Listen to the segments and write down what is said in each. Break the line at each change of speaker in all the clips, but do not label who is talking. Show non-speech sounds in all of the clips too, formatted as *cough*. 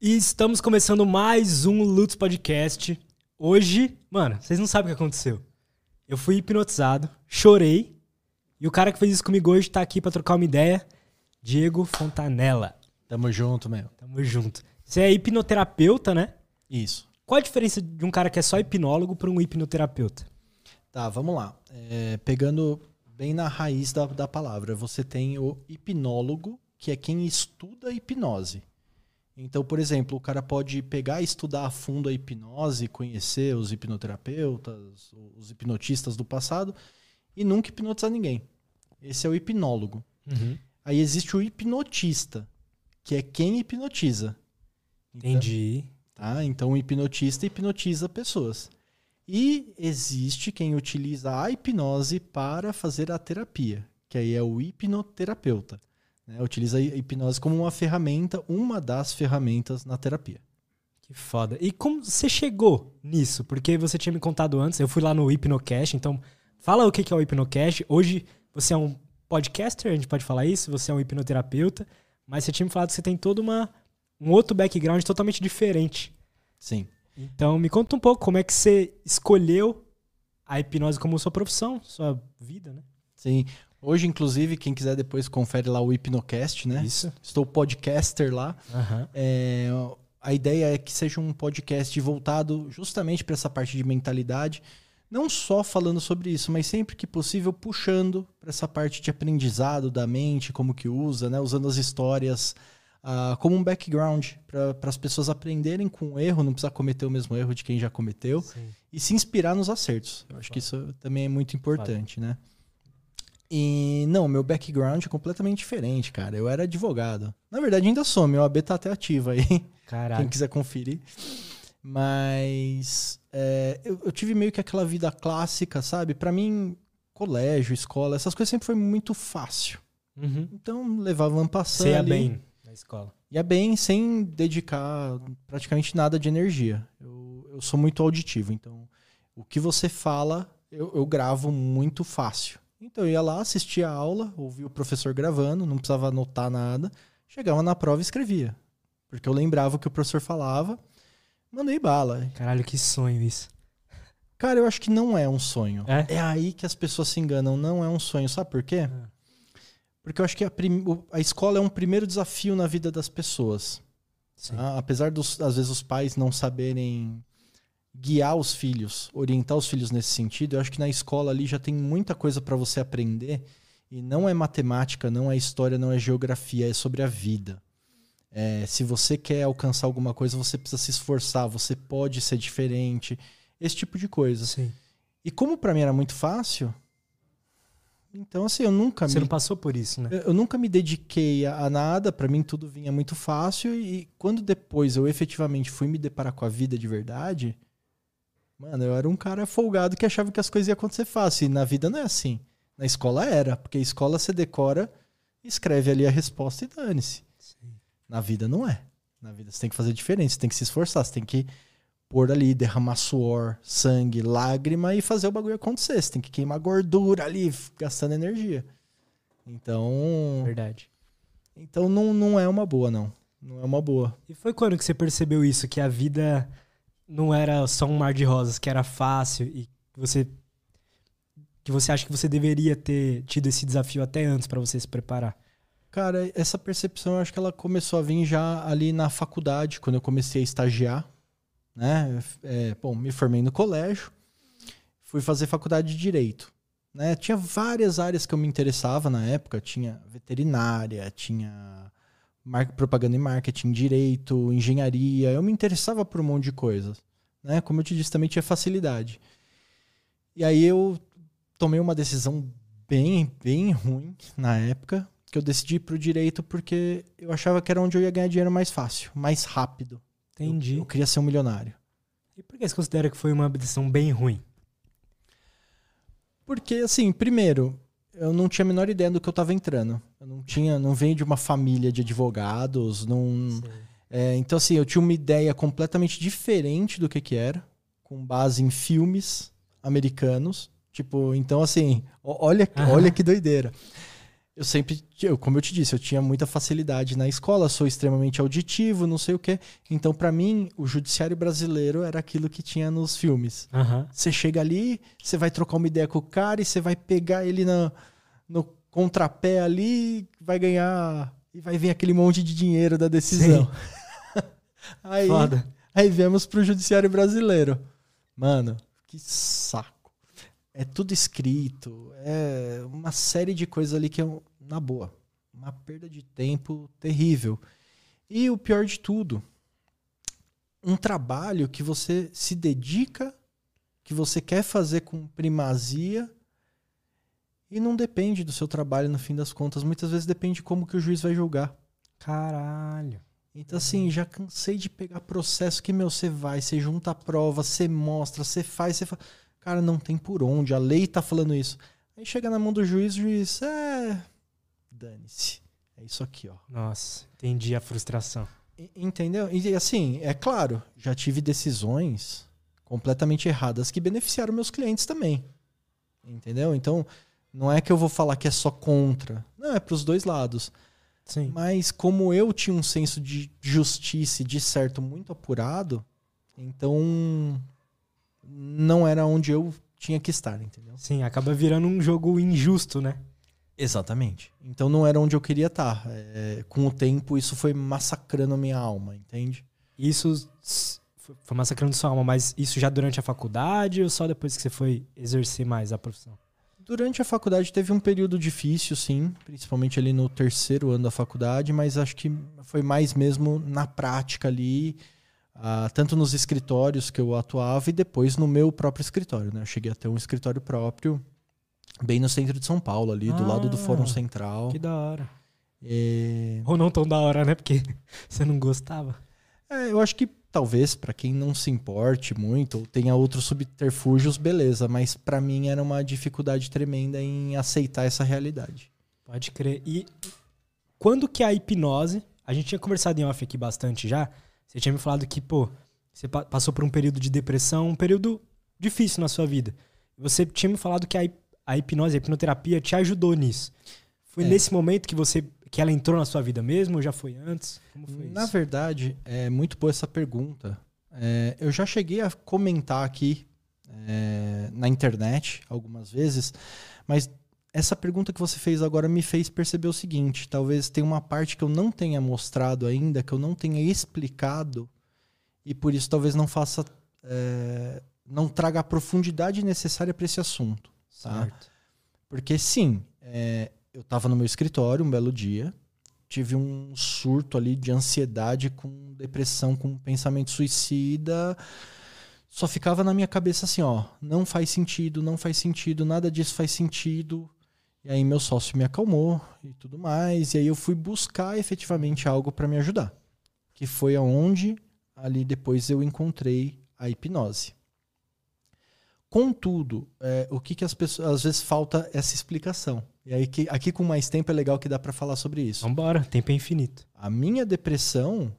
E estamos começando mais um Lutz Podcast. Hoje, mano, vocês não sabem o que aconteceu. Eu fui hipnotizado, chorei, e o cara que fez isso comigo hoje tá aqui pra trocar uma ideia, Diego Fontanella.
Tamo junto, meu.
Tamo junto. Você é hipnoterapeuta, né?
Isso.
Qual a diferença de um cara que é só hipnólogo pra um hipnoterapeuta?
Tá, vamos lá. É, pegando bem na raiz da, da palavra, você tem o hipnólogo, que é quem estuda hipnose. Então, por exemplo, o cara pode pegar e estudar a fundo a hipnose, conhecer os hipnoterapeutas, os hipnotistas do passado e nunca hipnotizar ninguém. Esse é o hipnólogo.
Uhum.
Aí existe o hipnotista, que é quem hipnotiza. Então,
Entendi.
tá? Então o hipnotista hipnotiza pessoas. E existe quem utiliza a hipnose para fazer a terapia, que aí é o hipnoterapeuta. Né? Utiliza a hipnose como uma ferramenta, uma das ferramentas na terapia.
Que foda. E como você chegou nisso? Porque você tinha me contado antes, eu fui lá no Hipnocast, então fala o que é o Hipnocast. Hoje você é um podcaster, a gente pode falar isso, você é um hipnoterapeuta, mas você tinha me falado que você tem todo uma, um outro background totalmente diferente.
Sim.
Então me conta um pouco como é que você escolheu a hipnose como sua profissão, sua vida, né?
Sim. Hoje, inclusive, quem quiser depois confere lá o Hipnocast, né?
Isso.
Estou podcaster lá.
Aham.
É, a ideia é que seja um podcast voltado justamente para essa parte de mentalidade, não só falando sobre isso, mas sempre que possível puxando para essa parte de aprendizado da mente, como que usa, né, usando as histórias ah, como um background para as pessoas aprenderem com o erro, não precisar cometer o mesmo erro de quem já cometeu
Sim.
e se inspirar nos acertos. Eu acho que isso também é muito importante, né? E não, meu background é completamente diferente, cara. Eu era advogado. Na verdade, ainda sou, meu AB tá até ativo aí. Quem
Caralho.
quiser conferir. Mas é, eu, eu tive meio que aquela vida clássica, sabe? Pra mim, colégio, escola, essas coisas sempre foi muito fácil.
Uhum.
Então, levava um passando
Você ia bem na escola.
Ia bem sem dedicar praticamente nada de energia. Eu, eu sou muito auditivo, então o que você fala, eu, eu gravo muito fácil. Então eu ia lá, assistia a aula, ouvia o professor gravando, não precisava anotar nada. Chegava na prova e escrevia. Porque eu lembrava o que o professor falava, mandei bala.
Caralho, que sonho isso.
Cara, eu acho que não é um sonho.
É?
aí que as pessoas se enganam, não é um sonho. Sabe por quê? Porque eu acho que a, prim- a escola é um primeiro desafio na vida das pessoas. Ah, apesar dos, às vezes, os pais não saberem guiar os filhos, orientar os filhos nesse sentido, eu acho que na escola ali já tem muita coisa para você aprender. E não é matemática, não é história, não é geografia, é sobre a vida. É, se você quer alcançar alguma coisa, você precisa se esforçar, você pode ser diferente, esse tipo de coisa.
Sim.
E como para mim era muito fácil, então assim, eu nunca
Você
me
não passou por isso, né?
eu eu nunca me dediquei a, a nada, pra mim tudo vinha muito fácil e quando depois eu efetivamente fui me deparar com a vida de verdade, mano, eu era um cara folgado que achava que as coisas iam acontecer fácil e na vida não é assim. Na escola era, porque a escola você decora, escreve ali a resposta e dane-se. Na vida não é. Na vida você tem que fazer diferente, você tem que se esforçar, você tem que pôr ali, derramar suor, sangue, lágrima e fazer o bagulho acontecer. Você tem que queimar gordura ali, gastando energia. Então,
Verdade.
então não, não é uma boa, não. Não é uma boa.
E foi quando que você percebeu isso? Que a vida não era só um mar de rosas, que era fácil e que você. Que você acha que você deveria ter tido esse desafio até antes pra você se preparar?
Cara, essa percepção eu acho que ela começou a vir já ali na faculdade, quando eu comecei a estagiar. Né? É, bom, me formei no colégio, fui fazer faculdade de Direito. Né? Tinha várias áreas que eu me interessava na época. Tinha veterinária, tinha propaganda e marketing, direito, engenharia. Eu me interessava por um monte de coisas. Né? Como eu te disse, também tinha facilidade. E aí eu tomei uma decisão bem, bem ruim na época, que eu decidi pro direito porque eu achava que era onde eu ia ganhar dinheiro mais fácil, mais rápido. Eu-
Entendi.
Eu, queria ser um milionário.
E por que você considera que foi uma decisão bem ruim?
Porque, assim, primeiro, eu não tinha a menor ideia do que eu tava entrando. Eu não tinha, não venho de uma família de advogados, não. É, então, assim, eu tinha uma ideia completamente diferente do que que era, com base em filmes americanos. Tipo, então, assim, olha, olha que doideira. Eu sempre, eu, como eu te disse, eu tinha muita facilidade na escola, sou extremamente auditivo, não sei o quê. Então, para mim, o judiciário brasileiro era aquilo que tinha nos filmes. Você chega ali, você vai trocar uma ideia com o cara e você vai pegar ele na, no contrapé ali, vai ganhar e vai vir aquele monte de dinheiro da decisão. *laughs* aí,
Foda.
aí viemos pro judiciário brasileiro. Mano, que saco. É tudo escrito, é uma série de coisas ali que é, na boa, uma perda de tempo terrível. E o pior de tudo, um trabalho que você se dedica, que você quer fazer com primazia e não depende do seu trabalho no fim das contas. Muitas vezes depende de como que o juiz vai julgar.
Caralho.
Então, assim, já cansei de pegar processo que, meu, você vai, você junta a prova, você mostra, você faz, você faz. Cara, não tem por onde, a lei tá falando isso. Aí chega na mão do juiz, o juiz, é. Dane-se. É isso aqui, ó.
Nossa, entendi a frustração.
E- Entendeu? E assim, é claro, já tive decisões completamente erradas que beneficiaram meus clientes também. Entendeu? Então, não é que eu vou falar que é só contra. Não, é pros dois lados.
Sim.
Mas como eu tinha um senso de justiça e de certo muito apurado, então não era onde eu tinha que estar, entendeu?
Sim, acaba virando um jogo injusto, né?
Exatamente. Então não era onde eu queria estar. É, com o tempo isso foi massacrando a minha alma, entende?
Isso foi massacrando sua alma, mas isso já durante a faculdade ou só depois que você foi exercer mais a profissão?
Durante a faculdade teve um período difícil, sim, principalmente ali no terceiro ano da faculdade, mas acho que foi mais mesmo na prática ali, ah, tanto nos escritórios que eu atuava e depois no meu próprio escritório, né? Eu cheguei a ter um escritório próprio bem no centro de São Paulo, ali do lado do
Ah,
Fórum Central.
Que da hora.
É,
Ou não tão da hora, né? Porque *laughs* você não gostava.
é, eu acho que talvez para quem não se importe muito ou tenha outros subterfúgios, beleza, mas para mim era uma dificuldade tremenda em aceitar essa realidade.
Pode crer. E quando que a hipnose. A gente tinha conversado em off aqui bastante já. Você tinha me falado que, pô, você pa- passou por um período de depressão, um período difícil na sua vida. Você tinha me falado que a hipnose, a hipnoterapia te ajudou nisso. Foi
É.
nesse momento que você que ela entrou na sua vida mesmo ou já foi antes? Como foi
Na
isso?
verdade, é muito boa essa pergunta. É, eu já cheguei a comentar aqui é, na internet algumas vezes, mas essa pergunta que você fez agora me fez perceber o seguinte: talvez tenha uma parte que eu não tenha mostrado ainda, que eu não tenha explicado, e por isso talvez não faça. é, não traga a profundidade necessária para esse assunto. Tá?
Certo.
Porque sim, é, eu estava no meu escritório um belo dia, tive um surto ali de ansiedade com depressão, com pensamento suicida. Só ficava na minha cabeça assim, ó, não faz sentido, não faz sentido, nada disso faz sentido. E aí meu sócio me acalmou e tudo mais, e aí eu fui buscar efetivamente algo para me ajudar, que foi aonde ali depois eu encontrei a hipnose. Contudo, é, o que, que as pessoas. Às vezes falta essa explicação. E aí, que, aqui com mais tempo é legal que dá para falar sobre isso.
Vambora, tempo é infinito.
A minha depressão,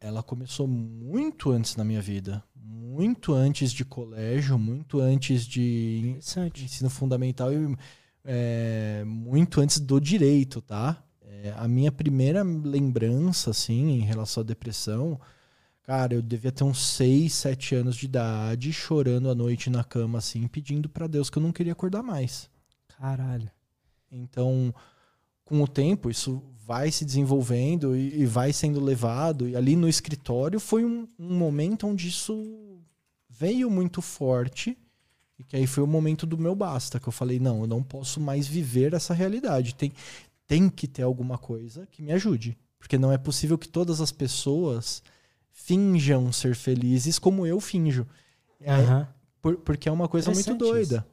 ela começou muito antes na minha vida. Muito antes de colégio, muito antes de ensino fundamental e é, muito antes do direito, tá? É, a minha primeira lembrança, assim, em relação à depressão, cara, eu devia ter uns 6, 7 anos de idade, chorando à noite na cama, assim, pedindo pra Deus que eu não queria acordar mais.
Caralho.
Então, com o tempo, isso vai se desenvolvendo e, e vai sendo levado. E ali no escritório foi um, um momento onde isso veio muito forte. E que aí foi o momento do meu basta, que eu falei, não, eu não posso mais viver essa realidade. Tem, tem que ter alguma coisa que me ajude. Porque não é possível que todas as pessoas finjam ser felizes como eu finjo. É,
Aham.
por- porque é uma coisa muito doida.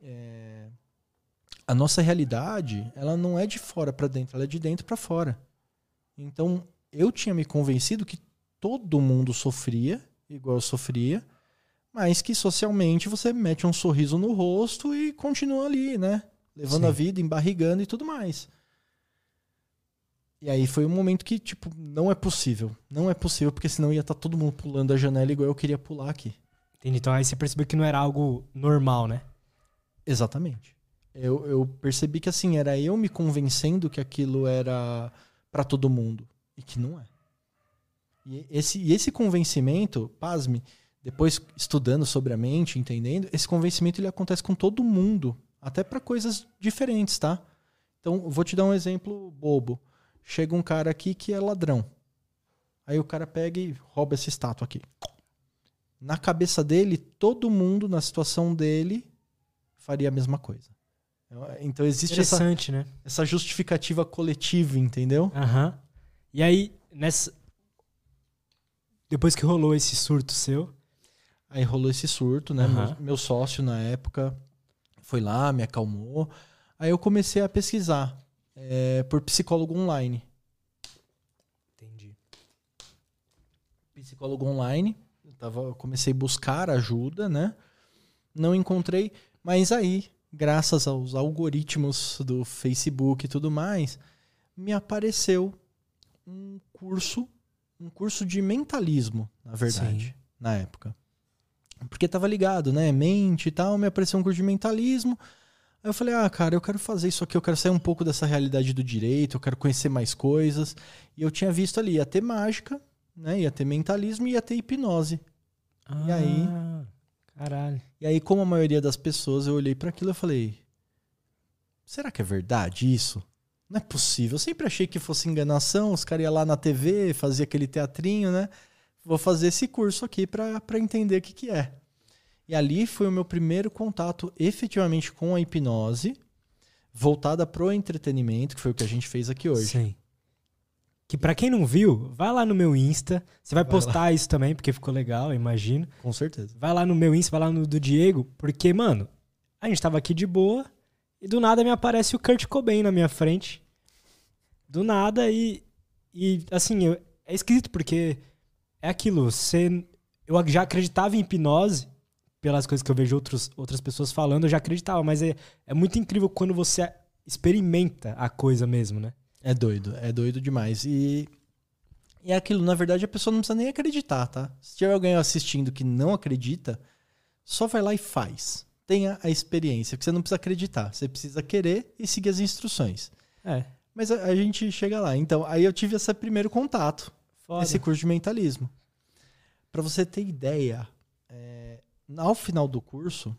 É, a nossa realidade, ela não é de fora para dentro, ela é de dentro para fora. Então, eu tinha me convencido que todo mundo sofria, igual eu sofria, mas que socialmente você mete um sorriso no rosto e continua ali, né? Levando
Sim.
a vida, embarrigando e tudo mais. E aí foi um momento que, tipo, não é possível. Não é possível, porque senão ia estar todo mundo pulando a janela igual eu queria pular aqui.
Entendi. Então aí você percebeu que não era algo normal, né?
Exatamente. Eu, eu percebi que assim, era eu me convencendo que aquilo era para todo mundo. E que não é. E esse, e esse convencimento, pasme, depois estudando sobre a mente, entendendo, esse convencimento ele acontece com todo mundo, até para coisas diferentes, tá? Então, vou te dar um exemplo bobo. Chega um cara aqui que é ladrão. Aí o cara pega e rouba essa estátua aqui. Na cabeça dele, todo mundo na situação dele faria a mesma coisa. Então existe essa,
né?
essa justificativa coletiva, entendeu?
Aham. E aí, nessa. Depois que rolou esse surto seu.
Aí rolou esse surto, né?
Aham.
Meu, meu sócio na época foi lá, me acalmou. Aí eu comecei a pesquisar é, por psicólogo online.
Entendi.
Psicólogo online. Eu, tava, eu comecei a buscar ajuda, né? Não encontrei, mas aí, graças aos algoritmos do Facebook e tudo mais, me apareceu um curso, um curso de mentalismo, na verdade,
Sim.
na época. Porque tava ligado, né? Mente e tal, me apareceu um curso de mentalismo. Aí eu falei, ah, cara, eu quero fazer isso aqui, eu quero sair um pouco dessa realidade do direito, eu quero conhecer mais coisas. E eu tinha visto ali, ia ter mágica, né? Ia ter mentalismo e ia ter hipnose. E aí?
Ah, Caralho.
E aí, como a maioria das pessoas, eu olhei para aquilo e falei: será que é verdade isso? Não é possível. Eu sempre achei que fosse enganação. Os caras iam lá na TV, fazia aquele teatrinho, né? Vou fazer esse curso aqui para entender o que, que é. E ali foi o meu primeiro contato efetivamente com a hipnose, voltada pro entretenimento, que foi o que a gente fez aqui hoje.
Sim. Que pra quem não viu, vai lá no meu Insta. Você vai,
Vai
postar isso também, porque ficou legal, eu imagino.
Com certeza.
Vai lá no meu Insta, vai lá no do Diego, porque, mano, a gente tava aqui de boa e do nada me aparece o Kurt Cobain na minha frente. Do nada e. E, assim, eu- é esquisito porque é aquilo, você. Eu já acreditava em hipnose, pelas coisas que eu vejo outros, outras pessoas falando, eu já acreditava, mas é, é muito incrível quando você experimenta a coisa mesmo, né?
É doido, é doido demais. E, e é aquilo, na verdade, a pessoa não precisa nem acreditar, tá? Se tiver alguém assistindo que não acredita, só vai lá e faz. Tenha a experiência, porque você não precisa acreditar. Você precisa querer e seguir as instruções.
É.
Mas a, a gente chega lá. Então, aí eu tive esse primeiro contato,
Foda.
esse curso de mentalismo. Pra você ter ideia, é, ao final do curso,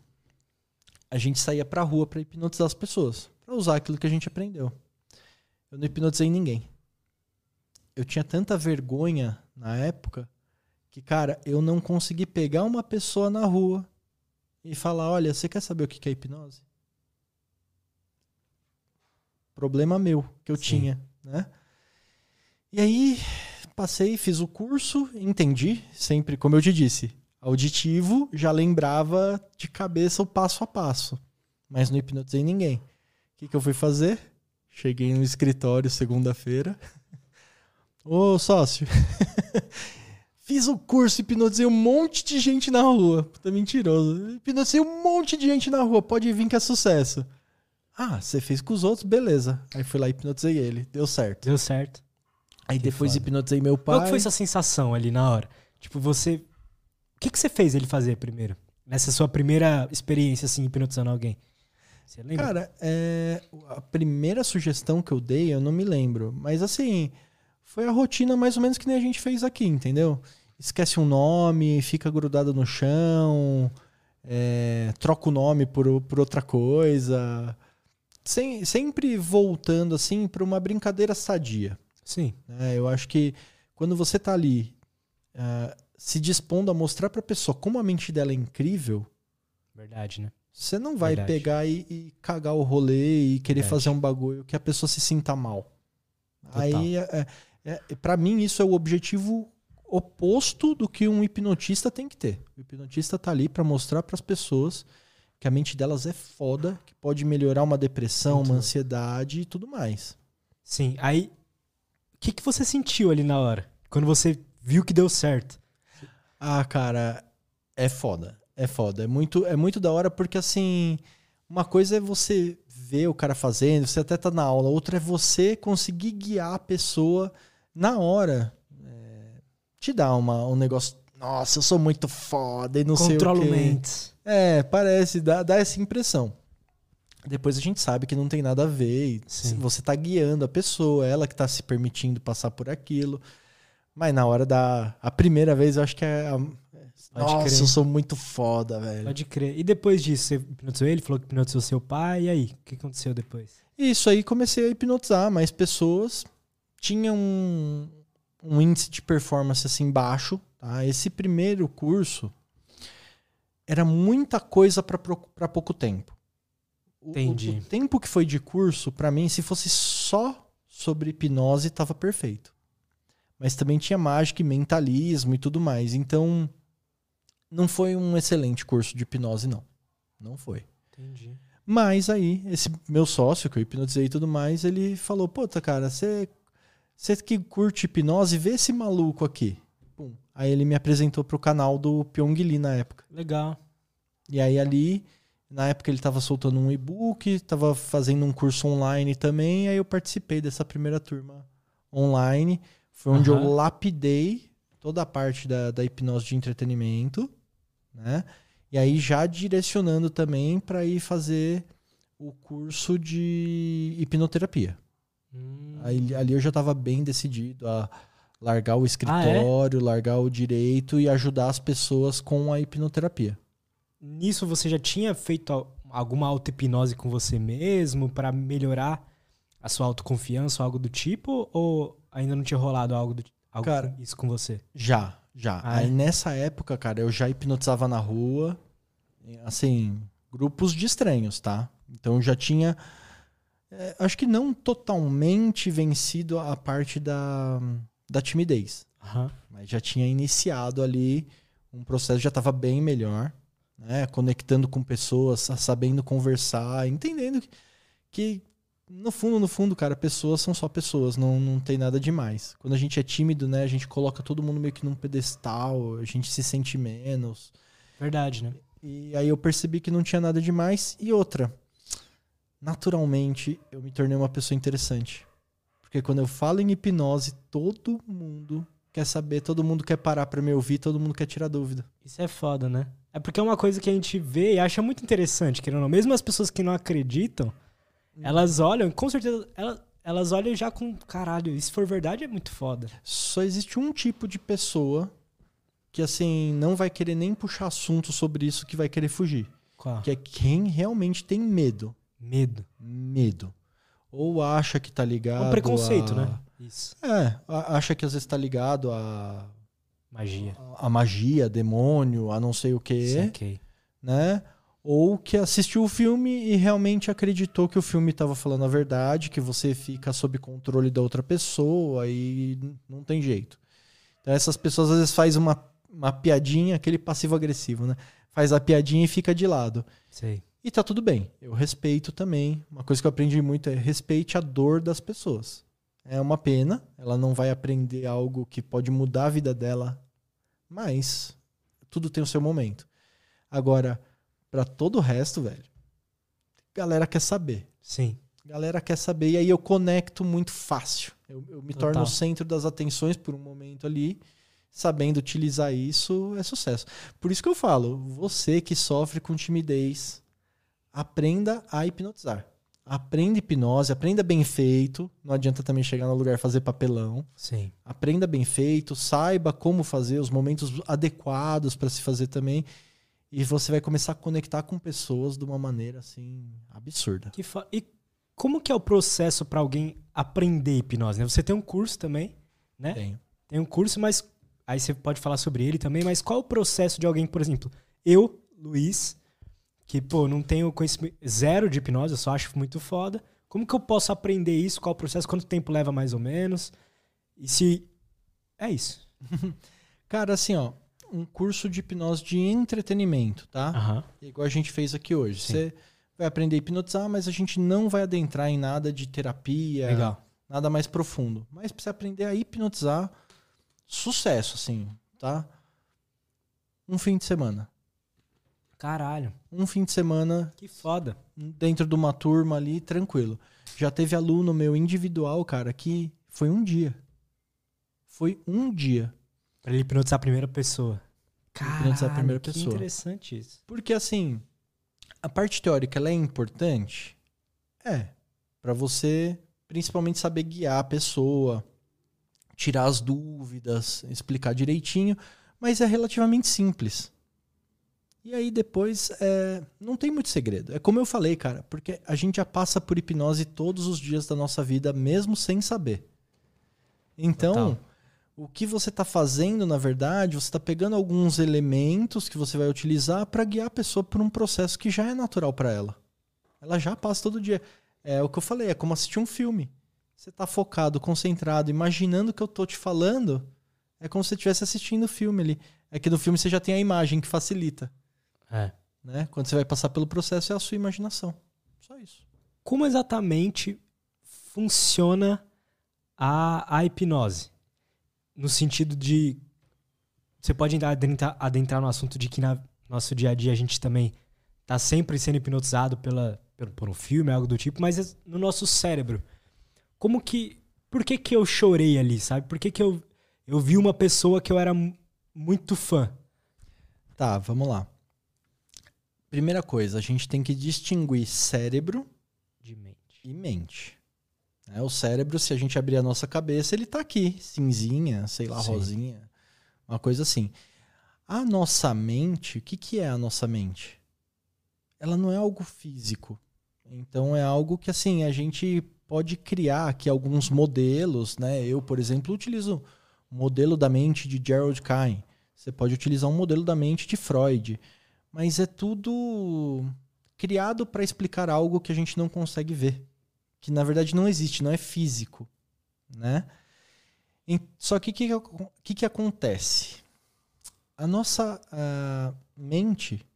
a gente saía pra rua pra hipnotizar as pessoas, Pra usar aquilo que a gente aprendeu. Eu não hipnotizei ninguém. Eu tinha tanta vergonha na época que, cara, eu não consegui pegar uma pessoa na rua e falar: olha, você quer saber o que é hipnose? Problema meu que eu
Sim.
tinha, né? E aí, passei, fiz o curso, entendi, sempre, como eu te disse, auditivo, já lembrava de cabeça o passo a passo, mas não hipnotizei ninguém. O que, que eu fui fazer? Cheguei no escritório segunda-feira. Ô, sócio, *laughs* fiz o curso, hipnotizei um monte de gente na rua. Puta, mentiroso. Hipnotizei um monte de gente na rua, pode vir que é sucesso. Ah, você fez com os outros, beleza. Aí fui lá e hipnotizei ele, deu certo.
Deu certo.
Aí
Que
depois
foda.
hipnotizei meu pai.
Qual foi essa sensação ali na hora? Tipo, você. O que, que você fez ele fazer primeiro? Nessa sua primeira experiência, assim, hipnotizando alguém? Você lembra?
Cara, é, a primeira sugestão que eu dei, eu não me lembro. Mas assim, foi a rotina mais ou menos que nem a gente fez aqui, entendeu? Esquece um nome, fica grudado no chão, é, troca o nome por, por outra coisa. Sem- sempre voltando assim para uma brincadeira sadia.
Sim.
né? Eu acho que quando você tá ali ah, se dispondo a mostrar pra pessoa como a mente dela é incrível,
Verdade, né?
Você não vai
Verdade.
pegar e, e cagar o rolê e querer
Verdade.
fazer um bagulho que a pessoa se sinta mal.
Total.
Aí, é, é, é, para mim, isso é o objetivo oposto do que um hipnotista tem que ter. O hipnotista tá ali pra mostrar pras pessoas que a mente delas é foda, que pode melhorar uma depressão,
Muito
uma ansiedade e tudo mais.
Sim. Aí, o que, que você sentiu ali na hora? Quando você viu que deu certo?
Ah, cara, é foda. É foda. É muito, é muito da hora porque, assim, uma coisa é você ver o cara fazendo, você até tá na aula, outra é você conseguir guiar a pessoa na hora. É, te dá uma, um negócio. Nossa, eu sou muito foda e não
Controlo
sei o quê.
mentes.
É, parece, dá, dá essa impressão. Depois a gente sabe que não tem nada a ver. Você tá guiando a pessoa, ela que tá se permitindo passar por aquilo. Mas na hora da. A primeira vez eu acho que é. A, nossa,
crer.
eu sou muito foda, velho.
Pode crer. E depois disso, você hipnotizou ele, falou que hipnotizou seu pai, e aí? O que aconteceu depois?
Isso aí comecei a hipnotizar mais pessoas. Tinha um, um índice de performance assim baixo. Tá? Esse primeiro curso era muita coisa para pouco tempo. O- o-
Entendi.
O, tempo que foi de curso, para mim, se fosse só sobre hipnose, tava perfeito. Mas também tinha mágica e mentalismo e tudo mais. Então, não foi um excelente curso de hipnose, não. Não foi.
Entendi.
Mas aí, esse meu sócio, que eu hipnotizei e tudo mais, ele falou: Puta, cara, você que curte hipnose, vê esse maluco aqui. Pum. Aí ele me apresentou pro canal do Pyong Lee na época.
Legal.
E aí ali, na época ele tava soltando um e-book, tava fazendo um curso online também, aí eu participei dessa primeira turma online. Foi onde
Aham.
eu lapidei toda a parte da, da hipnose de entretenimento, né? E aí já direcionando também para ir fazer o curso de hipnoterapia.
Hum.
Aí, ali eu já estava bem decidido a largar o escritório, largar o direito e ajudar as pessoas com a hipnoterapia.
Nisso você já tinha feito al- alguma auto-hipnose com você mesmo pra melhorar a sua autoconfiança ou algo do tipo? Ou ainda não tinha rolado algo, do, algo
Cara,
isso com você?
Já, já.
Ah,
Aí
é?
nessa época, cara, eu já hipnotizava na rua, assim, grupos de estranhos, tá? Então eu já tinha, é, acho que não totalmente vencido a parte da, da timidez,
Aham.
mas já tinha iniciado ali um processo, já estava bem melhor, né? Conectando com pessoas, sa- sabendo conversar, entendendo que, que no fundo, no fundo, cara, pessoas são só pessoas, não, não tem nada demais. Quando a gente é tímido, né, a gente coloca todo mundo meio que num pedestal, a gente se sente menos.
Verdade, né?
E aí eu percebi que não tinha nada demais. E outra, naturalmente eu me tornei uma pessoa interessante. Porque quando eu falo em hipnose, todo mundo quer saber, todo mundo quer parar pra me ouvir, todo mundo quer tirar dúvida.
Isso é foda, né? É porque é uma coisa que a gente vê e acha muito interessante, querendo ou não. Mesmo as pessoas que não acreditam, elas olham, com certeza, elas, elas olham já com caralho. Se for verdade, é muito foda.
Só existe um tipo de pessoa que assim não vai querer nem puxar assunto sobre isso que vai querer fugir,
Qual?
que é quem realmente tem medo,
Medo.
medo. Ou acha que tá
É
ligado
um preconceito,
a...
né? Isso.
É, a- acha que às vezes tá ligado a,
Magia.
a magia, demônio, a não sei o que,
Saquei.
né? Ou que assistiu o filme e realmente acreditou que o filme estava falando a verdade, que você fica sob controle da outra pessoa e não tem jeito. Então essas pessoas às vezes fazem uma, uma piadinha, aquele passivo-agressivo, né? Faz a piadinha e fica de lado.
Sei.
E tá tudo bem. Eu respeito também. Uma coisa que eu aprendi muito é respeite a dor das pessoas. É uma pena, ela não vai aprender algo que pode mudar a vida dela, mas tudo tem o seu momento. Agora, pra todo o resto, velho, galera quer saber.
Sim.
Galera quer saber e aí eu conecto muito fácil. Eu, eu me
Total.
torno o centro das atenções por um momento ali. Sabendo utilizar isso é sucesso. Por isso que eu falo, você que sofre com timidez, aprenda a hipnotizar. Aprenda hipnose, aprenda bem feito. Não adianta também chegar no lugar e fazer papelão.
Sim.
Aprenda bem feito, saiba como fazer, os momentos adequados para se fazer também. E você vai começar a conectar com pessoas de uma maneira assim absurda.
Que fo- E como que é o processo pra alguém aprender hipnose? né? Você tem um curso também, né?
Tenho.
Tem um curso, mas aí você pode falar sobre ele também, mas qual o processo de alguém, por exemplo, eu, Luiz, que, pô, não tenho conhecimento zero de hipnose, eu só acho muito foda. Como que eu posso aprender isso? Qual o processo? Quanto tempo leva mais ou menos? E se. É isso. *laughs*
Cara, assim, ó, um curso de hipnose de entretenimento, tá?
Aham.
Igual a gente fez aqui hoje.
Sim.
Você vai aprender a hipnotizar, mas a gente não vai adentrar em nada de terapia,
Legal.
nada mais profundo. Mas pra você aprender a hipnotizar, sucesso, assim, tá? Um fim de semana.
Caralho.
Um fim de semana
Que foda.
dentro de uma turma ali, tranquilo. Já teve aluno meu individual, cara, que foi um dia. Foi um dia.
Pra ele hipnotizar a primeira pessoa. Caralho,
a primeira
que
pessoa.
interessante isso.
Porque assim, A parte teórica ela é importante? É. Para você, principalmente, saber guiar a pessoa, tirar as dúvidas, explicar direitinho, mas é relativamente simples. E aí depois é, não tem muito segredo. É como eu falei, cara, porque a gente já passa por hipnose todos os dias da nossa vida, mesmo sem saber. Então, Total. O que você está fazendo, na verdade, você está pegando alguns elementos que você vai utilizar para guiar a pessoa por um processo que já é natural para ela. Ela já passa todo dia. É o que eu falei, é como assistir um filme. Você está focado, concentrado, imaginando o que eu tô te falando, é como se você estivesse assistindo o filme ali. É que no filme você já tem a imagem que facilita.
É.
Né? Quando você vai passar pelo processo, é a sua imaginação. Só isso.
Como exatamente funciona a, a hipnose? No sentido de. Você pode adentrar, adentrar no assunto de que no nosso dia a dia a gente também tá sempre sendo hipnotizado pela, pelo, por um filme, algo do tipo, mas é no nosso cérebro. Como que. Por que, que eu chorei ali, sabe? Por que, que eu, eu vi uma pessoa que eu era muito fã?
Tá, vamos lá. Primeira coisa, a gente tem que distinguir cérebro
de mente.
e mente. É, o cérebro, se a gente abrir a nossa cabeça, ele está aqui, cinzinha, sei lá, Sim. rosinha, uma coisa assim. A nossa mente, o que, que é a nossa mente? Ela não é algo físico. Então é algo que assim a gente pode criar aqui alguns modelos, né? Eu, por exemplo, utilizo o modelo da mente de Gerald Cain. Você pode utilizar um modelo da mente de Freud mas é tudo criado para explicar algo que a gente não consegue ver, que na verdade não existe, não é físico, né? Só que o que, que, que, acontece? A nossa mente,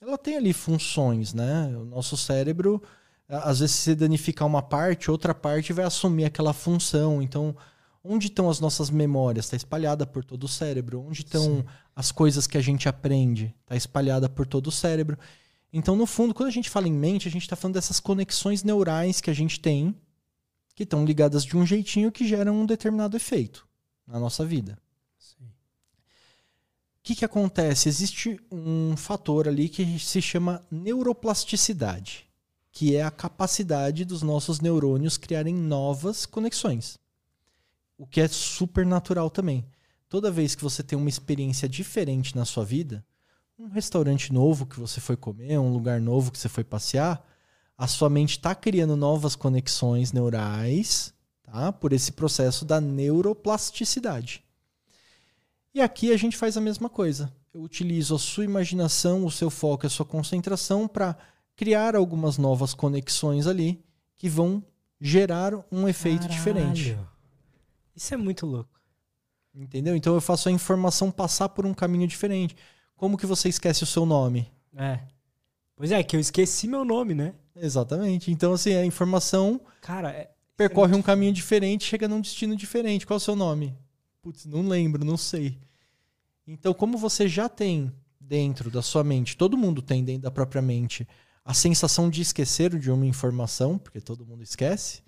ela tem ali funções, né? O nosso cérebro, às vezes se danificar uma parte, outra parte vai assumir aquela função. Então, onde estão as nossas memórias? Está espalhada por todo o cérebro. Onde estão as coisas que a gente aprende? Está espalhada por todo o cérebro. Então, no fundo, quando a gente fala em mente, a gente está falando dessas conexões neurais que a gente tem, que estão ligadas de um jeitinho que geram um determinado efeito na nossa vida. O que, que acontece? Existe um fator ali que se chama neuroplasticidade, que é a capacidade dos nossos neurônios criarem novas conexões o que é super natural também. Toda vez que você tem uma experiência diferente na sua vida, um restaurante novo que você foi comer, um lugar novo que você foi passear, a sua mente está criando novas conexões neurais, tá? Por esse processo da neuroplasticidade. E aqui a gente faz a mesma coisa. Eu utilizo a sua imaginação, o seu foco, a sua concentração para criar algumas novas conexões ali que vão gerar um efeito Caralho. diferente.
Isso é muito louco.
Entendeu? Então eu faço a informação passar por um caminho diferente. Como que você esquece o seu nome?
É. Pois é, que eu esqueci meu nome, né?
Exatamente. Então, assim, a informação
Cara, é,
percorre é um caminho diferente, chega num destino diferente. Qual é o seu nome? Putz, não lembro, não sei. Então, como você já tem dentro da sua mente, todo mundo tem dentro da própria mente, a sensação de esquecer de uma informação, porque todo mundo esquece,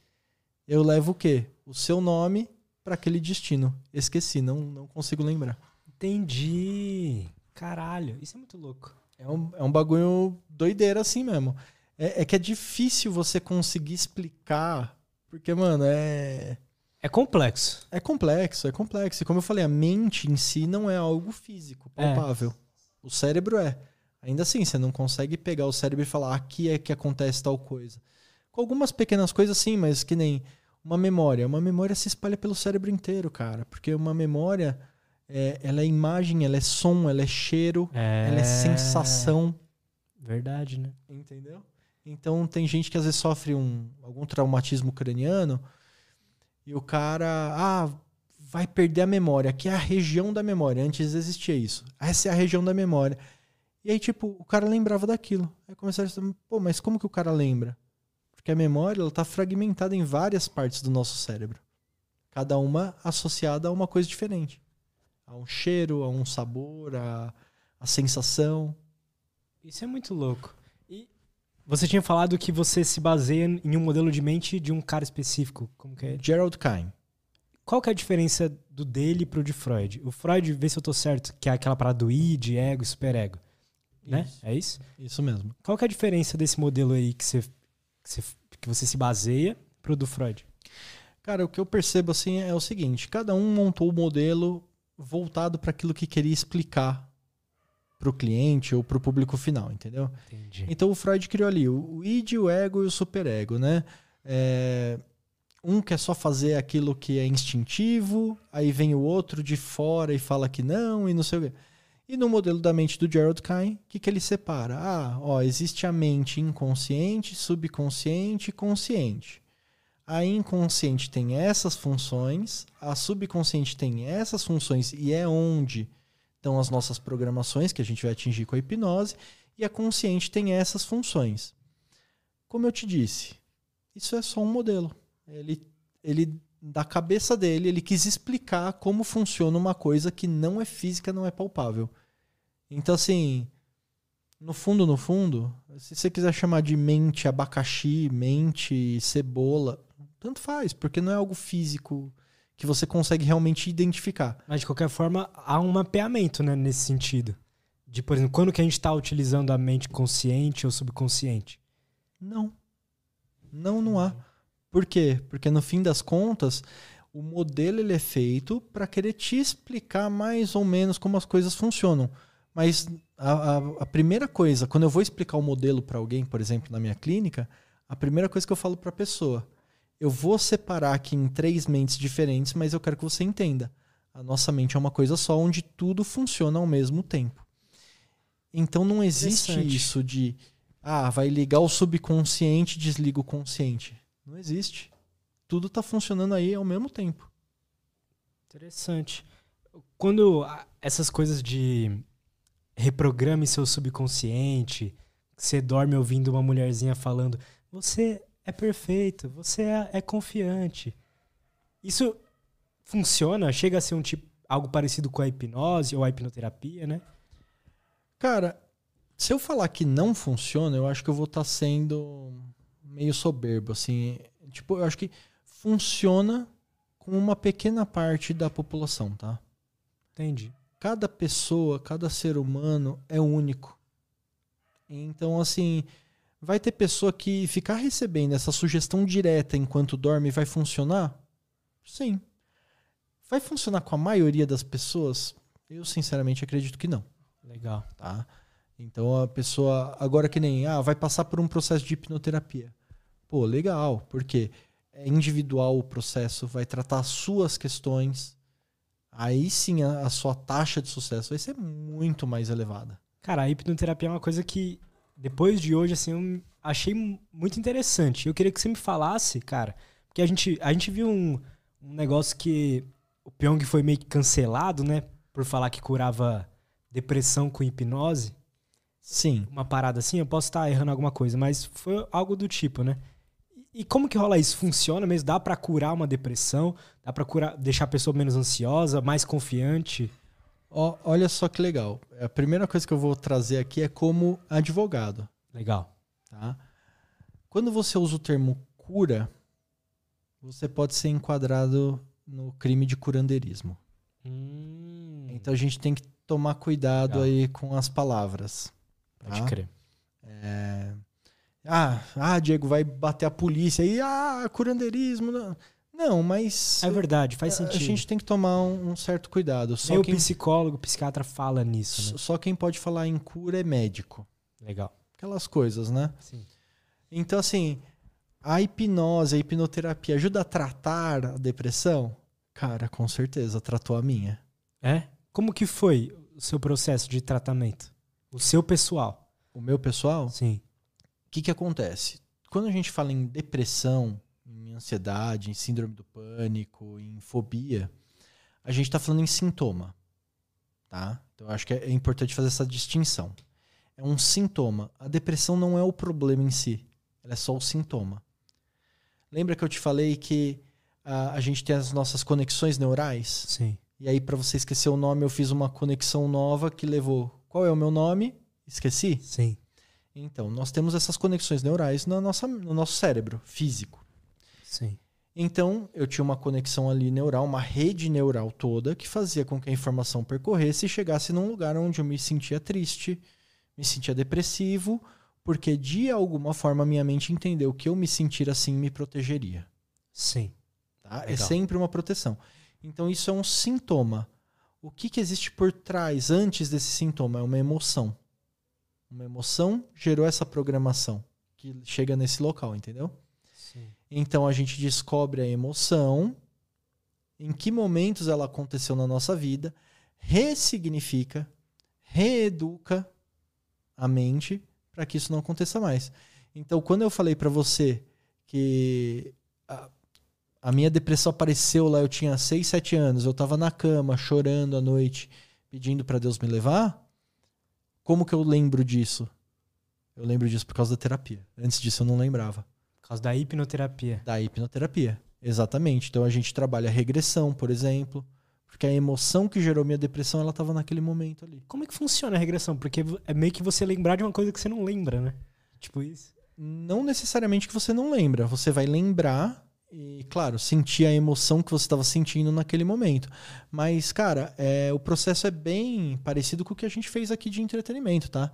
eu levo o quê? O seu nome para aquele destino. Esqueci, não, não consigo lembrar.
Entendi. Caralho, isso é muito louco.
É um, é um bagulho doideira assim mesmo. É, é que é difícil você conseguir explicar, porque, mano, é.
É complexo.
É complexo, é complexo. E como eu falei, a mente em si não é algo físico, é. palpável. É. O cérebro é. Ainda assim, você não consegue pegar o cérebro e falar aqui é que acontece tal coisa. Com algumas pequenas coisas, sim, mas que nem uma memória. Uma memória se espalha pelo cérebro inteiro, cara. Porque uma memória, é, ela é imagem, ela é som, ela é cheiro, é... ela é sensação.
Verdade, né?
Entendeu? Então tem gente que às vezes sofre um, algum traumatismo craniano e o cara, ah, vai perder a memória, que é a região da memória. Antes existia isso. Essa é a região da memória. E aí, tipo, o cara lembrava daquilo. Aí começaram a pô, mas como que o cara lembra? Porque a memória está fragmentada em várias partes do nosso cérebro. Cada uma associada a uma coisa diferente. A um cheiro, a um sabor, a, a sensação.
Isso é muito louco. E você tinha falado que você se baseia em um modelo de mente de um cara específico. Como que é?
Gerald Cain.
Qual que é a diferença do dele pro de Freud? O Freud, vê se eu tô certo, que é aquela parada do id, ego superego. né?
Isso.
É isso?
Isso mesmo.
Qual que é a diferença desse modelo aí que você, que você, que você se baseia pro do Freud?
Cara, o que eu percebo assim é o seguinte: cada um montou o modelo voltado para aquilo que queria explicar para o cliente ou para o público final, entendeu?
Entendi.
Então o Freud criou ali o id, o ego e o superego, né? É, um quer só fazer aquilo que é instintivo, aí vem o outro de fora e fala que não e não sei o quê. E no modelo da mente do Gerald Kine, o que, que ele separa? Ah, ó, existe a mente inconsciente, subconsciente e consciente. A inconsciente tem essas funções, a subconsciente tem essas funções e é onde estão as nossas programações que a gente vai atingir com a hipnose, e a consciente tem essas funções. Como eu te disse, isso é só um modelo. Ele, ele da cabeça dele, ele quis explicar como funciona uma coisa que não é física, não é palpável. Então, assim, no fundo, no fundo, se você quiser chamar de mente abacaxi, mente cebola, tanto faz, porque não é algo físico que você consegue realmente identificar.
Mas de qualquer forma, há um mapeamento, né, nesse sentido. De, por exemplo, quando que a gente está utilizando a mente consciente ou subconsciente?
Não. Não, não há. Por quê? Porque no fim das contas, o modelo ele é feito para querer te explicar mais ou menos como as coisas funcionam. Mas a, a, a primeira coisa, quando eu vou explicar o modelo para alguém, por exemplo, na minha clínica, a primeira coisa que eu falo para a pessoa, eu vou separar aqui em três mentes diferentes, mas eu quero que você entenda. A nossa mente é uma coisa só, onde tudo funciona ao mesmo tempo. Então não existe isso de, ah, vai ligar o subconsciente, desliga o consciente. Não existe. Tudo está funcionando aí ao mesmo tempo.
Interessante. Quando essas coisas de reprograme seu subconsciente, você dorme ouvindo uma mulherzinha falando, você é perfeito, você é, é confiante. Isso funciona? Chega a ser um tipo algo parecido com a hipnose ou a hipnoterapia, né?
Cara, se eu falar que não funciona, eu acho que eu vou estar sendo meio soberbo, assim. Tipo, eu acho que funciona com uma pequena parte da população, tá?
Entendi.
Cada pessoa, cada ser humano é único. Então, assim, vai ter pessoa que ficar recebendo essa sugestão direta enquanto dorme vai funcionar? Sim. Vai funcionar com a maioria das pessoas? Eu, sinceramente, acredito que não
Legal.
tá? Então a pessoa, agora que nem, ah, vai passar por um processo de hipnoterapia. Pô, legal, porque é individual o processo, vai tratar as suas questões. Aí sim a, a sua taxa de sucesso vai ser muito mais elevada.
Cara, a hipnoterapia é uma coisa que, depois de hoje, assim, eu achei mu- muito interessante. Eu queria que você me falasse, cara, porque a gente, a gente viu um, um negócio que o Pyong foi meio que cancelado, né? Por falar que curava depressão com hipnose.
Sim.
Uma parada assim, eu posso estar errando alguma coisa, mas foi algo do tipo, né? E- como que rola isso? Funciona mesmo? Dá pra curar uma depressão? Dá pra curar, deixar a pessoa menos ansiosa, mais confiante?
Ó, olha só que legal. A primeira coisa que eu vou trazer aqui é como advogado,
Legal.
tá? Quando você usa o termo cura, você pode ser enquadrado no crime de curandeirismo.
Hum,
Então a gente tem que tomar cuidado
Legal.
aí com as palavras.
pode
tá?
crer.
É, Ah, ah, Diego, vai bater a polícia aí, ah, curandeirismo. Não, não mas
É verdade, faz sentido.
a gente tem que tomar um, um certo cuidado. Só
Nem o
quem,
psicólogo, o psiquiatra fala nisso, né?
só quem pode falar em cura é médico.
Legal.
Aquelas coisas, né?
Sim.
Então, assim, a hipnose, a hipnoterapia ajuda a tratar a depressão? Cara, com certeza, tratou a minha.
É? Como que foi o seu processo de tratamento? O seu pessoal?
O meu pessoal, o
Sim.
que, que acontece? Quando a gente fala em depressão, em ansiedade, em síndrome do pânico, em fobia, a gente está falando em sintoma. Tá? Então, eu acho que é é importante fazer essa distinção. É um sintoma. A depressão não é o problema em si. Ela é só o sintoma. Lembra que eu te falei que ah, a gente tem as nossas conexões neurais?
Sim.
E aí, para você esquecer o nome, eu fiz uma conexão nova que levou. Qual é o meu nome? Esqueci?
Sim.
Então, nós temos essas conexões neurais na nossa, no nosso cérebro físico.
Sim.
Então, eu tinha uma conexão ali neural, uma rede neural toda, que fazia com que a informação percorresse e chegasse num lugar onde eu me sentia triste, Me sentia depressivo porque de alguma forma minha mente entendeu que eu me sentir assim me protegeria.
Sim.
Tá? É sempre uma proteção. Então isso é um sintoma. O que, que existe por trás, antes desse sintoma? É uma emoção. Uma emoção gerou essa programação que chega nesse local, entendeu? Então a gente descobre a emoção, em que momentos ela aconteceu na nossa vida, ressignifica, reeduca a mente para que isso não aconteça mais. Então, quando eu falei para você que a, a, minha depressão apareceu lá, eu tinha 6, 7 anos, eu estava na cama, chorando à noite, pedindo para Deus me levar, como que eu lembro disso? Eu lembro disso por causa da terapia. Antes disso eu não lembrava.
Causa da hipnoterapia.
Da hipnoterapia. Exatamente. Então a gente trabalha regressão, por exemplo. Porque a emoção que gerou minha depressão, ela estava naquele momento ali.
Como é que funciona a regressão? Porque é meio que você lembrar de uma coisa que você não lembra, né? Tipo isso.
Não necessariamente que você não lembra. Você vai lembrar e, claro, sentir a emoção que você estava sentindo naquele momento. Mas, cara, é, o processo é bem parecido com o que a gente fez aqui de entretenimento, tá?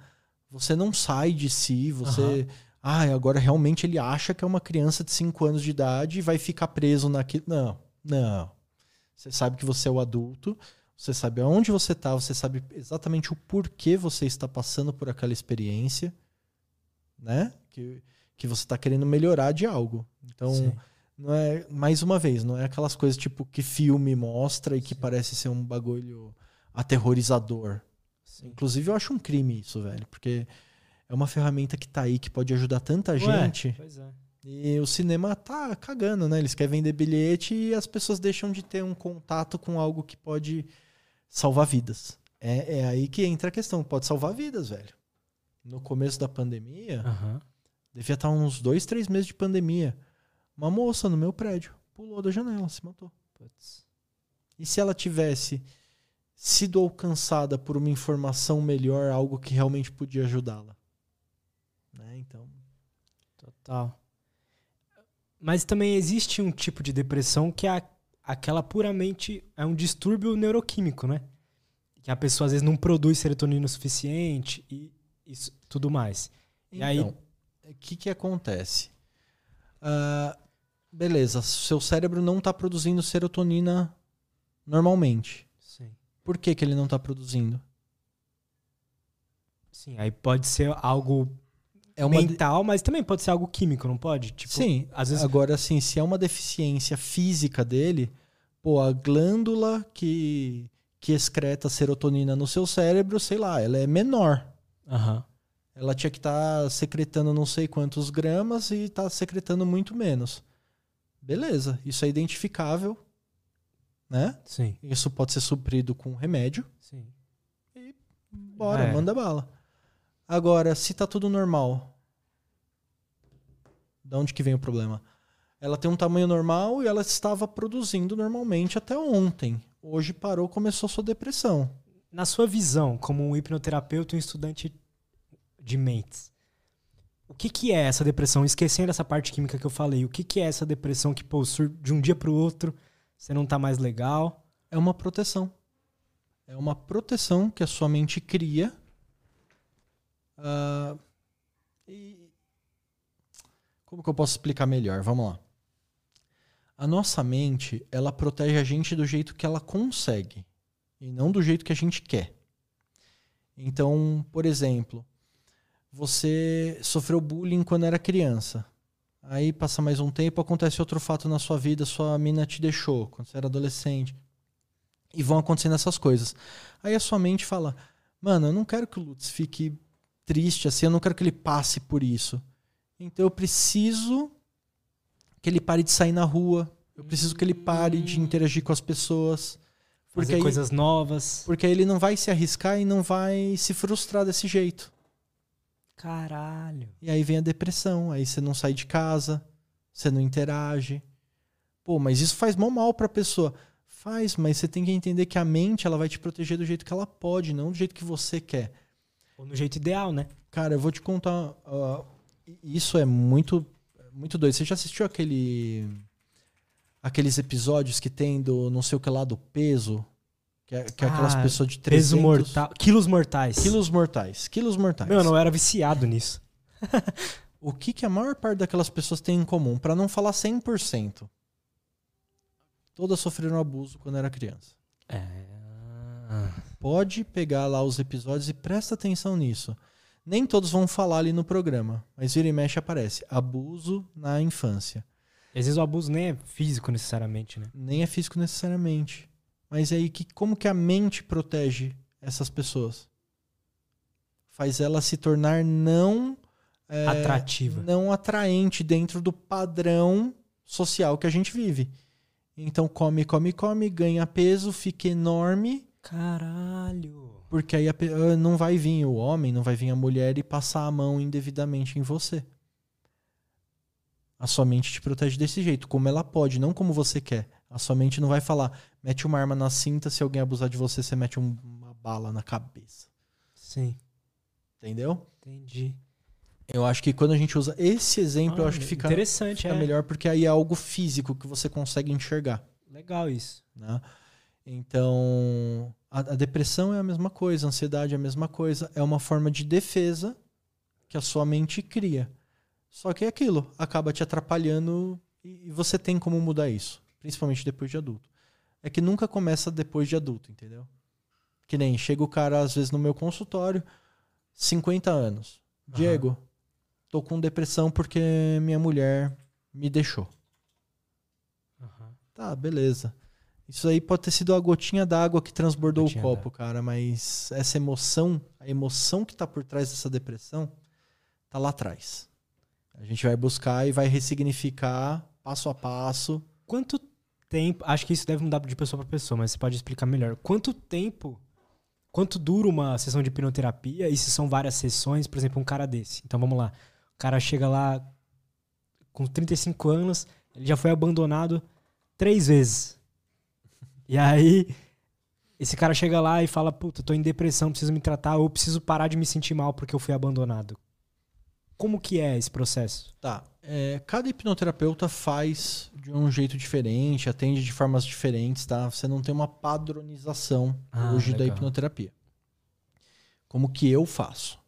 Você não sai de si, você. Uhum. Ah, agora realmente ele acha que é uma criança de 5 anos de idade e vai ficar preso naquilo. Não, não. Você sabe que você é o adulto, você sabe aonde você está, você sabe exatamente o porquê você está passando por aquela experiência, né? Que, que você está querendo melhorar de algo. Então, Sim. não é, mais uma vez, não é aquelas coisas tipo que filme mostra e que Sim. parece ser um bagulho aterrorizador. Sim. Inclusive, eu acho um crime isso, velho, porque é uma ferramenta que está aí que pode ajudar tanta Ué, gente. Pois é. E o cinema tá cagando, né? Eles querem vender bilhete e as pessoas deixam de ter um contato com algo que pode salvar vidas. É, é aí que entra a questão. Pode salvar vidas, velho. No começo da pandemia,
uhum.
devia estar uns dois, três meses de pandemia. Uma moça no meu prédio pulou da janela, se matou. Putz. E se ela tivesse sido alcançada por uma informação melhor, algo que realmente podia ajudá-la? Né? Então.
Total. Mas também existe um tipo de depressão que é aquela puramente é um distúrbio neuroquímico, né? Que a pessoa às vezes não produz serotonina o suficiente e isso tudo mais.
Então, e aí, o que que acontece? Uh, beleza, seu cérebro não está produzindo serotonina normalmente.
Sim.
Por que, que ele não está produzindo?
Sim, aí pode ser algo é uma mental, mas também pode ser algo químico, não pode?
Tipo, sim. Às vezes... Agora, sim, se é uma deficiência física dele, pô, a glândula que, que excreta serotonina no seu cérebro, sei lá, ela é menor.
Uhum.
Ela tinha que estar tá secretando não sei quantos gramas e está secretando muito menos. Beleza, isso é identificável, né?
Sim.
Isso pode ser suprido com remédio.
Sim.
E bora, é. manda bala. Agora, se tá tudo normal, de onde que vem o problema? Ela tem um tamanho normal e ela estava produzindo normalmente até ontem. Hoje parou, começou sua depressão.
Na sua visão, como um hipnoterapeuta e um estudante de mentes, o que, que é essa depressão? Esquecendo essa parte química que eu falei, o que, que é essa depressão que, pô, de um dia para o outro você não tá mais legal?
É uma proteção. É uma proteção que a sua mente cria Uh, e como que eu posso explicar melhor? Vamos lá. A nossa mente, ela protege a gente do jeito que ela consegue e não do jeito que a gente quer. Então, por exemplo, você sofreu bullying quando era criança. Aí passa mais um tempo, acontece outro fato na sua vida, sua mina te deixou quando você era adolescente. E vão acontecendo essas coisas. Aí a sua mente fala: "Mano, eu não quero que o Lutz fique triste, assim, eu não quero que ele passe por isso. Então eu preciso que ele pare de sair na rua, eu preciso que ele pare de interagir com as pessoas.
Porque Fazer aí, coisas novas.
Porque aí ele não vai se arriscar e não vai se frustrar desse jeito.
Caralho.
E aí vem a depressão, aí você não sai de casa, você não interage. Pô, mas isso faz mal mal pra pessoa. Faz, mas você tem que entender que a mente ela vai te proteger do jeito que ela pode, não do jeito que você quer.
Ou no jeito ideal, né?
Cara, eu vou te contar. Uh, isso é muito, muito doido. Você já assistiu aquele. Aqueles episódios que tem do não sei o que lá do peso? Que é, que é aquelas
Ah,
pessoas de 300...
Peso mortal. Quilos mortais.
Quilos mortais. Quilos mortais.
Mano, eu era viciado nisso. *laughs*
O que, que a maior parte daquelas pessoas tem em comum? Pra não falar 100%. Todas sofreram abuso quando era criança.
É.
Pode pegar lá os episódios e presta atenção nisso. Nem todos vão falar ali no programa, mas vira e mexe aparece. Abuso na infância.
Às vezes o abuso nem é físico necessariamente, né?
Nem é físico necessariamente. Mas aí, que, como que a mente protege essas pessoas? Faz ela se tornar não... é,
Atrativa.
Não atraente dentro do padrão social que a gente vive. Então come, come, come, ganha peso, fica enorme,
Caralho.
porque aí a ah, não vai vir o homem, não vai vir a mulher e passar a mão indevidamente em você. A sua mente te protege desse jeito, como ela pode, não como você quer. A sua mente não vai falar, mete uma arma na cinta, se alguém abusar de você, você mete um- uma bala na cabeça.
Sim,
Entendeu?
entendi.
Eu acho que quando a gente usa esse exemplo, eu
Ah,
acho que fica,
Interessante,
fica
é.
melhor, porque aí é algo físico que você consegue enxergar.
Legal isso.
né? Então, a, a depressão é a mesma coisa, a ansiedade é a mesma coisa, é uma forma de defesa que a sua mente cria. Só que é aquilo, acaba te atrapalhando e, e você tem como mudar isso, principalmente depois de adulto. É que nunca começa depois de adulto, entendeu? Que nem chega o cara às vezes no meu consultório, 50 anos.
Aham.
Diego, tô com depressão porque minha mulher me deixou.
Aham.
Tá, beleza. Isso aí pode ter sido a gotinha d'água que transbordou
Gotinha
o copo, cara, mas essa emoção, a emoção que tá por trás dessa depressão, tá lá atrás. A gente vai buscar e vai ressignificar passo a passo.
Quanto tempo. Acho que isso deve mudar de pessoa pra pessoa, mas você pode explicar melhor. Quanto tempo. Quanto dura uma sessão de hipnoterapia? E se são várias sessões, por exemplo, um cara desse. Então vamos lá. O cara chega lá com 35 anos, ele já foi abandonado três vezes. E aí, esse cara chega lá e fala: Puta, tô em depressão, preciso me tratar, ou preciso parar de me sentir mal porque eu fui abandonado. Como que é esse processo?
Tá. é, cada hipnoterapeuta faz de um jeito diferente, atende de formas diferentes, tá? Você não tem uma padronização
Ah,
hoje da
legal.
hipnoterapia. Como que eu faço?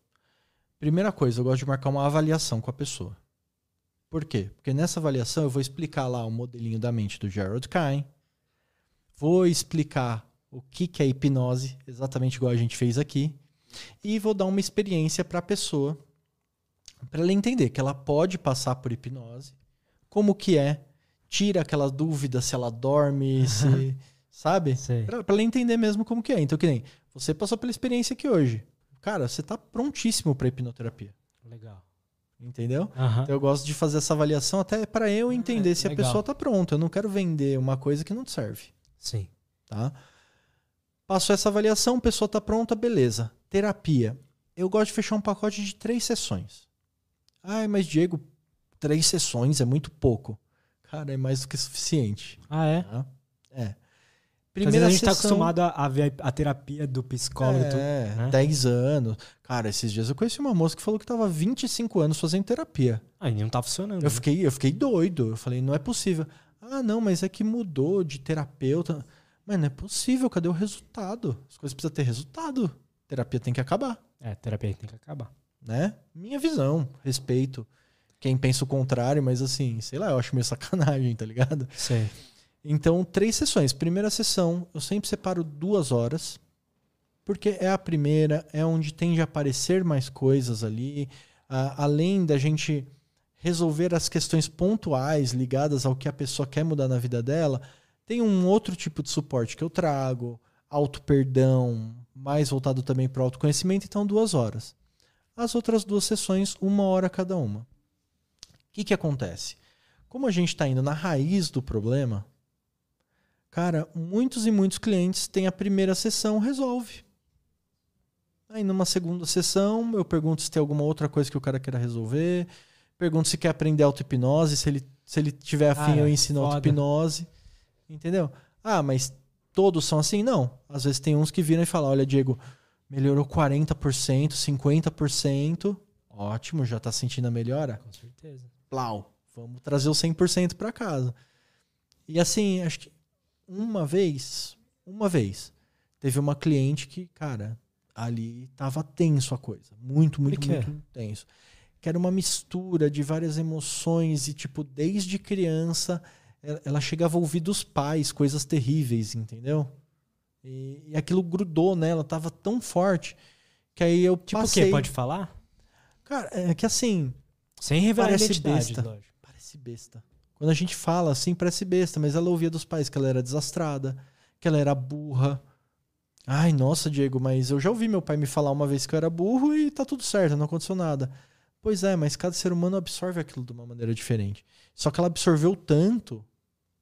Primeira coisa, eu gosto de marcar uma avaliação com a pessoa. Por quê? Porque nessa avaliação eu vou explicar lá o modelinho da mente do Gerald Kine, vou explicar o que, que é hipnose, exatamente igual a gente fez aqui, e vou dar uma experiência para a pessoa, para ela entender que ela pode passar por hipnose, como que é, tira aquela dúvida se ela dorme, *laughs* se, sabe? Pra ela entender mesmo como que é. Então, que nem, você passou pela experiência aqui hoje. Cara, você tá prontíssimo pra hipnoterapia.
Legal.
Entendeu?
Aham.
Então, eu gosto de fazer essa avaliação até para eu entender
é
se a
legal.
pessoa tá pronta. Eu não quero vender uma coisa que não te serve,
Sim.
tá? Passou essa avaliação, a pessoa tá pronta, beleza. Terapia. Eu gosto de fechar um pacote de três sessões. Ai, mas Diego, três sessões é muito pouco. Cara, é mais do que suficiente.
Ah, é?
Tá? É.
Vezes a gente tá
sessão-
acostumado a, ver a terapia do psicólogo.
É,
né?
10 anos. Cara, esses dias eu conheci uma moça que falou que tava 25 anos fazendo terapia.
Aí não tá funcionando.
Eu
né?
fiquei, eu fiquei doido. Eu falei, não é possível. Ah, não, mas é que mudou de terapeuta. Mas não é possível, cadê o resultado? As coisas precisam ter resultado. Terapia tem que acabar,
É, terapia tem que acabar.
né? Minha visão, respeito. Quem pensa o contrário, mas assim, sei lá, eu acho meio sacanagem, tá ligado?
Sei.
Então, três sessões. Primeira sessão, eu sempre separo duas horas, porque é a primeira, é onde tende a aparecer mais coisas ali, a- além da gente resolver as questões pontuais ligadas ao que a pessoa quer mudar na vida dela, tem um outro tipo de suporte que eu trago, auto-perdão, mais voltado também para o autoconhecimento, então duas horas. As outras duas sessões, uma hora cada uma. O que, que acontece? Como a gente está indo na raiz do problema, Cara, muitos e muitos clientes têm a primeira sessão, resolve. Aí numa segunda sessão, eu pergunto se tem alguma outra coisa que o cara queira resolver. Pergunto se quer aprender auto-hipnose, se ele, se ele tiver afim,
Cara,
eu ensino auto-hipnose. Entendeu? Ah, mas todos são assim? Não. Às vezes tem uns que viram e falam: olha, Diego, melhorou 40%, 50%. Ótimo, já tá sentindo a melhora?
Com certeza.
Plau, vamos trazer o 100% para casa. E assim, acho que uma vez, uma vez, teve uma cliente que, cara, ali tava tenso a coisa. Muito, muito, muito tenso. Que era uma mistura de várias emoções e, tipo, desde criança ela- chegava a ouvir dos pais coisas terríveis, entendeu? E, e aquilo grudou nela, tava tão forte que aí eu
Tipo o
passei...
quê? Pode falar?
Cara, é que assim,
Sem revelar
Parece besta.
lógico.
Parece besta. Quando a gente fala assim, parece besta, mas ela ouvia dos pais que ela era desastrada, que ela era burra. Ai, nossa, Diego, mas eu já ouvi meu pai me falar uma vez que eu era burro e tá tudo certo, não aconteceu nada. Pois é, mas cada ser humano absorve aquilo de uma maneira diferente. Só que ela absorveu tanto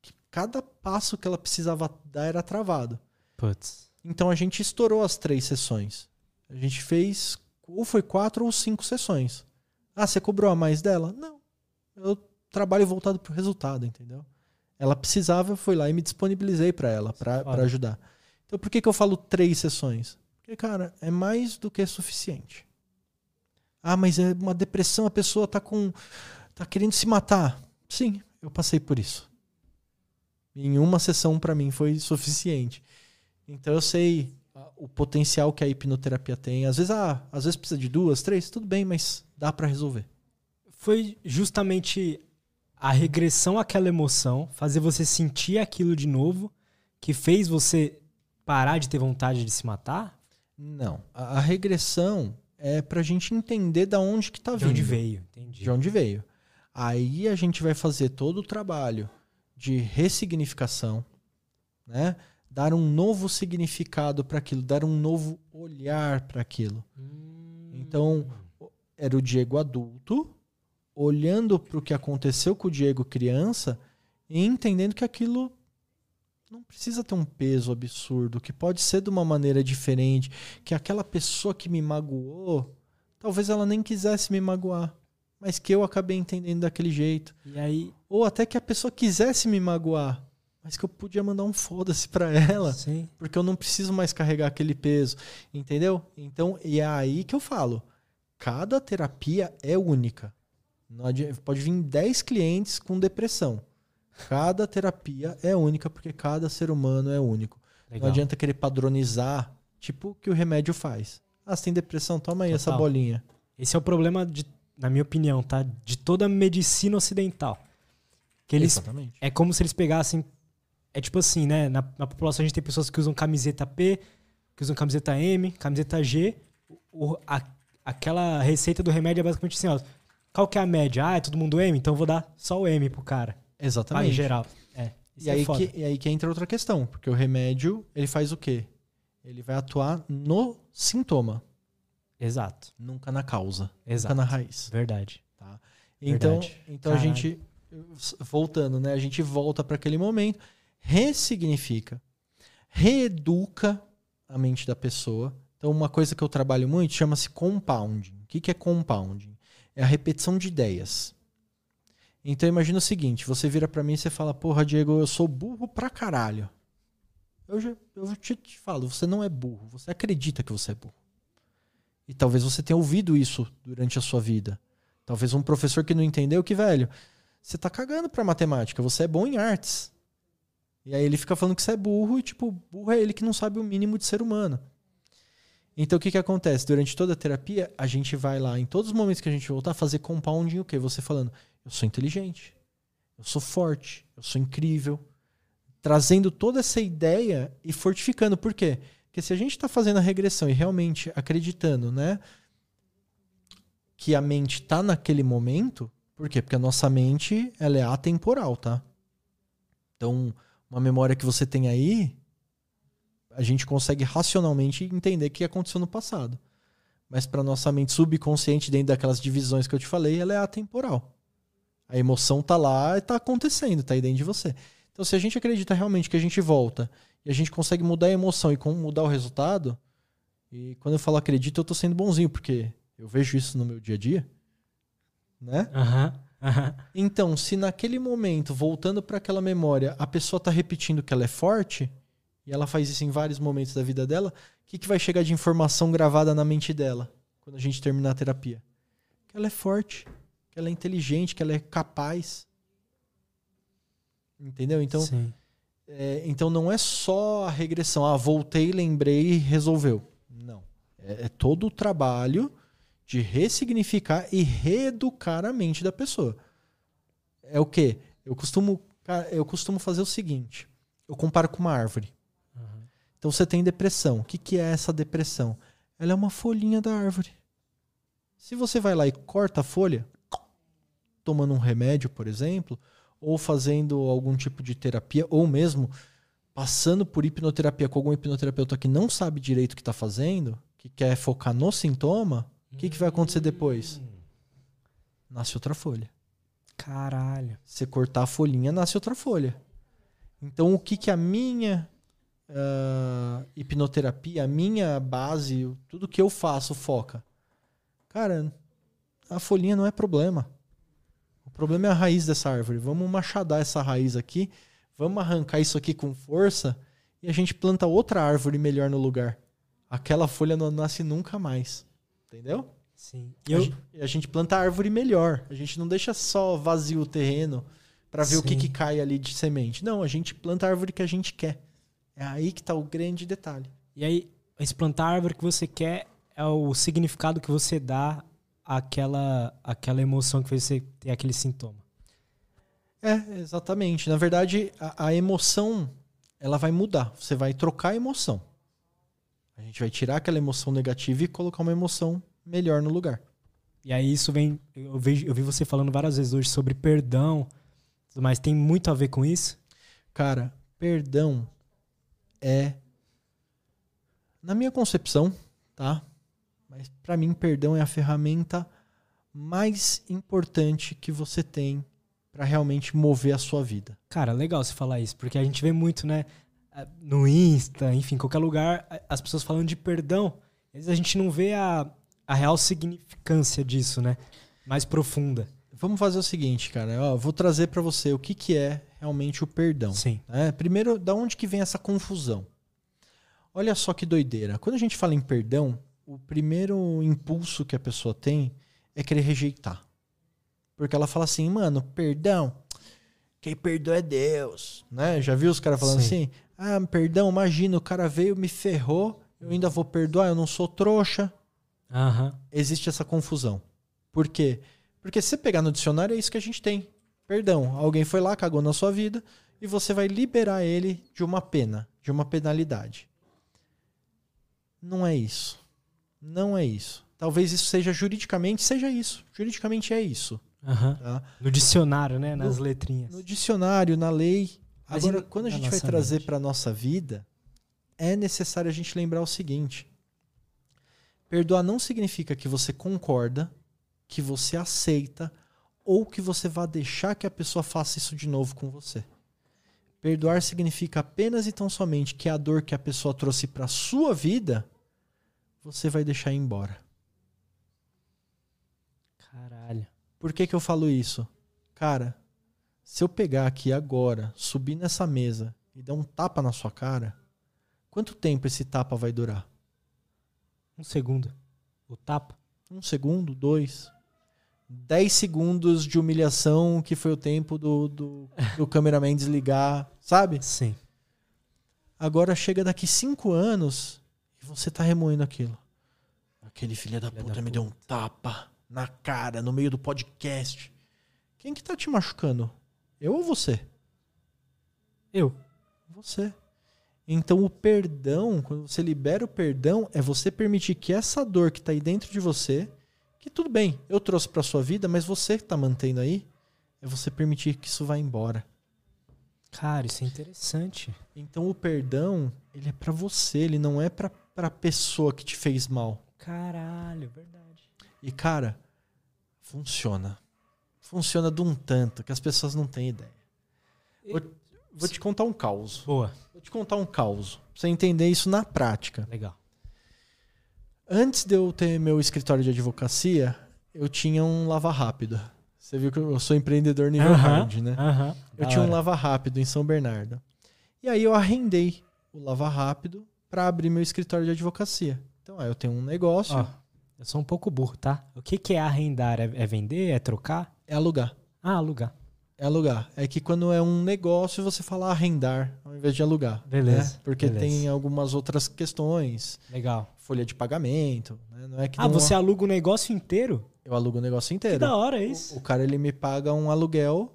que cada passo que ela precisava dar era travado.
Putz.
Então a gente estourou as três sessões. A gente fez ou foi quatro ou cinco sessões. Ah, você cobrou a mais dela? Não. Eu trabalho voltado pro resultado, entendeu? Ela precisava, eu fui lá e me disponibilizei para ela, para ajudar. Então por que, que eu falo três sessões? Porque, cara, é mais do que suficiente. Ah, mas é uma depressão, a pessoa tá com. tá querendo se matar. Sim, eu passei por isso. Em uma sessão para mim foi suficiente. Então eu sei ah, o potencial que a hipnoterapia tem. Às vezes, ah, às vezes precisa de duas, três, tudo bem, mas dá para resolver.
Foi justamente a regressão àquela emoção, fazer você sentir aquilo de novo, que fez você parar de ter vontade de se matar?
Não, a regressão é pra gente entender da onde que tá
De
vindo.
onde veio, entendi.
De onde veio. Aí a gente vai fazer todo o trabalho de ressignificação, né? Dar um novo significado para aquilo, dar um novo olhar para aquilo.
Hum.
Então, era o Diego adulto olhando para o que aconteceu com o Diego criança e entendendo que aquilo não precisa ter um peso absurdo, que pode ser de uma maneira diferente, que aquela pessoa que me magoou, talvez ela nem quisesse me magoar, mas que eu acabei entendendo daquele jeito,
E aí,
ou até que a pessoa quisesse me magoar, mas que eu podia mandar um foda-se para ela
sim.
porque eu não preciso mais carregar aquele peso, entendeu? Então, e é aí que eu falo, cada terapia é única. Pode vir 10 clientes com depressão. Cada terapia é única porque cada ser humano é único. Não
Legal.
adianta querer padronizar, tipo o que o remédio faz. Ah, você tem depressão? Toma aí essa
Total.
bolinha.
Esse é o problema, de, na minha opinião, tá? De toda a medicina ocidental. Que eles
Exatamente.
É como se eles pegassem. É tipo assim, né? Na, na população a gente tem pessoas que usam camiseta P, que usam camiseta M, camiseta G. O- a- aquela receita do remédio é basicamente assim, ó. Qual que é a média? Ah, é todo mundo M? Então eu vou dar só o M pro cara. Em
Exatamente.
geral. É.
E
é
aí, que, e aí que entra outra questão, porque o remédio, ele faz o quê? Ele vai atuar no sintoma,
Exato.
nunca na causa,
Exato.
nunca na raiz.
Verdade.
Tá? Então,
Verdade.
então a gente, voltando, né? A gente volta para aquele momento, ressignifica, reeduca a mente da pessoa. Então, uma coisa que eu trabalho muito chama-se compounding. O que, que é compounding? É a repetição de ideias. Então, imagina o seguinte: você vira para mim e você fala, porra, Diego, eu sou burro pra caralho. Eu, já, eu te, te falo, você não é burro, você acredita que você é burro. E talvez você tenha ouvido isso durante a sua vida. Talvez um professor que não entendeu que, velho, você tá cagando pra matemática, você é bom em artes. E aí ele fica falando que você é burro e, tipo, burro é ele que não sabe o mínimo de ser humano. Então o que que acontece? Durante toda a terapia, a gente vai lá, em todos os momentos que a gente voltar, fazer compounding o quê? Você falando, eu sou inteligente, eu sou forte, eu sou incrível. Trazendo toda essa ideia e fortificando. Por quê? Porque se a gente está fazendo a regressão e realmente acreditando, né? que a mente tá naquele momento, por quê? Porque a nossa mente, ela é atemporal, tá? Então, uma memória que você tem aí, a gente consegue racionalmente entender o que aconteceu no passado. Mas para nossa mente subconsciente, dentro daquelas divisões que eu te falei, ela é atemporal. A emoção tá lá e tá acontecendo, tá aí dentro de você. Então, se a gente acredita realmente que a gente volta e a gente consegue mudar a emoção e como mudar o resultado, e quando eu falo acredito, eu tô sendo bonzinho, porque eu vejo isso no meu dia a dia, né?
Aham. Aham.
Então, se naquele momento, voltando para aquela memória, a pessoa tá repetindo que ela é forte, e ela faz isso em vários momentos da vida dela, o que, que vai chegar de informação gravada na mente dela quando a gente terminar a terapia? Que ela é forte, que ela é inteligente, que ela é capaz. Entendeu? Então. É, então não é só a regressão, ah, voltei, lembrei e resolveu. Não. É, é todo o trabalho de ressignificar e reeducar a mente da pessoa. É o quê? Eu costumo, eu costumo fazer o seguinte: eu comparo com uma árvore. Uhum. Então você tem depressão. O que, que é essa depressão? Ela é uma folhinha da árvore. Se você vai lá e corta a folha, tomando um remédio, por exemplo, ou fazendo algum tipo de terapia, ou mesmo passando por hipnoterapia com algum hipnoterapeuta que não sabe direito o que está fazendo, que quer focar no sintoma, o que, que vai acontecer depois? Nasce outra folha.
Caralho.
Você cortar a folhinha, nasce outra folha. Então, o que, que a minha uh, hipnoterapia, a minha base, tudo que eu faço foca? Cara, a folhinha não é problema. O problema é a raiz dessa árvore. Vamos machadar essa raiz aqui, vamos arrancar isso aqui com força e a gente planta outra árvore melhor no lugar. Aquela folha não nasce nunca mais. Entendeu?
Sim.
E eu... a, gente, planta árvore melhor. A gente não deixa só vazio o terreno para ver Sim. o que, que cai ali de semente. Não, a gente planta a árvore que a gente quer. É aí que está o grande detalhe.
E aí, esse plantar a árvore que você quer é o significado que você dá àquela, àquela emoção que fez você ter aquele sintoma.
É, exatamente. Na verdade, a, a emoção ela vai mudar. Você vai trocar a emoção. A gente vai tirar aquela emoção negativa e colocar uma emoção melhor no lugar.
E aí isso vem. Eu, vejo, eu vi você falando várias vezes hoje sobre perdão, mas tem muito a ver com isso?
Cara, perdão é. Na minha concepção, tá? Mas para mim, perdão é a ferramenta mais importante que você tem para realmente mover a sua vida.
Cara, legal você falar isso, porque a gente vê muito, né? no Insta, enfim, qualquer lugar, as pessoas falando de perdão. Às vezes a gente não vê a, a real significância disso, né? Mais profunda.
Vamos fazer o seguinte, cara. Ó, vou trazer para você o que, que é realmente o perdão.
Sim.
Né? Primeiro, da onde que vem essa confusão? Olha só que doideira. Quando a gente fala em perdão, o primeiro impulso que a pessoa tem é querer rejeitar. Porque ela fala assim, mano, perdão, quem perdoa é Deus, né? Já viu os caras falando Sim. assim? Ah, perdão, imagina, o cara veio, me ferrou, eu ainda vou perdoar, eu não sou trouxa.
Uhum.
Existe essa confusão. Por quê? Porque se você pegar no dicionário, é isso que a gente tem. Perdão, alguém foi lá, cagou na sua vida, e você vai liberar ele de uma pena, de uma penalidade. Não é isso. Não é isso. Talvez isso seja juridicamente, seja isso. Juridicamente é isso.
Uhum. Tá? No dicionário, né? Nas no, letrinhas.
No dicionário, na lei, Agora, quando a gente vai trazer para nossa vida, é necessário a gente lembrar o seguinte: perdoar não significa que você concorda, que você aceita ou que você vá deixar que a pessoa faça isso de novo com você. Perdoar significa apenas e tão somente que a dor que a pessoa trouxe para sua vida, você vai deixar ir embora.
Caralho.
Por que, que eu falo isso? Cara, se eu pegar aqui agora, subir nessa mesa e dar um tapa na sua cara, quanto tempo esse tapa vai durar?
Um segundo. O tapa?
Um segundo, dois. Dez segundos de humilhação, que foi o tempo do, do, do *laughs* cameraman desligar, sabe?
Sim.
Agora chega daqui cinco anos você tá remoendo aquilo. Aquele filho da, filha puta, da me puta deu um tapa na cara, no meio do podcast. Quem que tá te machucando? Eu ou você?
Eu.
Você. Então o perdão, quando você libera o perdão, é você permitir que essa dor que está aí dentro de você, que tudo bem, eu trouxe para sua vida, mas você que está mantendo aí, é você permitir que isso vá embora.
Cara, isso é interessante.
Então o perdão, ele é para você, ele não é para a pessoa que te fez mal.
Caralho, verdade.
E cara, funciona funciona de um tanto que as pessoas não têm ideia. Vou, vou te contar um caos.
Boa.
Vou te contar um caos. Pra você entender isso na prática.
Legal.
Antes de eu ter meu escritório de advocacia, eu tinha um lava rápido. Você viu que eu sou empreendedor nível hard, né? Eu tinha um lava rápido em São Bernardo. E aí eu arrendei o lava rápido para abrir meu escritório de advocacia. Então, aí eu tenho um negócio.
Oh, eu sou um pouco burro, tá? O que, que é arrendar? É, é vender? É trocar?
É alugar.
Ah, alugar.
É alugar. É que quando é um negócio, você fala arrendar, ao invés de alugar.
Beleza,
né? Porque
beleza.
tem algumas outras questões,
Legal.
folha de pagamento. Né? Não é que
Ah, você
uma-
aluga o negócio inteiro?
eu alugo o negócio
Que
inteiro.
da hora é
O,
isso.
o cara ele me paga um aluguel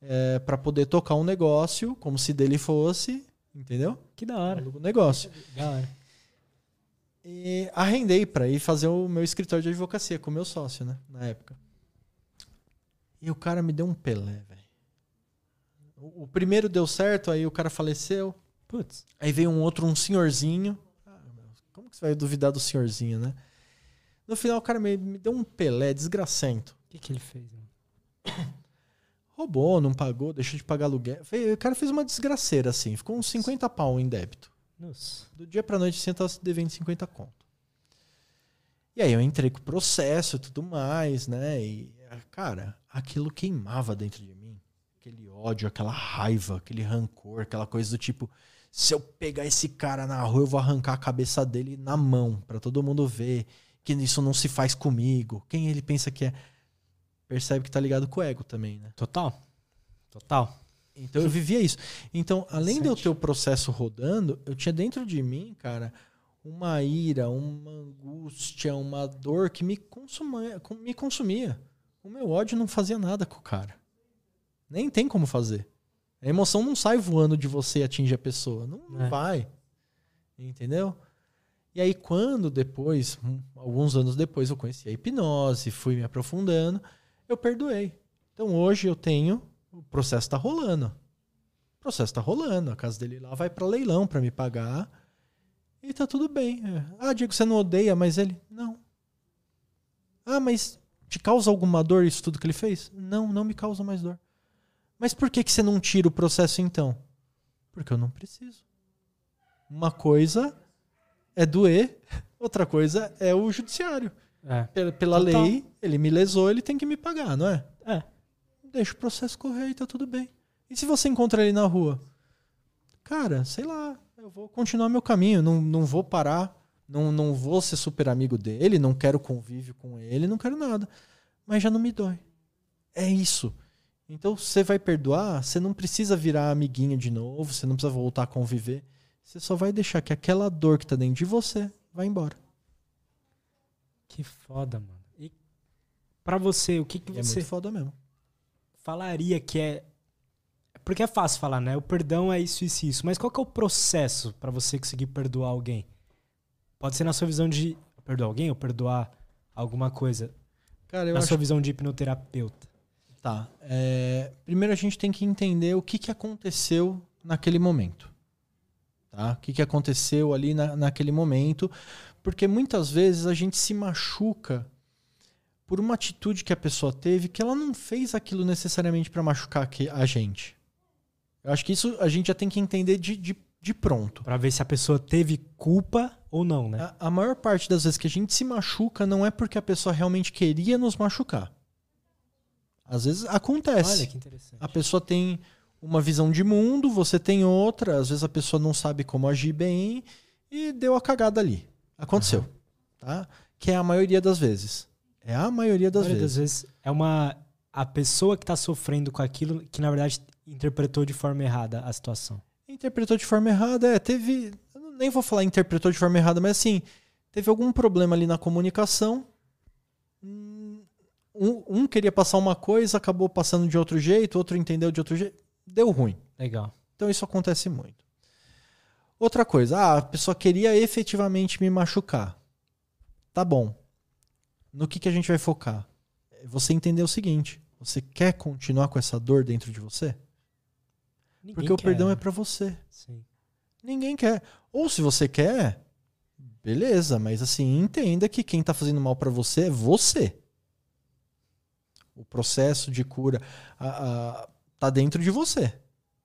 é, para poder tocar um negócio como se dele fosse, entendeu?
Que da hora.
alugo negócio.
Da hora.
E arrendei para ir fazer o meu escritório de advocacia com o meu sócio, né? Na época. E o cara me deu um pelé, velho. O, primeiro deu certo, aí o cara faleceu.
Putz.
Aí veio um outro, um senhorzinho. Ah, como que você vai duvidar do senhorzinho, né? No final, o cara me, me deu um pelé desgracento.
O que, que ele fez? mano?
Roubou, não pagou, deixou de pagar aluguel. O cara fez uma desgraceira, assim. Ficou uns 50 pau em débito.
Nossa.
Do dia pra noite, você tava se devendo 50 conto. E aí eu entrei com o processo e tudo mais, né? E, cara, aquilo queimava dentro de mim. Aquele ódio, aquela raiva, aquele rancor, aquela coisa do tipo: se eu pegar esse cara na rua, eu vou arrancar a cabeça dele na mão, pra todo mundo ver que isso não se faz comigo. Quem ele pensa que é. Percebe que tá ligado com o ego também, né?
Total. Total.
Então eu vivia isso. Então, além de eu ter o processo rodando, eu tinha dentro de mim, cara, uma ira, uma angústia, uma dor que me consumia, me consumia. O meu ódio não fazia nada com o cara. Nem tem como fazer. A emoção não sai voando de você e atinge a pessoa. Não,
É.
vai. Entendeu? E aí, quando depois, alguns anos depois, eu conheci a hipnose, fui me aprofundando, eu perdoei. Então hoje eu tenho o processo está rolando. O processo está rolando. A casa dele lá vai para leilão para me pagar. E tá tudo bem. É. Ah, Diego, você não odeia, mas ele. Não. Ah, mas te causa alguma dor isso tudo que ele fez? Não, não me causa mais dor. Mas por que, que você não tira o processo então? Porque eu não preciso. Uma coisa é doer, outra coisa é o judiciário.
É.
Pela, lei, ele me lesou, ele tem que me pagar, não é?
É.
Deixa o processo correr e tá tudo bem. E se você encontra ele na rua? Cara, sei lá, eu vou continuar meu caminho, não, não vou parar, não, não vou ser super amigo dele, não quero convívio com ele, não quero nada. Mas já não me dói. É isso. Então você vai perdoar, você não precisa virar amiguinho de novo, você não precisa voltar a conviver. Você só vai deixar que aquela dor que tá dentro de você vai embora.
Que foda, mano. E pra você, o que, que
é
você
muito foda mesmo.
falaria que é. Porque é fácil falar, né? O perdão é isso, isso, isso. Mas qual que é o processo pra você conseguir perdoar alguém? Pode ser na sua visão de perdoar alguém ou perdoar alguma coisa.
Cara, eu
na
acho
sua visão de hipnoterapeuta.
Tá. É, primeiro a gente tem que entender o que, que aconteceu naquele momento. Tá? O que, que aconteceu ali na, naquele momento. Porque muitas vezes a gente se machuca por uma atitude que a pessoa teve que ela não fez aquilo necessariamente para machucar a gente. Eu acho que isso a gente já tem que entender de, de, de pronto.
Pra ver se a pessoa teve culpa ou não, né?
A, a maior parte das vezes que a gente se machuca não é porque a pessoa realmente queria nos machucar. Às vezes acontece.
Olha que interessante.
A pessoa tem uma visão de mundo, você tem outra, às vezes a pessoa não sabe como agir bem e deu a cagada ali. Aconteceu. Tá? Que é a maioria das vezes. É a maioria
A
das
maioria
vezes.
das vezes é uma. A pessoa que tá sofrendo com aquilo que, na verdade, interpretou de forma errada a situação.
Interpretou de forma errada, é, teve. Nem vou falar interpretou de forma errada, mas assim, teve algum problema ali na comunicação. Hum, Um, um queria passar uma coisa, acabou passando de outro jeito, outro entendeu de outro jeito. Deu ruim.
Legal.
Então isso acontece muito. Outra coisa, ah, a pessoa queria efetivamente me machucar. Tá bom. No que, que a gente vai focar? Você entender o seguinte: você quer continuar com essa dor dentro de você?
Ninguém
Porque o
quer,
perdão
né?
é pra você.
Sim.
Ninguém quer. Ou se você quer, beleza, mas assim, entenda que quem tá fazendo mal pra você é você. O processo de cura a, a- tá dentro de você.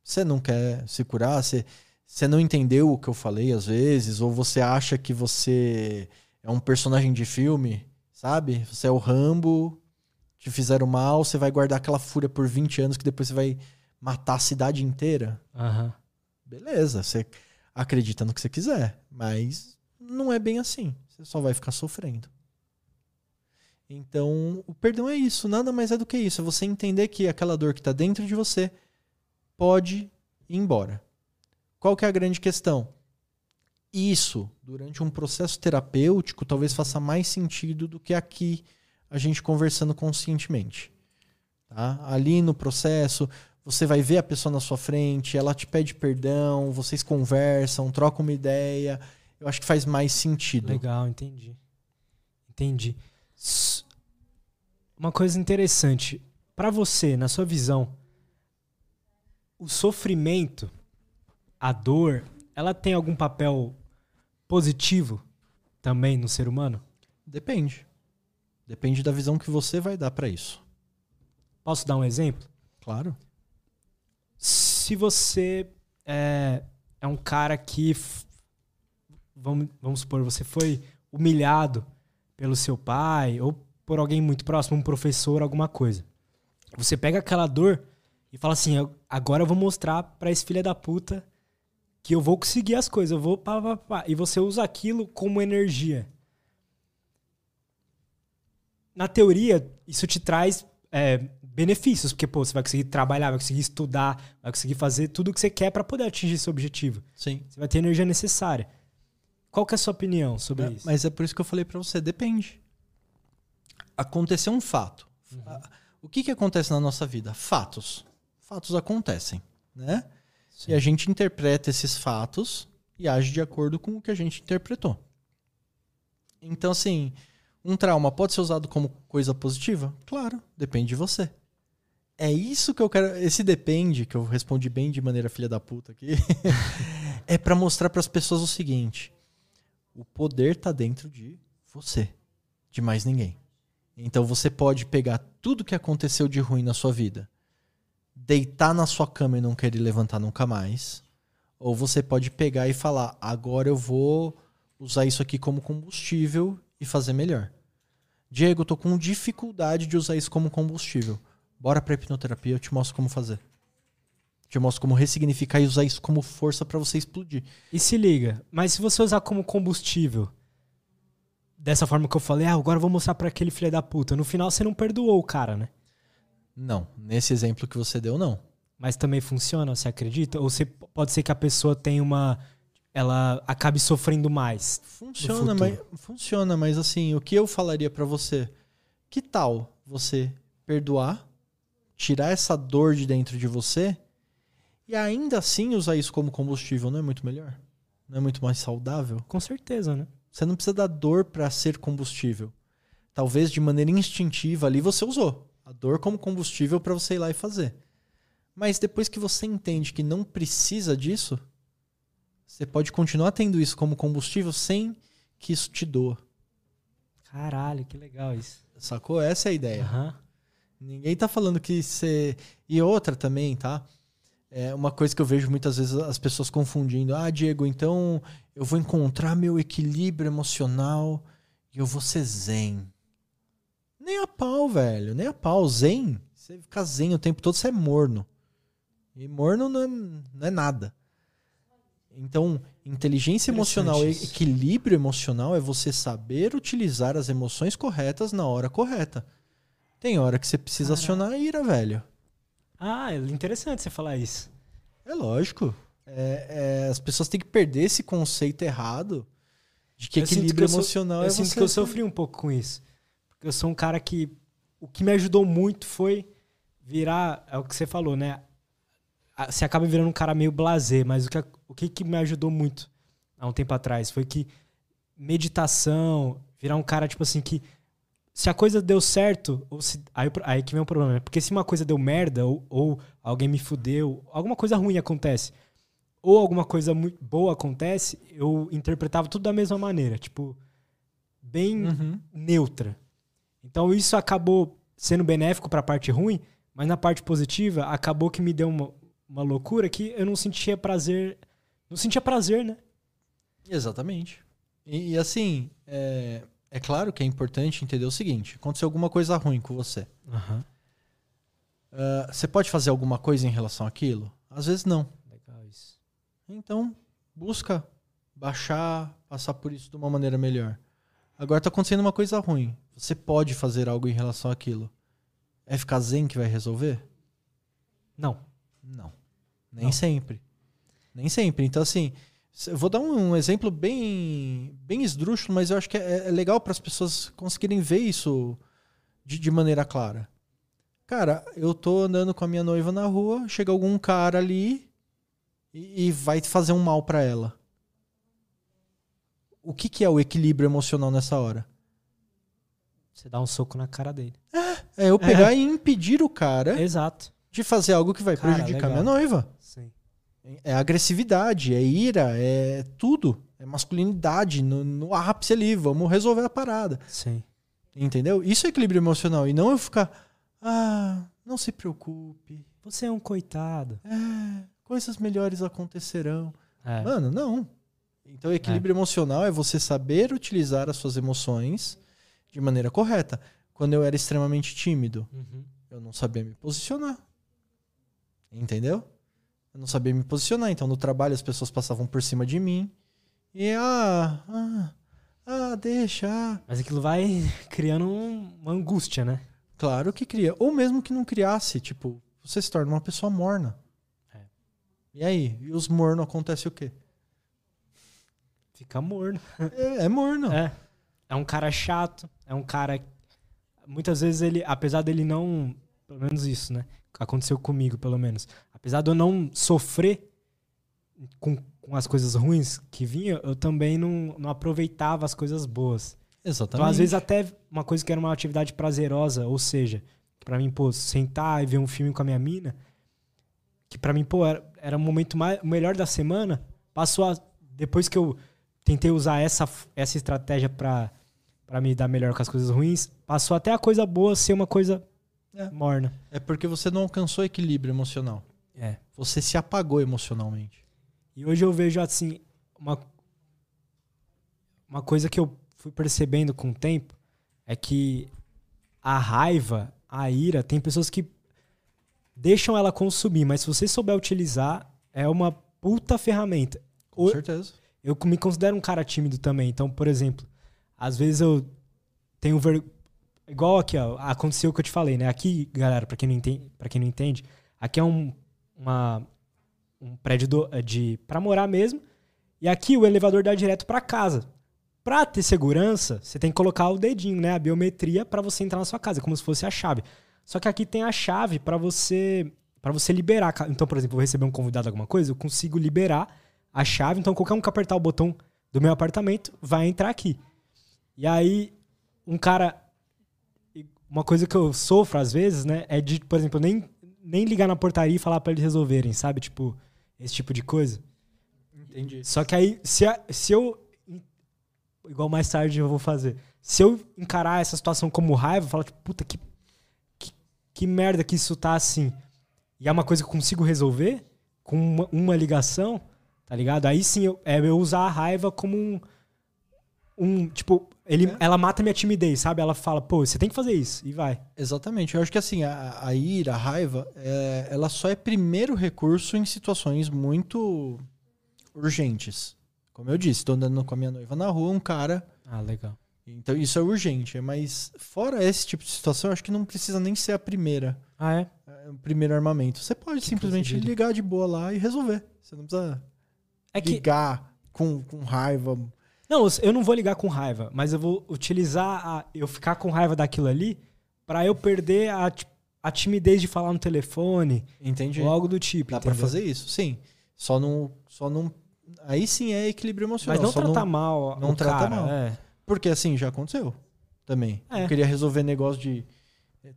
Você não quer se curar, você, você não entendeu o que eu falei às vezes, ou você acha que você é um personagem de filme, sabe? Você é o Rambo, te fizeram mal, você vai guardar aquela fúria por 20 anos que depois você vai matar a cidade inteira.
Aham.
Beleza, você acredita no que você quiser, mas não é bem assim. Você só vai ficar sofrendo. Então, o perdão é isso, nada mais é do que isso. É você entender que aquela dor que está dentro de você pode ir embora. Qual que é a grande questão? Isso, durante um processo terapêutico, talvez faça mais sentido do que aqui a gente conversando conscientemente. Tá? Ali no processo, você vai ver a pessoa na sua frente, ela te pede perdão, vocês conversam, trocam uma ideia. Eu acho que faz mais sentido.
Legal, entendi. Entendi. Uma coisa interessante, para você, na sua visão, o sofrimento, a dor, ela tem algum papel positivo também no ser humano?
Depende. Depende da visão que você vai dar para isso.
Posso dar um exemplo?
Claro.
Se você é, é um cara que, vamos, vamos supor, você foi humilhado pelo seu pai ou por alguém muito próximo, um professor, alguma coisa. Você pega aquela dor e fala assim: agora eu vou mostrar para esse filho da puta que eu vou conseguir as coisas, eu vou pá, pá, pá. E você usa aquilo como energia. Na teoria, isso te traz é, benefícios, porque pô, você vai conseguir trabalhar, vai conseguir estudar, vai conseguir fazer tudo o que você quer para poder atingir esse objetivo.
Sim.
Você vai ter a energia necessária. Qual que é a sua opinião sobre
é,
isso?
Mas é por isso que eu falei para você, depende. Aconteceu um fato. Uhum. O que, que acontece na nossa vida? Fatos. Fatos acontecem, né? Sim. E a gente interpreta esses fatos e age de acordo com o que a gente interpretou. Então, assim, um trauma pode ser usado como coisa positiva? Claro, depende de você. É isso que eu quero. Esse depende, que eu respondi bem de maneira filha da puta aqui, *laughs* é para mostrar para as pessoas o seguinte: o poder tá dentro de você, de mais ninguém. Então você pode pegar tudo que aconteceu de ruim na sua vida, deitar na sua cama e não querer levantar nunca mais, ou você pode pegar e falar: agora eu vou usar isso aqui como combustível e fazer melhor. Diego, eu tô com dificuldade de usar isso como combustível. Bora pra hipnoterapia, eu te mostro como fazer. Te mostro como ressignificar e usar isso como força para você explodir.
E se liga, mas se você usar como combustível, dessa forma que eu falei, ah, agora eu vou mostrar para aquele filho da puta, no final você não perdoou o cara, né?
Não, nesse exemplo que você deu, não.
Mas também funciona, você acredita? Ou você, pode ser que a pessoa tenha uma. Ela acabe sofrendo mais.
Funciona, mas, funciona, mas assim, o que eu falaria para você? Que tal você perdoar, tirar essa dor de dentro de você e ainda assim usar isso como combustível? Não é muito melhor? Não é muito mais saudável?
Com certeza, né?
Você não precisa da dor para ser combustível. Talvez de maneira instintiva ali você usou a dor como combustível para você ir lá e fazer. Mas depois que você entende que não precisa disso, você pode continuar tendo isso como combustível sem que isso te doa.
Caralho, que legal isso.
Sacou? Essa é a ideia.
Uhum.
Ninguém tá falando que você. E outra também, tá? É uma coisa que eu vejo muitas vezes as pessoas confundindo. Ah, Diego, então eu vou encontrar meu equilíbrio emocional e eu vou ser zen. Nem a pau, velho. Nem a pau. Zen. Você fica zen o tempo todo, você é morno. E morno não é, não é nada. Então, inteligência emocional, e equilíbrio emocional é você saber utilizar as emoções corretas na hora correta. Tem hora que você precisa Caraca. acionar a ira, velho.
Ah, é interessante você falar isso.
É lógico. É, é, as pessoas têm que perder esse conceito errado de que eu equilíbrio que emocional
eu
é
sinto que eu sofri um pouco com isso. Eu sou um cara que. O que me ajudou muito foi virar. É o que você falou, né? Você acaba virando um cara meio blazer, mas o que, o que, que me ajudou muito há um tempo atrás foi que meditação, virar um cara, tipo assim, que se a coisa deu certo, ou se, aí, aí que vem o problema, né? Porque se uma coisa deu merda, ou, ou alguém me fudeu, alguma coisa ruim acontece, ou alguma coisa muito boa acontece, eu interpretava tudo da mesma maneira, tipo, bem uhum. neutra. Então isso acabou sendo benéfico para a parte ruim, mas na parte positiva acabou que me deu uma, uma loucura que eu não sentia prazer, não sentia prazer, né?
Exatamente. E, e assim, é, é claro que é importante entender o seguinte: aconteceu alguma coisa ruim com você.
Uhum.
Uh, você pode fazer alguma coisa em relação àquilo? Às vezes não.
Legal isso.
Então, busca baixar, passar por isso de uma maneira melhor. Agora está acontecendo uma coisa ruim. Você pode fazer algo em relação àquilo. É ficar zen que vai resolver?
Não.
Não. Nem não. sempre. Nem sempre. Então, assim, eu vou dar um, exemplo bem, bem esdrúxulo, mas eu acho que é, é legal para as pessoas conseguirem ver isso de, de maneira clara. Cara, eu tô andando com a minha noiva na rua, chega algum cara ali e, e vai fazer um mal para ela. O que, que é o equilíbrio emocional nessa hora?
Você dá um soco na cara dele.
É eu pegar e impedir o cara
Exato.
de fazer algo que vai
Cara,
prejudicar
legal.
minha noiva.
Sim.
É agressividade, é ira, é tudo. É masculinidade no, no ápice ali. Vamos resolver a parada.
Sim.
Entendeu? Isso é equilíbrio emocional. E não eu ficar, ah, não se preocupe.
Você é um coitado.
É, coisas melhores acontecerão.
É.
Mano, não. Então, equilíbrio emocional é você saber utilizar as suas emoções de maneira correta. Quando eu era extremamente tímido,
Uhum.
eu não sabia me posicionar. Entendeu? Eu não sabia me posicionar. Então, no trabalho, as pessoas passavam por cima de mim. E, ah, ah, ah deixa. ah.
Mas aquilo vai *laughs* criando um- uma angústia, né?
Claro que cria. Ou mesmo que não criasse, tipo, você se torna uma pessoa morna.
É.
E aí? E os mornos acontece o quê?
Fica morno.
É, é morno.
É. É um cara chato. É um cara. Muitas vezes ele, apesar dele não. Pelo menos isso, né? Aconteceu comigo, pelo menos. Apesar de eu não sofrer com, com as coisas ruins que vinha, eu também não, não aproveitava as coisas boas.
Exatamente.
Então, às vezes, até uma coisa que era uma atividade prazerosa, ou seja, pra mim, pô, sentar e ver um filme com a minha mina, que pra mim, pô, era, era o momento mais, melhor da semana, passou a, depois que eu tentei usar essa, essa estratégia pra, pra me dar melhor com as coisas ruins, passou até a coisa boa ser uma coisa
É.
morna.
É porque você não alcançou equilíbrio emocional.
É.
Você se apagou emocionalmente.
E hoje eu vejo, assim, uma, uma coisa que eu fui percebendo com o tempo é que a raiva, a ira, tem pessoas que deixam ela consumir, mas se você souber utilizar, é uma puta ferramenta.
Com certeza.
eu me considero um cara tímido também. Então, por exemplo, às vezes eu tenho ver... igual aqui, ó, aconteceu o que eu te falei, né? Aqui, galera, para quem não entende, para quem não entende, aqui é um uma um prédio do, é de para morar mesmo. E aqui o elevador dá direto para casa. Pra ter segurança, você tem que colocar o dedinho, né, a biometria para você entrar na sua casa, como se fosse a chave. Só que aqui tem a chave para você para você liberar. Então, por exemplo, eu receber um convidado alguma coisa, eu consigo liberar a chave, então qualquer um que apertar o botão do meu apartamento vai entrar aqui. E aí, um cara. Uma coisa que eu sofro às vezes, né? É de, por exemplo, nem, nem ligar na portaria e falar pra eles resolverem, sabe? Tipo, esse tipo de coisa.
Entendi.
Só que aí, se, a- se eu. Igual mais tarde eu vou fazer. Se eu encarar essa situação como raiva, falar, tipo, puta, que, que, que merda que isso tá assim. E é uma coisa que eu consigo resolver com uma, uma ligação, tá ligado? Aí sim eu, é eu usar a raiva como um. um tipo, ele,
É.
ela mata minha timidez, sabe? Ela fala, pô, você tem que fazer isso. E vai.
Exatamente. Eu acho que assim, a, a ira, a raiva, é, ela só é primeiro recurso em situações muito urgentes. Como eu disse, tô andando com a minha noiva na rua, um cara.
Ah, legal.
Então isso é urgente. Mas fora esse tipo de situação, eu acho que não precisa nem ser a primeira.
Ah, é?
é, O primeiro armamento. Você pode
Que
simplesmente ligar de boa lá e resolver. Você não precisa
É que.
ligar com, com raiva.
Não, eu não vou ligar com raiva, mas eu vou utilizar a, eu ficar com raiva daquilo ali pra eu perder a, a timidez de falar no telefone
Entendi.
ou algo do tipo.
Dá pra
entendeu?
fazer isso, sim. Só não, só não. Aí sim é equilíbrio emocional.
Mas não
só
tratar mal.
não trata
cara,
mal.
É.
Porque assim, já aconteceu também.
É.
Eu queria resolver negócio de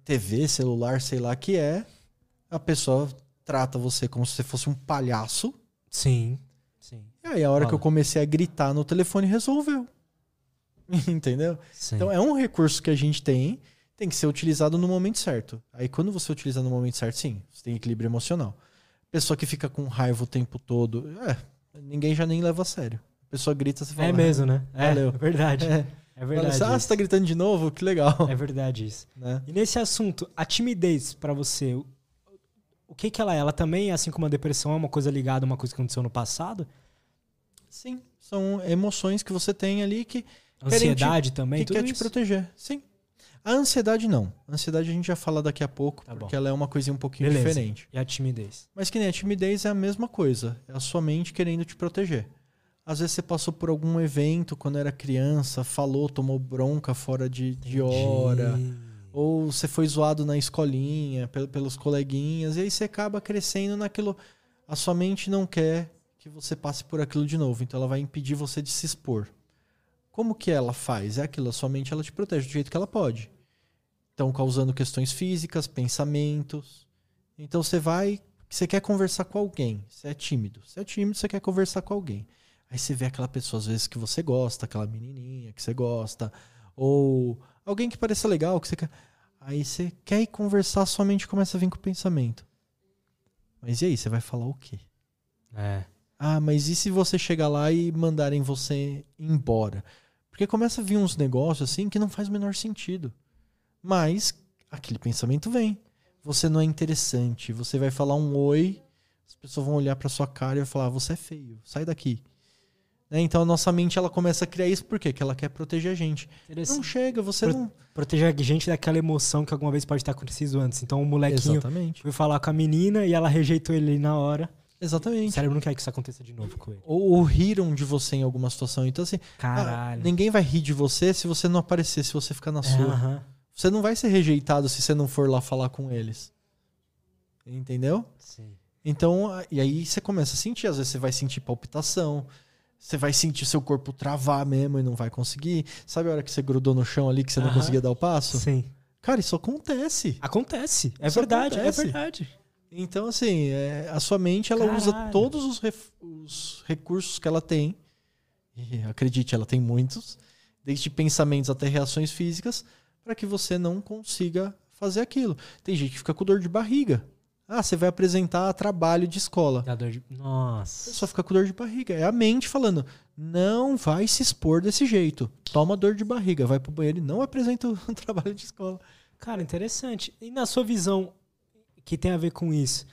TV, celular, sei lá que é. A pessoa trata você como se você fosse um palhaço.
Sim. Sim.
E aí a hora
Fala.
que eu comecei a gritar no telefone, resolveu. *laughs* Entendeu?
Sim.
Então é um recurso que a gente tem, tem que ser utilizado no momento certo. Aí quando você utiliza no momento certo, sim, você tem equilíbrio emocional. Pessoa que fica com raiva o tempo todo, é, ninguém já nem leva a sério. A pessoa grita, você fala.
é mesmo, né? É,
valeu.
é verdade.
É,
É
Fala
verdade.
assim, ah, você tá gritando de novo? Que legal.
É verdade isso.
Né?
E nesse assunto, a timidez pra você, o- que que ela é? Ela também, assim como a depressão, é uma coisa ligada a uma coisa que aconteceu no passado?
Sim, são emoções que você tem ali que,
Ansiedade também,
que
tudo
quer te
isso?
proteger. Sim. A ansiedade não. A ansiedade a gente já fala daqui a pouco,
Tá
porque
bom.
ela é uma coisinha um pouquinho
Beleza.
diferente.
E a timidez?
Mas que nem a timidez é a mesma coisa. É a sua mente querendo te proteger. Às vezes você passou por algum evento quando era criança, falou, tomou bronca fora de, de hora. Ou você foi zoado na escolinha pel- pelos coleguinhas. E aí você acaba crescendo naquilo. A sua mente não quer que você passe por aquilo de novo. Então ela vai impedir você de se expor. Como que ela faz? É aquilo. A sua mente ela te protege do jeito que ela pode. Então causando questões físicas, pensamentos. Então você vai. Você quer conversar com alguém. Você é tímido. Você é tímido, você quer conversar com alguém. Aí você vê aquela pessoa, às vezes, que você gosta, aquela menininha que você gosta. Ou alguém que pareça legal, que você quer. Aí você quer ir conversar, sua mente começa a vir com o pensamento. Mas e aí, você vai falar o quê?
É.
Ah, mas e se você chegar lá e mandarem você embora? Porque começa a vir uns negócios assim que não faz o menor sentido. Mas aquele pensamento vem. Você não é interessante. Você vai falar um oi, as pessoas vão olhar pra sua cara e vai falar: "Ah, você é feio, sai daqui. Né? Então a nossa mente ela começa a criar isso por quê? Porque ela quer proteger a gente. Não chega, você
Pro-
não.
Proteger a gente daquela emoção que alguma vez pode ter acontecido antes. Então o molequinho
Exatamente.
foi falar com a menina e ela rejeitou ele na hora. O
Exatamente.
cérebro não quer que isso aconteça de novo com ele.
Ou, ou riram de você em alguma situação. Então, assim, ah,
Caralho.
ninguém vai rir de você se você não aparecer, se você ficar na
É,
sua.
aham.
Você não vai ser rejeitado se você não for lá falar com eles. Entendeu?
Sim.
Então, e aí você começa a sentir. Às vezes você vai sentir palpitação. Você vai sentir seu corpo travar mesmo e não vai conseguir. Sabe a hora que você grudou no chão ali que você não
Aham.
conseguia dar o passo?
Sim.
Cara, isso acontece.
Acontece. É
Isso
verdade,
acontece.
é verdade.
Então, assim, é, a sua mente ela usa
Caralho.
todos os, ref- os recursos que ela tem. E acredite, ela tem muitos, desde pensamentos até reações físicas, para que você não consiga fazer aquilo. Tem gente que fica com dor de barriga. Ah, você vai apresentar trabalho de escola.
Dá dor de... Nossa.
pessoa fica com dor de barriga. É a mente falando: não vai se expor desse jeito. Toma dor de barriga, vai pro banheiro e não apresenta o *laughs* trabalho de escola.
Cara, interessante. E na sua visão, que tem a ver com isso,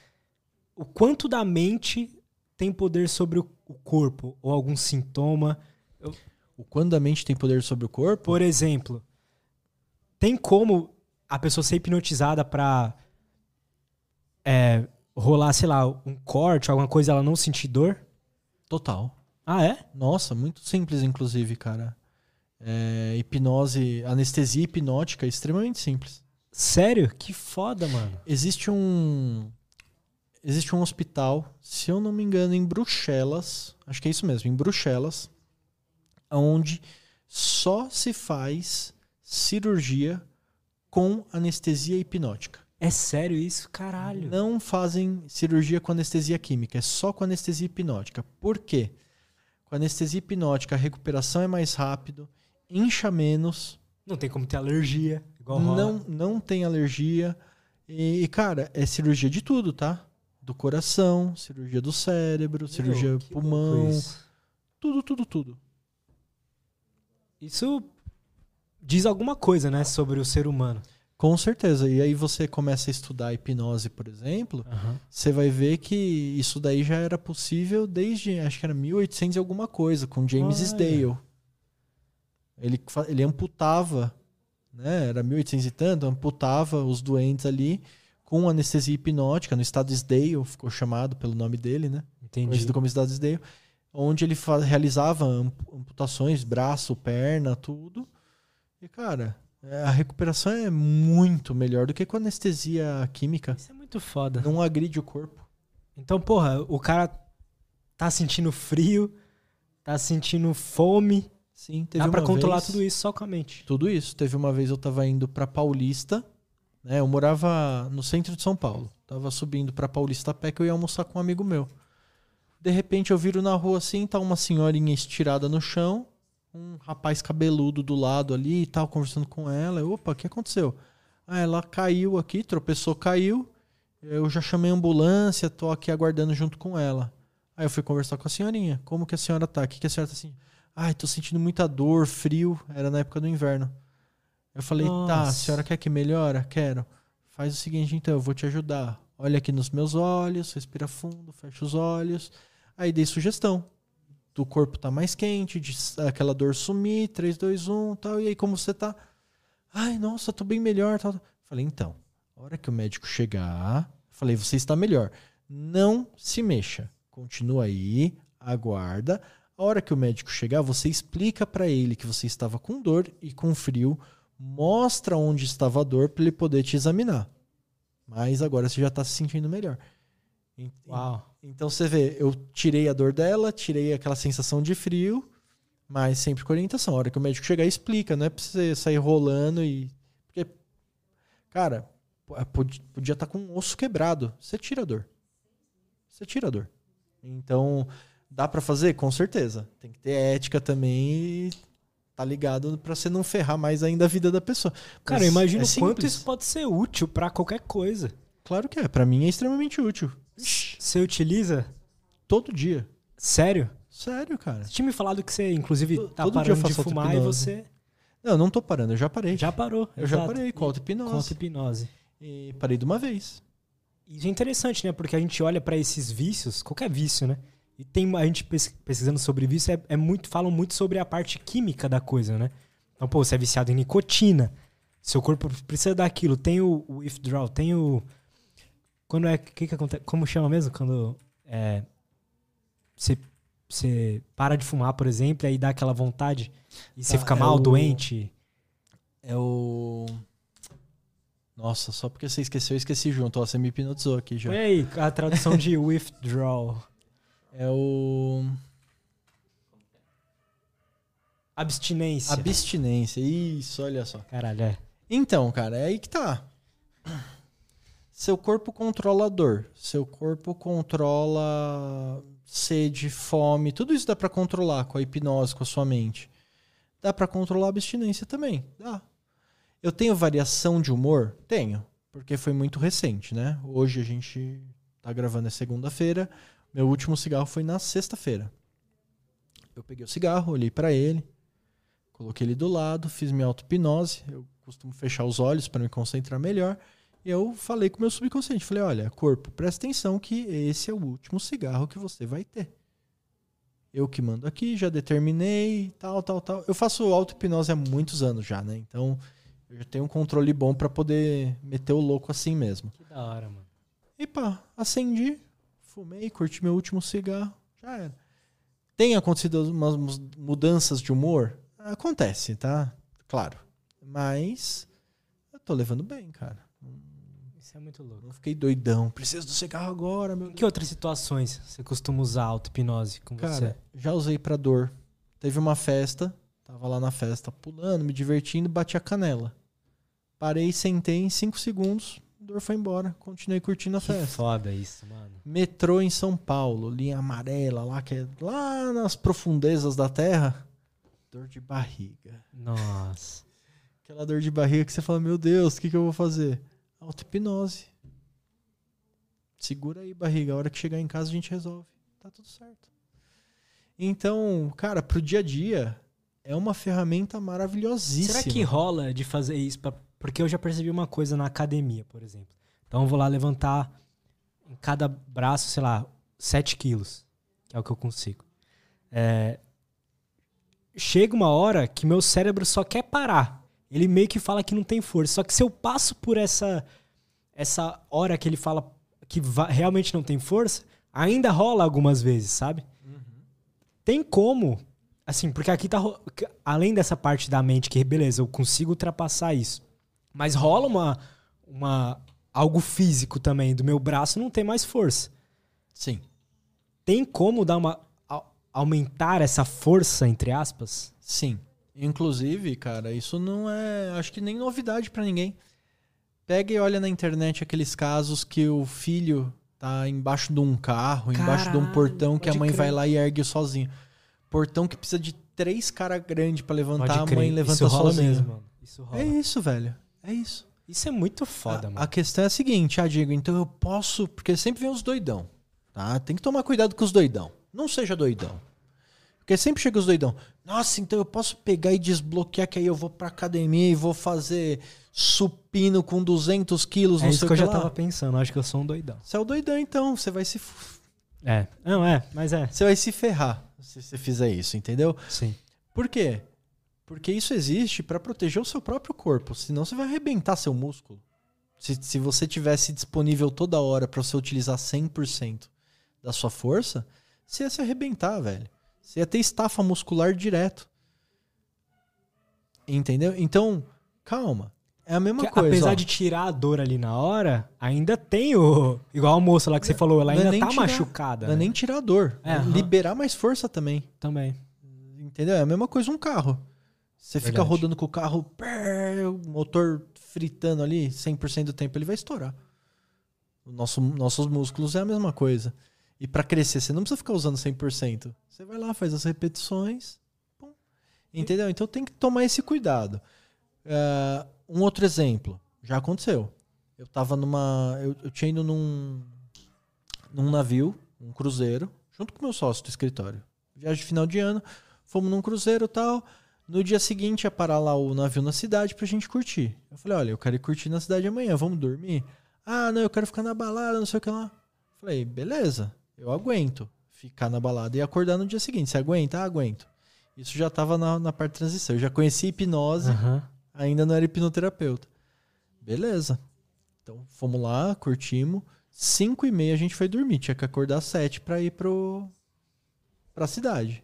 o quanto da mente tem poder sobre o corpo? Ou algum sintoma?
O quando a mente tem poder sobre o corpo,
Por exemplo, tem como a pessoa ser hipnotizada pra é, rolar, sei lá, um corte, alguma coisa, ela não sentir dor?
total.
Ah, é?
Nossa, muito simples, inclusive, cara. É, hipnose, anestesia hipnótica extremamente simples.
Sério? Que foda, mano.
Existe um. Existe um hospital, se eu não me engano, em Bruxelas. Acho que é isso mesmo, em Bruxelas, onde só se faz cirurgia com anestesia hipnótica.
É sério isso? Caralho.
Não fazem cirurgia com anestesia química, é só com anestesia hipnótica. Por quê? Com anestesia hipnótica a recuperação é mais rápido, incha menos,
Não tem como ter alergia. Igual rola.
não, não tem alergia. E, cara, é cirurgia de tudo, tá? Do coração, cirurgia do cérebro,
Meu,
cirurgia pulmão, tudo, tudo, tudo.
Isso diz alguma coisa, né, sobre o ser humano.
Com certeza. E aí você começa a estudar hipnose, por exemplo, você vai ver que isso daí já era possível desde, acho que era 1800 e alguma coisa, com James
Olha.
Sdale. Ele, ele amputava, né? Era 1800 e tanto, amputava os doentes ali com anestesia hipnótica, no estado Sdale, ficou chamado pelo nome dele, né?
Entendi.
Conhecido como estado Sdale, onde ele realizava amp- amputações, braço, perna, tudo. E, cara, a recuperação é muito melhor do que com anestesia química.
Isso é muito foda.
Não agride o corpo.
Então, porra, o cara tá sentindo frio, tá sentindo fome.
Sim, teve
Dá pra controlar
vez-
tudo isso só com a mente.
Tudo isso. Teve uma vez eu tava indo pra Paulista, né? Eu morava no centro de São Paulo. Tava subindo pra Paulista a pé que eu ia almoçar com um amigo meu. De repente eu viro na rua assim, tá uma senhorinha estirada no chão, um rapaz cabeludo do lado ali e tal, conversando com ela. Eu, Opa, o que aconteceu? Ah, ela caiu aqui, tropeçou, caiu. Eu já chamei a ambulância, tô aqui aguardando junto com ela. Aí eu fui conversar com a senhorinha. Como que a senhora tá? O que, que a senhora tá assim? Ai, tô sentindo muita dor, frio. Era na época do inverno. Eu falei, tá, a
Nossa.
senhora quer que melhora? Quero. Faz o seguinte, então, eu vou te ajudar. Olha aqui nos meus olhos, respira fundo, fecha os olhos. Aí dei sugestão. Do corpo tá mais quente, de aquela dor sumir, 3, 2, 1, tal. E aí, como você tá? Ai, nossa, tô bem melhor. Tal. Falei, então, a hora que o médico chegar, falei, você está melhor. Não se mexa. Continua aí, aguarda. A hora que o médico chegar, você explica para ele que você estava com dor e com frio, mostra onde estava a dor para ele poder te examinar. Mas agora você já está se sentindo melhor.
Uau.
Então você vê, eu tirei a dor dela, tirei aquela sensação de frio, mas sempre com orientação. A hora que o médico chegar, explica, não é pra você sair rolando e. Porque, cara, é, podia estar tá com um osso quebrado. Você tira a dor. Você tira a dor. Então, dá para fazer? Com certeza. Tem que ter ética também e tá ligado para você não ferrar mais ainda a vida da pessoa.
Cara, eu imagino é quanto isso pode ser útil para qualquer coisa.
Claro que é. Para mim é extremamente útil.
Você utiliza?
Todo dia.
Sério?
Sério, cara.
Você tinha me falado que você, inclusive, tá Todo parando de fumar e você.
Não, não tô parando, eu já parei.
Já parou.
Eu exato. já parei com auto-hipnose. Com
auto-hipnose.
E parei de uma vez.
Isso é interessante, né? Porque a gente olha para esses vícios, qualquer vício, né? E tem a gente pesquisando sobre vício, é, é, muito, falam muito sobre a parte química da coisa, né? Então, pô, você é viciado em nicotina, seu corpo precisa daquilo. Tem o, o withdrawal, tem o. Quando é. Que que acontece? Como chama mesmo? Quando. É, você você para de fumar, por exemplo, e aí dá aquela vontade e você tá, fica mal, é o... doente.
É o. Nossa, só porque você esqueceu, eu esqueci junto. Ó, você me hipnotizou aqui já.
Foi aí, a tradução de *laughs* withdrawal.
É o.
Abstinência.
Abstinência, isso, olha só.
Caralho, é.
Então, cara, é aí que tá. Seu corpo controla dor. Seu corpo controla sede, fome, tudo isso dá para controlar com a hipnose, com a sua mente. Dá para controlar a abstinência também, dá. Eu tenho variação de humor? Tenho, porque foi muito recente, né? Hoje a gente tá gravando é segunda-feira, meu último cigarro foi na sexta-feira. Eu peguei o cigarro, olhei para ele, coloquei ele do lado, fiz minha auto-hipnose, eu costumo fechar os olhos para me concentrar melhor eu falei com o meu subconsciente, falei, olha, corpo, presta atenção que esse é o último cigarro que você vai ter. Eu que mando aqui, já determinei, tal, tal, tal. Eu faço auto-hipnose há muitos anos já, né? Então, eu já tenho um controle bom para poder meter o louco assim mesmo.
Que da hora, mano.
E pá, acendi, fumei, curti meu último cigarro, já era. Tem acontecido umas mudanças de humor? Acontece, tá? Claro. Mas eu tô levando bem, cara.
Isso é muito louco.
Não fiquei doidão. Preciso do cigarro agora, meu.
Em que outras situações você costuma usar auto-hipnose com
Cara,
você?
já usei pra dor. Teve uma festa, tava lá na festa pulando, me divertindo, bati a canela. Parei, sentei em 5 segundos, a dor foi embora. Continuei curtindo a
que
festa.
foda isso, mano.
Metrô em São Paulo, linha amarela lá, que é lá nas profundezas da terra. Dor de barriga.
Nossa.
Aquela dor de barriga que você fala, meu Deus, o que, que eu vou fazer? Auto-hipnose. Segura aí, barriga. A hora que chegar em casa a gente resolve. Tá tudo certo. Então, cara, pro dia a dia, é uma ferramenta maravilhosíssima.
Será que rola de fazer isso? Pra... Porque eu já percebi uma coisa na academia, por exemplo. Então eu vou lá levantar em cada braço, sei lá, 7 quilos. Que é o que eu consigo. É... Chega uma hora que meu cérebro só quer parar ele meio que fala que não tem força. Só que se eu passo por essa essa hora que ele fala que realmente não tem força, ainda rola algumas vezes, sabe? Uhum. Tem como, assim, porque aqui tá além dessa parte da mente que beleza, eu consigo ultrapassar isso. Mas rola uma uma algo físico também do meu braço não tem mais força.
Sim.
Tem como dar uma aumentar essa força entre aspas?
Sim. Inclusive, cara, isso não é, acho que nem novidade para ninguém. Pega e olha na internet aqueles casos que o filho tá embaixo de um carro, Caralho, embaixo de um portão que a mãe crer. vai lá e ergue sozinho. Portão que precisa de três caras grandes para levantar, a mãe levanta isso sozinha. Mesmo, mano. Isso rola. É isso, velho. É isso.
Isso é muito foda,
a,
mano.
A questão é a seguinte, ah, Diego, então eu posso, porque sempre vem os doidão, tá? Tem que tomar cuidado com os doidão. Não seja doidão. Porque sempre chega os doidão. Nossa, então eu posso pegar e desbloquear que aí eu vou pra academia e vou fazer supino com 200 quilos,
é não isso que eu já lá. tava pensando. Acho que eu sou um doidão.
Você é o doidão, então. Você vai se...
É. Não, é. Mas é.
Você vai se ferrar se você fizer isso, entendeu?
Sim.
Por quê? Porque isso existe para proteger o seu próprio corpo, senão você vai arrebentar seu músculo. Se, se você tivesse disponível toda hora para você utilizar 100% da sua força, você ia se arrebentar, velho. Você ia ter estafa muscular direto. Entendeu? Então, calma. É a mesma
Que,
coisa.
apesar
ó.
de tirar a dor ali na hora, ainda tem o. Igual a moça lá que você falou, ela
é
ainda
nem
tá
tirar-
machucada.
Não é
né?
nem tirar a dor.
É,
é
aham.
liberar mais força também.
Também.
Entendeu? É a mesma coisa um carro. Você fica rodando com o carro, pé, o motor fritando ali, 100% do tempo ele vai estourar. Nosso, nossos músculos é a mesma coisa. E para crescer, você não precisa ficar usando 100%. Você vai lá, faz as repetições. pum. Entendeu? Então tem que tomar esse cuidado. É, um outro exemplo, já aconteceu. Eu tava numa. Eu, eu tinha ido num, num navio, um cruzeiro, junto com meu sócio do escritório. Viagem de final de ano, fomos num cruzeiro tal. No dia seguinte ia parar lá o navio na cidade pra gente curtir. Eu falei, olha, eu quero ir curtir na cidade amanhã, vamos dormir? Ah, não, eu quero ficar na balada, não sei o que lá. Falei, beleza, eu aguento ficar na balada e acordar no dia seguinte. Você aguenta? Ah, aguento. Isso já tava na, na parte de transição. Eu já conhecia hipnose,
Aham.
ainda não era hipnoterapeuta. Beleza. Então fomos lá, curtimos. 5 e meia a gente foi dormir. Tinha que acordar às 7 pra ir pro, pra cidade.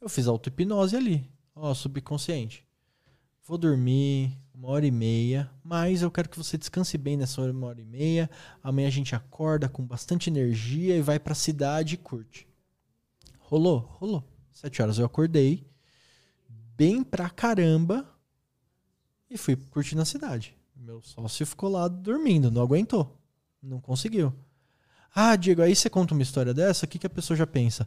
Eu fiz auto-hipnose ali. Ó, subconsciente. Vou dormir uma hora e meia, mas eu quero que você descanse bem nessa hora, uma hora e meia. Amanhã a gente acorda com bastante energia e vai pra cidade e curte. Rolou? Rolou. Sete horas eu acordei, bem pra caramba, e fui curtir na cidade. Meu sócio ficou lá dormindo, não aguentou. Não conseguiu. Ah, Diego, aí você conta uma história dessa, o que, que a pessoa já pensa?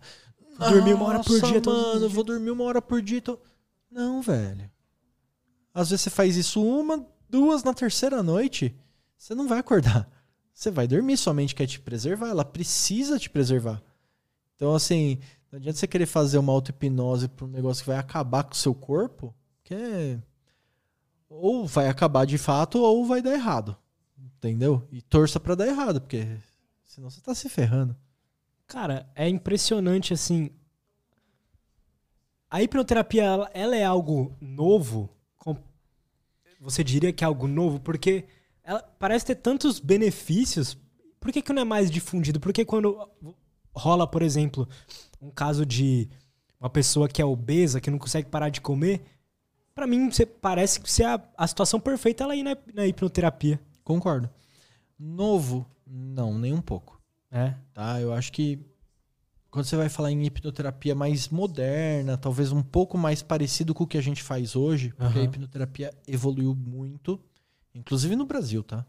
Dormir uma hora por dia
Mano, vou dormir uma hora por dia. Tô... Não, velho. Às vezes você faz isso uma, duas na terceira noite, você não vai acordar. Você vai dormir, sua mente quer te preservar, ela precisa te preservar. Então, assim, não adianta você querer fazer uma auto-hipnose para um negócio que vai acabar com o seu corpo, que é... ou vai acabar de fato ou vai dar errado. Entendeu? E torça para dar errado, porque senão você tá se ferrando.
Cara, é impressionante assim. A hipnoterapia, ela, é algo novo? Você diria que é algo novo? Porque ela parece ter tantos benefícios. Por que, que não é mais difundido? Porque quando rola, por exemplo, um caso de uma pessoa que é obesa, que não consegue parar de comer, pra mim parece que ser a, a situação perfeita ela ir na, na hipnoterapia.
Concordo. Novo, não, nem um pouco.
É.
Tá? Eu acho que quando você vai falar em hipnoterapia mais moderna, talvez um pouco mais parecido com o que a gente faz hoje, porque a
Aham.
hipnoterapia evoluiu muito, inclusive no Brasil, tá?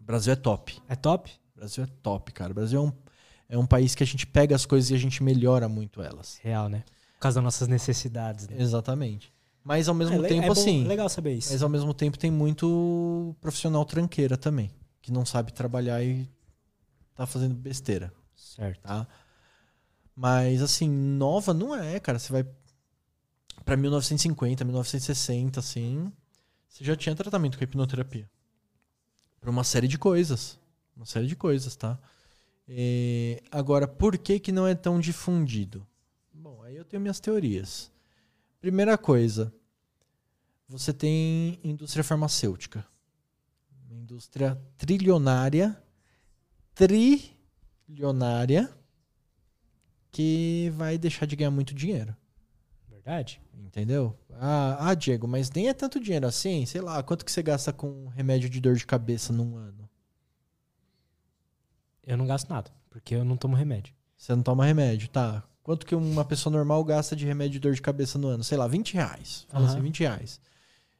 O Brasil é top.
É top?
O Brasil é top, cara. O Brasil é um, é um país que a gente pega as coisas e a gente melhora muito elas.
Real, né? Por causa das nossas necessidades. Né?
Exatamente. Mas ao mesmo
É le-
tempo,
é bom-
assim.
legal saber isso.
Mas ao mesmo tempo tem muito profissional tranqueira também, que não sabe trabalhar e tá fazendo besteira,
Certo.
tá? Mas assim, nova não é, cara. Você vai pra 1950, 1960, assim, você já tinha tratamento com hipnoterapia. Pra uma série de coisas. Uma série de coisas, tá? É, agora, por que que não é tão difundido? Bom, aí eu tenho minhas teorias. Primeira coisa, você tem indústria farmacêutica. Uma indústria trilionária, trilionária, que vai deixar de ganhar muito dinheiro.
Verdade?
Entendeu? Ah, ah, Diego, mas nem é tanto dinheiro assim. Sei lá, quanto que você gasta com remédio de dor de cabeça num ano?
Eu não gasto nada, porque eu não tomo remédio.
Você não toma remédio, tá? Quanto que uma pessoa normal gasta de remédio de dor de cabeça no ano? Sei lá, 20 reais. Fala
Aham.
assim, 20 reais.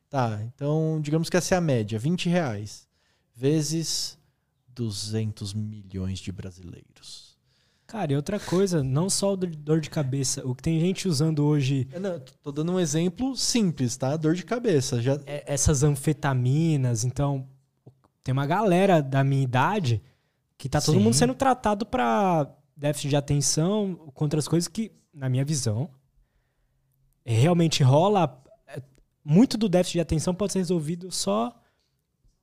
Tá, então digamos que essa é a média, 20 reais. Vezes 200 milhões de brasileiros.
Cara, e outra coisa, não só dor de cabeça. O que tem gente usando hoje,
Eu não, tô dando um exemplo simples, tá? Dor de cabeça. Já,
é- essas anfetaminas. Então, tem uma galera da minha idade que tá todo
Sim.
mundo sendo tratado pra déficit de atenção, com outras coisas que, na minha visão, realmente rola. é, Muito do déficit de atenção pode ser resolvido só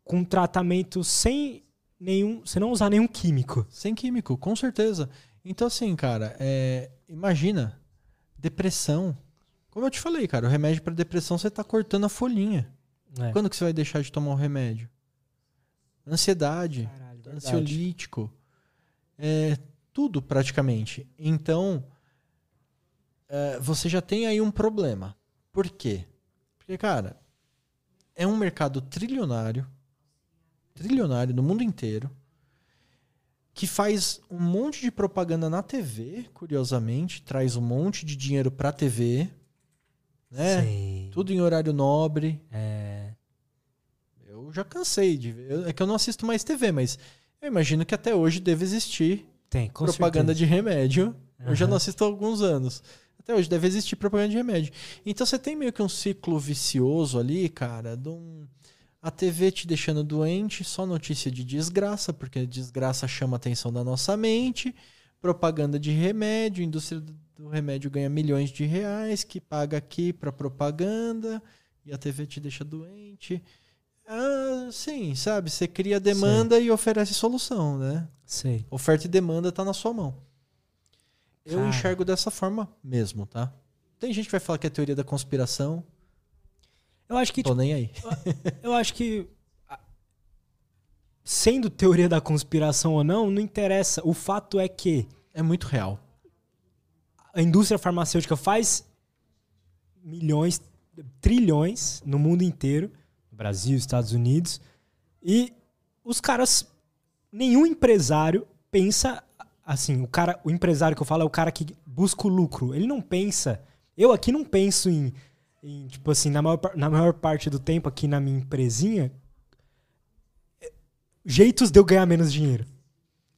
com tratamento sem nenhum. Você não usar nenhum químico.
Sem químico, com certeza. Então, assim, cara, é, imagina depressão. Como eu te falei, cara, o remédio para depressão você tá cortando a folhinha.
É.
Quando que você vai deixar de tomar o remédio? Ansiedade,
Caralho,
ansiolítico, é, tudo praticamente. Então, é, você já tem aí um problema. Por quê? Porque, cara, é um mercado trilionário, trilionário no mundo inteiro, que faz um monte de propaganda na TV, curiosamente, traz um monte de dinheiro pra TV, né?
Sim.
Tudo em horário nobre.
É.
Eu já cansei de ver. É que eu não assisto mais TV, mas eu imagino que até hoje deve existir
Tem,
propaganda
certeza.
de remédio. Eu já não assisto há alguns anos. Até hoje deve existir propaganda de remédio. Então você tem meio que um ciclo vicioso ali, cara, de um- a TV te deixando doente, só notícia de desgraça, porque desgraça chama a atenção da nossa mente. Propaganda de remédio, a indústria do remédio ganha milhões de reais, que paga aqui para propaganda, e a TV te deixa doente. Ah, sim, sabe? Você cria demanda e oferece solução, né?
Sei.
Oferta e demanda tá na sua mão. Eu
Cara.
enxergo dessa forma mesmo, tá? Tem gente que vai falar que é teoria da conspiração.
Eu acho que,
Tô nem aí.
eu acho que sendo teoria da conspiração ou não, não interessa. O fato é que
É muito real.
a indústria farmacêutica faz milhões, trilhões no mundo inteiro, Brasil, Estados Unidos, e os caras, nenhum empresário pensa assim, o cara, o empresário que eu falo é o cara que busca o lucro. Ele não pensa, eu aqui não penso em, em, tipo assim, na maior, na maior parte do tempo aqui na minha empresinha, é, jeitos de eu ganhar menos dinheiro.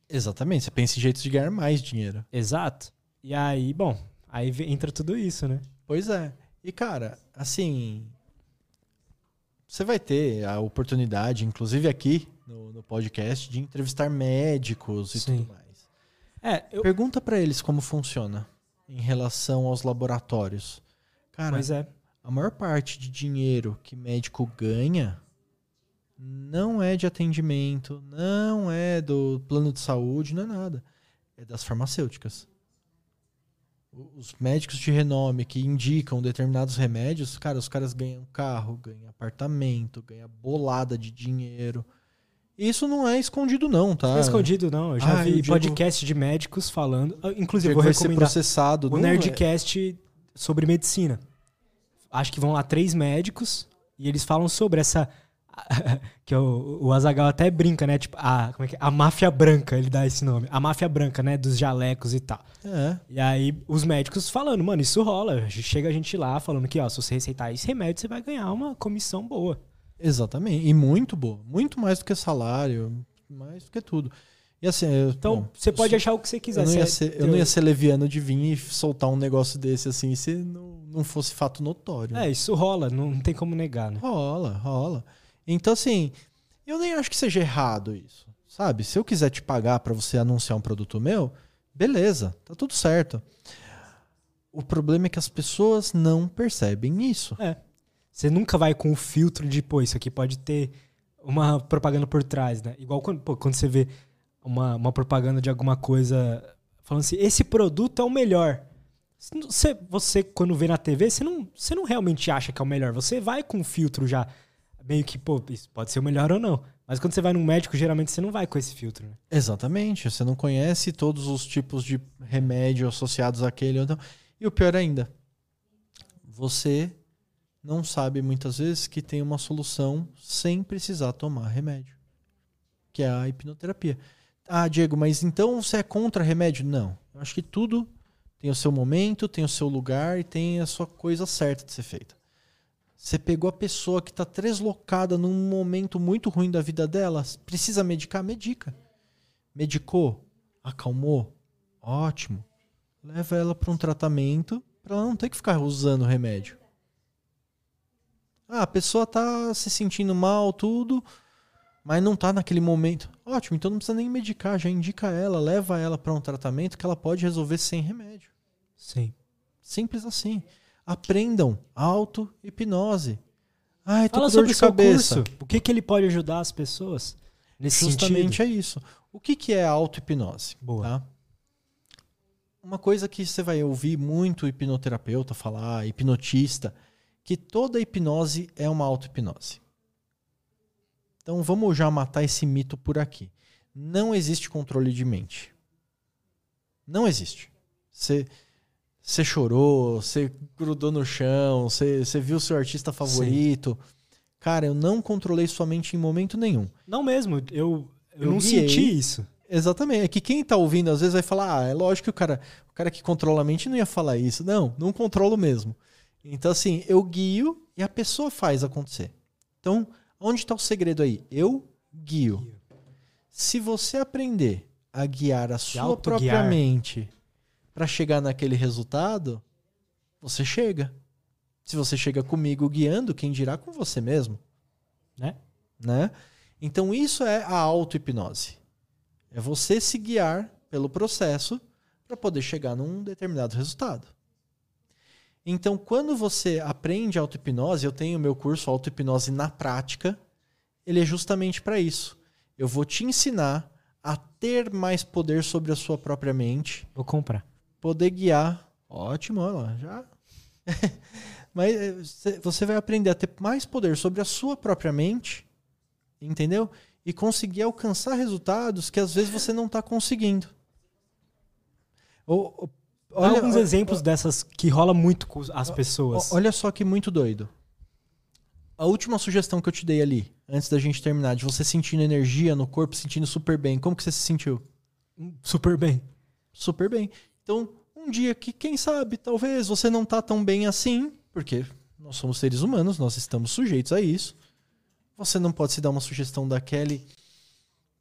Exatamente. Você pensa em jeitos de ganhar mais dinheiro.
Exato. E aí, bom, aí entra tudo isso, né?
Pois é. E, cara, assim. Você vai ter a oportunidade, inclusive aqui no, no podcast, de entrevistar médicos e
Sim.
tudo mais.
É, eu,
Pergunta pra eles como funciona em relação aos laboratórios. Cara,
pois é.
A maior parte de dinheiro que médico ganha não é de atendimento, não é do plano de saúde, não é nada. É das farmacêuticas. Os médicos de renome que indicam determinados remédios, cara, os caras ganham carro, ganham apartamento, ganham bolada de dinheiro. Isso não é escondido, não, tá?
Não é escondido, não. Eu já
Ah,
vi
e Diego-
podcast de médicos falando. Ah, Inclusive, eu vou recomendar
processado.
o
é-
Nerdcast sobre medicina. Acho que vão lá três médicos e eles falam sobre essa. *laughs* que o, o Azagal até brinca, né? Tipo, a, como é que é? a máfia branca, ele dá esse nome. A máfia branca, né? Dos jalecos e tal.
É.
E aí, os médicos falando, mano, isso rola. Chega a gente lá falando que, ó, se você receitar esse remédio, você vai ganhar uma comissão boa.
Exatamente. E muito boa. Muito mais do que salário, mais do que tudo.
Então,
bom,
você pode achar o que você quiser.
Eu não, ia ser, eu não ia ser leviano de vir e soltar um negócio desse assim se não, não fosse fato notório.
É, isso rola, não, não tem como negar, né?
Rola, rola. Então, assim, eu nem acho que seja errado isso. Sabe? Se eu quiser te pagar pra você anunciar um produto meu, beleza, tá tudo certo. O problema é que as pessoas não percebem isso.
É. Você nunca vai com o filtro de, pô, isso aqui pode ter uma propaganda por trás, né? Igual quando, pô, quando você vê uma, uma propaganda de alguma coisa falando assim, esse produto é o melhor. Você, você quando vê na TV, você não, você não realmente acha que é o melhor. Você vai com filtro já, meio que, pô, isso pode ser o melhor ou não. Mas quando você vai num médico, geralmente você não vai com esse filtro, né?
Exatamente. Você não conhece todos os tipos de remédio associados àquele. não. E o pior ainda, você não sabe muitas vezes que tem uma solução sem precisar tomar remédio, que é a hipnoterapia. Ah, Diego, mas então você é contra remédio? Não. Eu acho que tudo tem o seu momento, tem o seu lugar e tem a sua coisa certa de ser feita. Você pegou a pessoa que está deslocada num momento muito ruim da vida dela, precisa medicar? Medica. Medicou? Acalmou? Ótimo. Leva ela para um tratamento para ela não ter que ficar usando remédio. Ah, a pessoa tá se sentindo mal, tudo, mas não tá naquele momento. Ótimo, então não precisa nem medicar, já indica ela, leva ela para um tratamento que ela pode resolver sem remédio.
Sim.
Simples assim. Aprendam auto-hipnose. Ai, tô
Fala sobre
de cabeça.
curso. O que, que ele pode ajudar as pessoas nesse
Justamente
sentido?
é isso. O que, que é auto-hipnose?
Boa.
tá? uma coisa que você vai ouvir muito hipnoterapeuta falar, hipnotista, que toda hipnose é uma auto-hipnose. Então vamos já matar esse mito por aqui. Não existe controle de mente. Não existe. Você, você chorou, você grudou no chão, você, você viu seu artista favorito. Sim. Cara, eu não controlei sua mente em momento nenhum.
Não mesmo, eu, eu, eu não guiei. senti isso.
Exatamente. É que quem tá ouvindo às vezes vai falar: ah, é lógico que o cara, o cara que controla a mente não ia falar isso. Não, não controlo mesmo. Então, assim, eu guio e a pessoa faz acontecer. Então, onde está o segredo aí? Eu guio. Se você aprender a guiar a sua própria mente para chegar naquele resultado, você chega. Se você chega comigo guiando, quem dirá com você mesmo?
Né?
Né? Então isso é a auto-hipnose. É você se guiar pelo processo para poder chegar num determinado resultado. Então, quando você aprende auto-hipnose, eu tenho o meu curso Auto-hipnose na prática, ele é justamente para isso. Eu vou te ensinar a ter mais poder sobre a sua própria mente.
Vou comprar.
Poder guiar. Ótimo, olha lá, já. *laughs* Mas eh, você vai aprender a ter mais poder sobre a sua própria mente, entendeu? E conseguir alcançar resultados que às vezes você não está conseguindo.
Ou, olha, alguns exemplos dessas que rola muito com as pessoas.
Olha só que muito doido. A última sugestão que eu te dei ali, antes da gente terminar, de você sentindo energia no corpo, sentindo super bem, como que você se sentiu?
Super bem.
Super bem. Então, um dia que, quem sabe, talvez você não tá tão bem assim, porque nós somos seres humanos, nós estamos sujeitos a isso. Você não pode se dar uma sugestão da Kelly.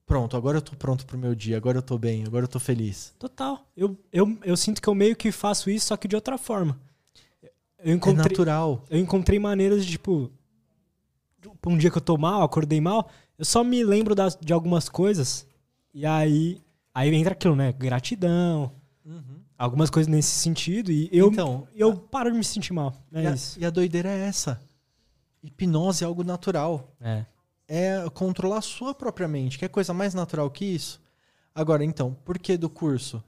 Pronto, agora eu tô pronto pro meu dia, agora eu tô bem, agora eu tô feliz.
Total. Eu, eu, eu sinto que eu meio que faço isso, só que de outra forma.
Eu encontrei, é natural.
Eu encontrei maneiras de, tipo, um dia que eu tô mal, acordei mal, eu só me lembro das, de algumas coisas e aí aí entra aquilo, né? Gratidão, uhum. algumas coisas nesse sentido e eu então, eu a, paro de me sentir mal. É
e,
isso.
A, e a doideira é essa. Hipnose é algo natural.
É.
É controlar a sua própria mente. Quer coisa mais natural que isso? Agora, então, por que do curso?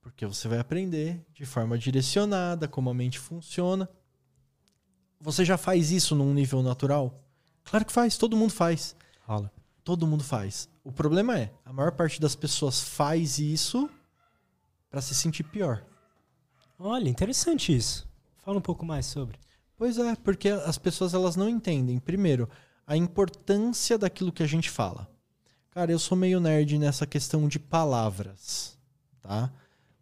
Porque você vai aprender de forma direcionada como a mente funciona. Você já faz isso num nível natural? Claro que faz, todo mundo faz.
Rola.
Todo mundo faz. O problema é, a maior parte das pessoas faz isso para se sentir pior.
Olha, interessante isso. Fala um pouco mais sobre.
Pois é, porque as pessoas elas não entendem, primeiro, a importância daquilo que a gente fala. Cara, eu sou meio nerd nessa questão de palavras, tá?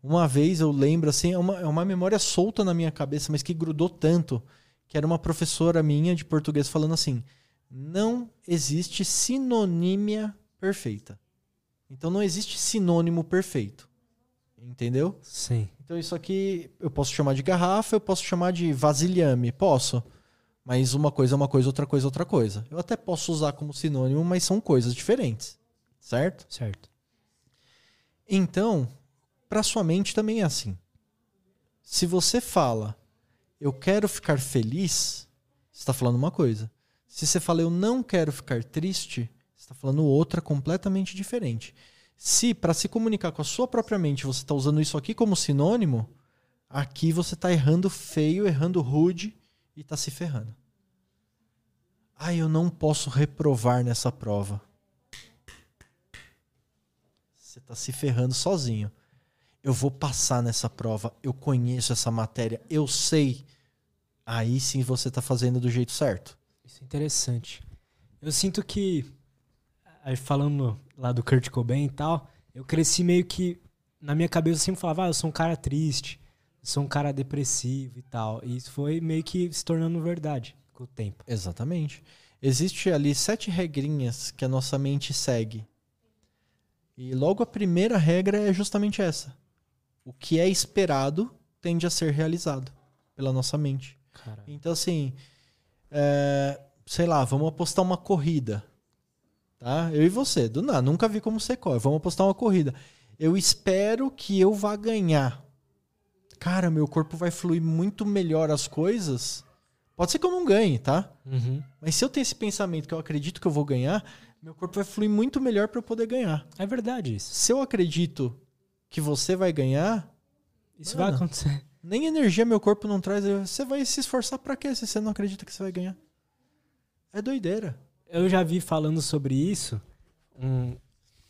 Uma vez eu lembro, assim, é uma, é uma memória solta na minha cabeça, mas que grudou tanto, que era uma professora minha de português falando assim: não existe sinonímia perfeita. Então não existe sinônimo perfeito. Entendeu?
Sim.
Então isso aqui eu posso chamar de garrafa, eu posso chamar de vasilhame, posso. Mas uma coisa é uma coisa, outra coisa é outra coisa. Eu até posso usar como sinônimo, mas são coisas diferentes. Certo?
Certo.
Então, para sua mente também é assim. Se você fala, eu quero ficar feliz, você está falando uma coisa. Se você fala eu não quero ficar triste, você está falando outra completamente diferente. Se para se comunicar com a sua própria mente você está usando isso aqui como sinônimo, aqui você está errando feio, errando rude e está se ferrando. Ah, eu não posso reprovar nessa prova. Você está se ferrando sozinho. Eu vou passar nessa prova. Eu conheço essa matéria. Eu sei. Aí sim você está fazendo do jeito certo.
Isso é interessante. Eu sinto que, falando lá do Kurt Cobain e tal, eu cresci meio que, na minha cabeça eu sempre falava, ah, eu sou um cara triste, sou um cara depressivo e tal. E isso foi meio que se tornando verdade com o tempo.
Exatamente. Existe ali sete regrinhas que a nossa mente segue. E logo a primeira regra é justamente essa. O que é esperado tende a ser realizado pela nossa mente. Caramba. Então, assim, é, sei lá, vamos apostar uma corrida. Tá? Eu e você, do nada, nunca vi como você corre. Vamos apostar uma corrida. Eu espero que eu vá ganhar. Cara, meu corpo vai fluir muito melhor as coisas. Pode ser que eu não ganhe, tá?
Uhum.
Mas se eu tenho esse pensamento que eu acredito que eu vou ganhar, meu corpo vai fluir muito melhor para eu poder ganhar.
É verdade isso.
Se eu acredito que você vai ganhar,
Isso
Mano.
vai acontecer.
Nem energia meu corpo não traz. Você vai se esforçar pra quê se você não acredita que você vai ganhar? É doideira.
Eu já vi falando sobre isso um,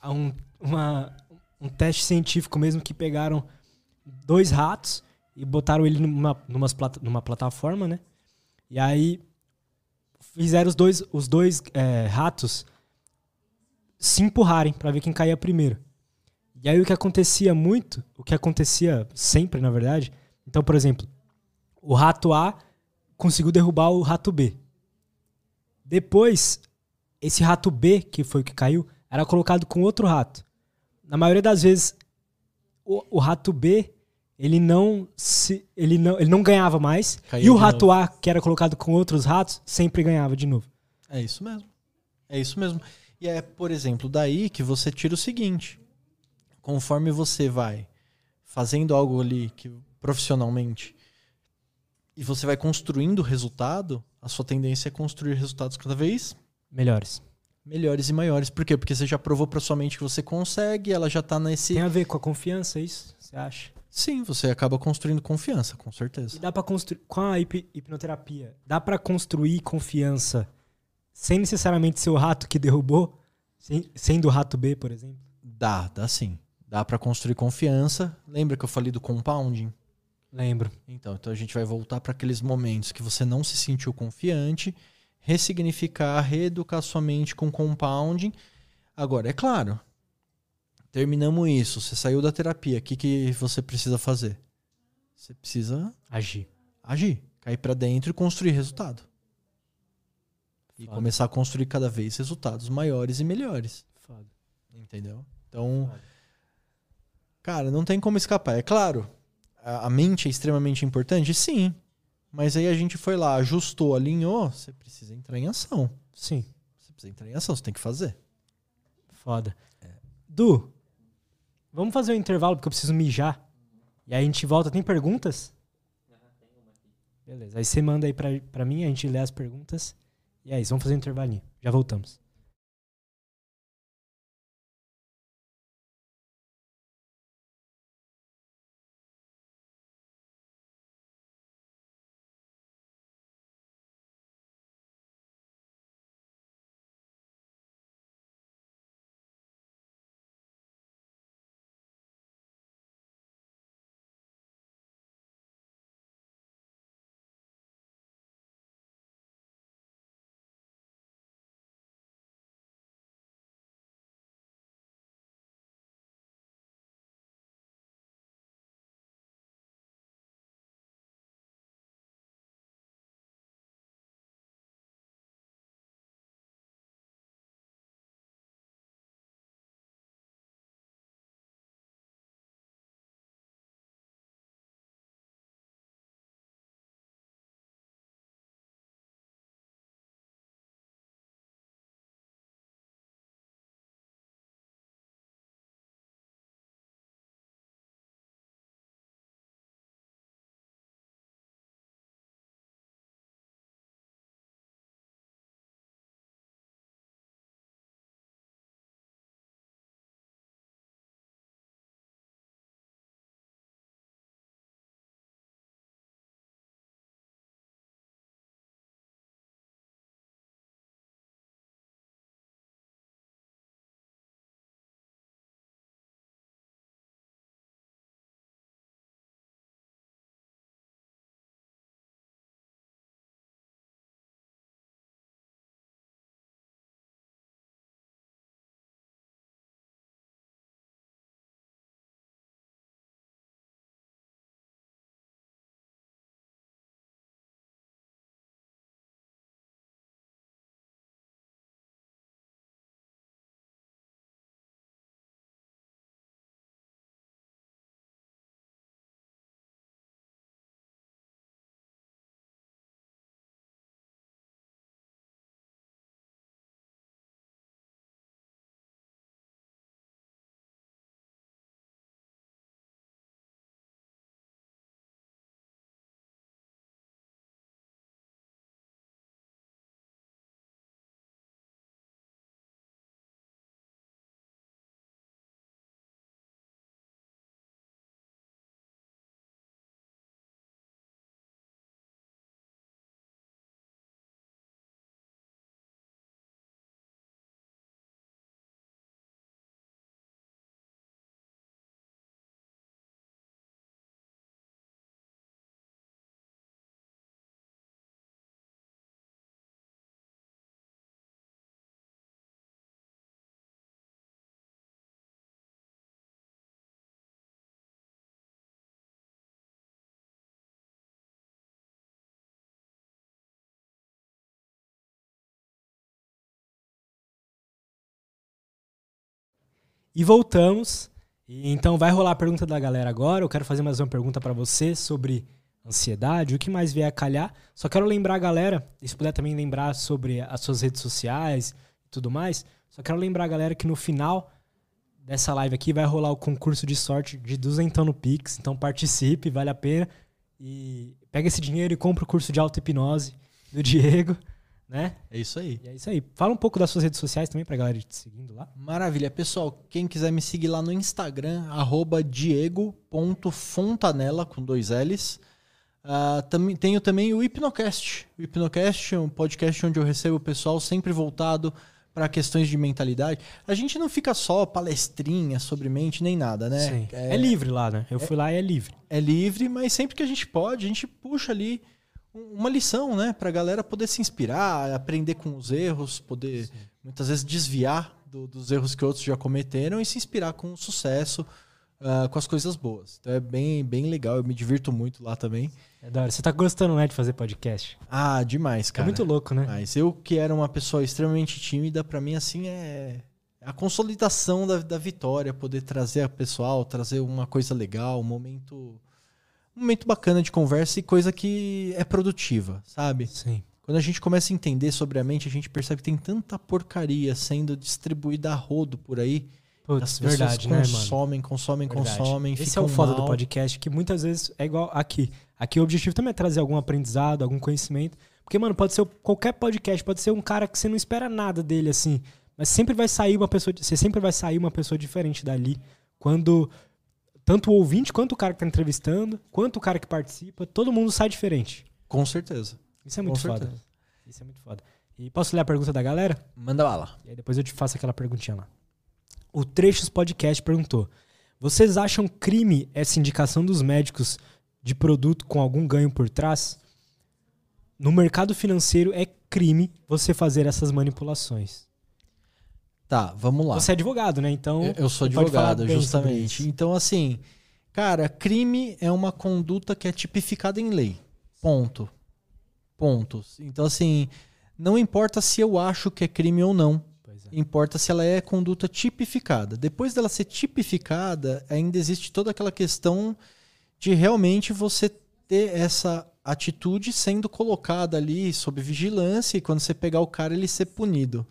um, uma- um teste científico mesmo que pegaram dois ratos e botaram ele numa, plata- numa plataforma, né? E aí fizeram os dois, os dois é, ratos se empurrarem pra ver quem caía primeiro. E aí o que acontecia muito, o que acontecia sempre, na verdade, então, por exemplo, o rato A conseguiu derrubar o rato B. Depois, esse rato B, que foi o que caiu, era colocado com outro rato. Na maioria das vezes, o, o rato B, ele não, se, ele, não, ele não ganhava mais.
Caía
e o rato A, que era colocado com outros ratos, sempre ganhava de novo.
É isso mesmo. É isso mesmo. E é, por exemplo, daí que você tira o seguinte: conforme você vai fazendo algo ali que profissionalmente e você vai construindo o resultado, a sua tendência é construir resultados cada vez
Melhores.
Melhores e maiores. Por quê? Porque você já provou pra sua mente que você consegue, ela já tá nesse.
Tem a ver com a confiança, é isso? Você acha?
Sim, você acaba construindo confiança, com
E
certeza.
dá pra construir. Com a hip- hipnoterapia, dá pra construir confiança sem necessariamente ser o rato que derrubou? Sem- Sendo o rato B, por exemplo?
Dá, dá sim. Dá pra construir confiança. Lembra que eu falei do compounding?
Lembro.
Então, então a gente vai voltar para aqueles momentos que você não se sentiu confiante, ressignificar, reeducar sua mente com compounding. Agora, é claro, terminamos isso, você saiu da terapia, o que, que você precisa fazer? Você precisa
Agir.
agir, cair para dentro e construir resultado. E
Foda.
começar a construir cada vez resultados maiores e melhores.
Foda.
Entendeu? Então,
Foda.
Cara, não tem como escapar. É claro, a, a mente é extremamente importante, sim. Mas aí a gente foi lá, ajustou, alinhou. Você precisa entrar em ação.
Sim.
Você precisa entrar em ação, você tem que fazer.
Foda. Du, vamos fazer um intervalo porque eu preciso mijar. E aí a gente volta. Tem perguntas? Beleza. Aí você manda aí pra, pra mim, a gente lê as perguntas. E é isso, vamos fazer um intervalinho. Já voltamos. E voltamos. E, então vai rolar a pergunta da galera agora. Eu quero fazer mais uma pergunta para você sobre ansiedade, o que mais vier a calhar. Só quero lembrar a galera, e se puder também lembrar sobre as suas redes sociais e tudo mais. Só quero lembrar a galera que no final dessa live aqui vai rolar o concurso de sorte de duzentão no Pix. Então participe, vale a pena. E pega esse dinheiro e compra o curso de auto-hipnose do Diego, né?
É isso aí.
E é isso aí. Fala um pouco das suas redes sociais também pra galera te seguindo lá.
Maravilha. Pessoal, quem quiser me seguir lá no Instagram, arroba diego.fontanella, com dois L's. Uh, tam, tenho também o Hipnocast. O Hipnocast é um podcast onde eu recebo o pessoal sempre voltado para questões de mentalidade. A gente não fica só palestrinha sobre mente nem nada, né?
É, é, livre lá, né? Eu é, fui lá e é livre.
É livre, mas sempre que a gente pode, a gente puxa ali uma lição, né? Para a galera poder se inspirar, aprender com os erros, poder Sim. muitas vezes desviar do, dos erros que outros já cometeram e se inspirar com o sucesso, uh, com as coisas boas. Então é bem, bem legal, eu me divirto muito lá também.
É da hora. Você tá gostando, né, de fazer podcast?
Ah, demais, cara.
É muito louco, né?
Mas eu que era uma pessoa extremamente tímida, para mim, assim, é a consolidação da, da vitória, poder trazer a pessoal, trazer uma coisa legal, um momento um momento bacana de conversa e coisa que é produtiva, sabe?
Sim.
Quando a gente começa a entender sobre a mente, a gente percebe que tem tanta porcaria sendo distribuída a rodo por aí
Putz, As pessoas verdade,
consomem,
né,
consomem, verdade. consomem.
Esse é o foda
mal.
do podcast, que muitas vezes é igual aqui. Aqui o objetivo também é trazer algum aprendizado, algum conhecimento. Porque, mano, pode ser qualquer podcast, pode ser um cara que você não espera nada dele, assim. Mas sempre vai sair uma pessoa. Você sempre vai sair uma pessoa diferente dali. Quando. Tanto o ouvinte, quanto o cara que tá entrevistando, quanto o cara que participa, todo mundo sai diferente.
Com certeza.
Isso é muito Com foda. Certeza. Isso é muito foda. E posso ler a pergunta da galera?
Manda bala.
E aí depois eu te faço aquela perguntinha lá. O Trechos Podcast perguntou: Vocês acham crime essa indicação dos médicos de produto com algum ganho por trás? No mercado financeiro é crime você fazer essas manipulações.
Tá, vamos lá.
Você é advogado, né? Então.
Eu, eu sou advogado, justamente. Então, assim, cara, crime é uma conduta que é tipificada em lei. Ponto. Pontos. Então, assim, não importa se eu acho que é crime ou não. Importa se ela é conduta tipificada. Depois dela ser tipificada, ainda existe toda aquela questão de realmente você ter essa atitude sendo colocada ali sob vigilância e quando você pegar o cara ele ser punido.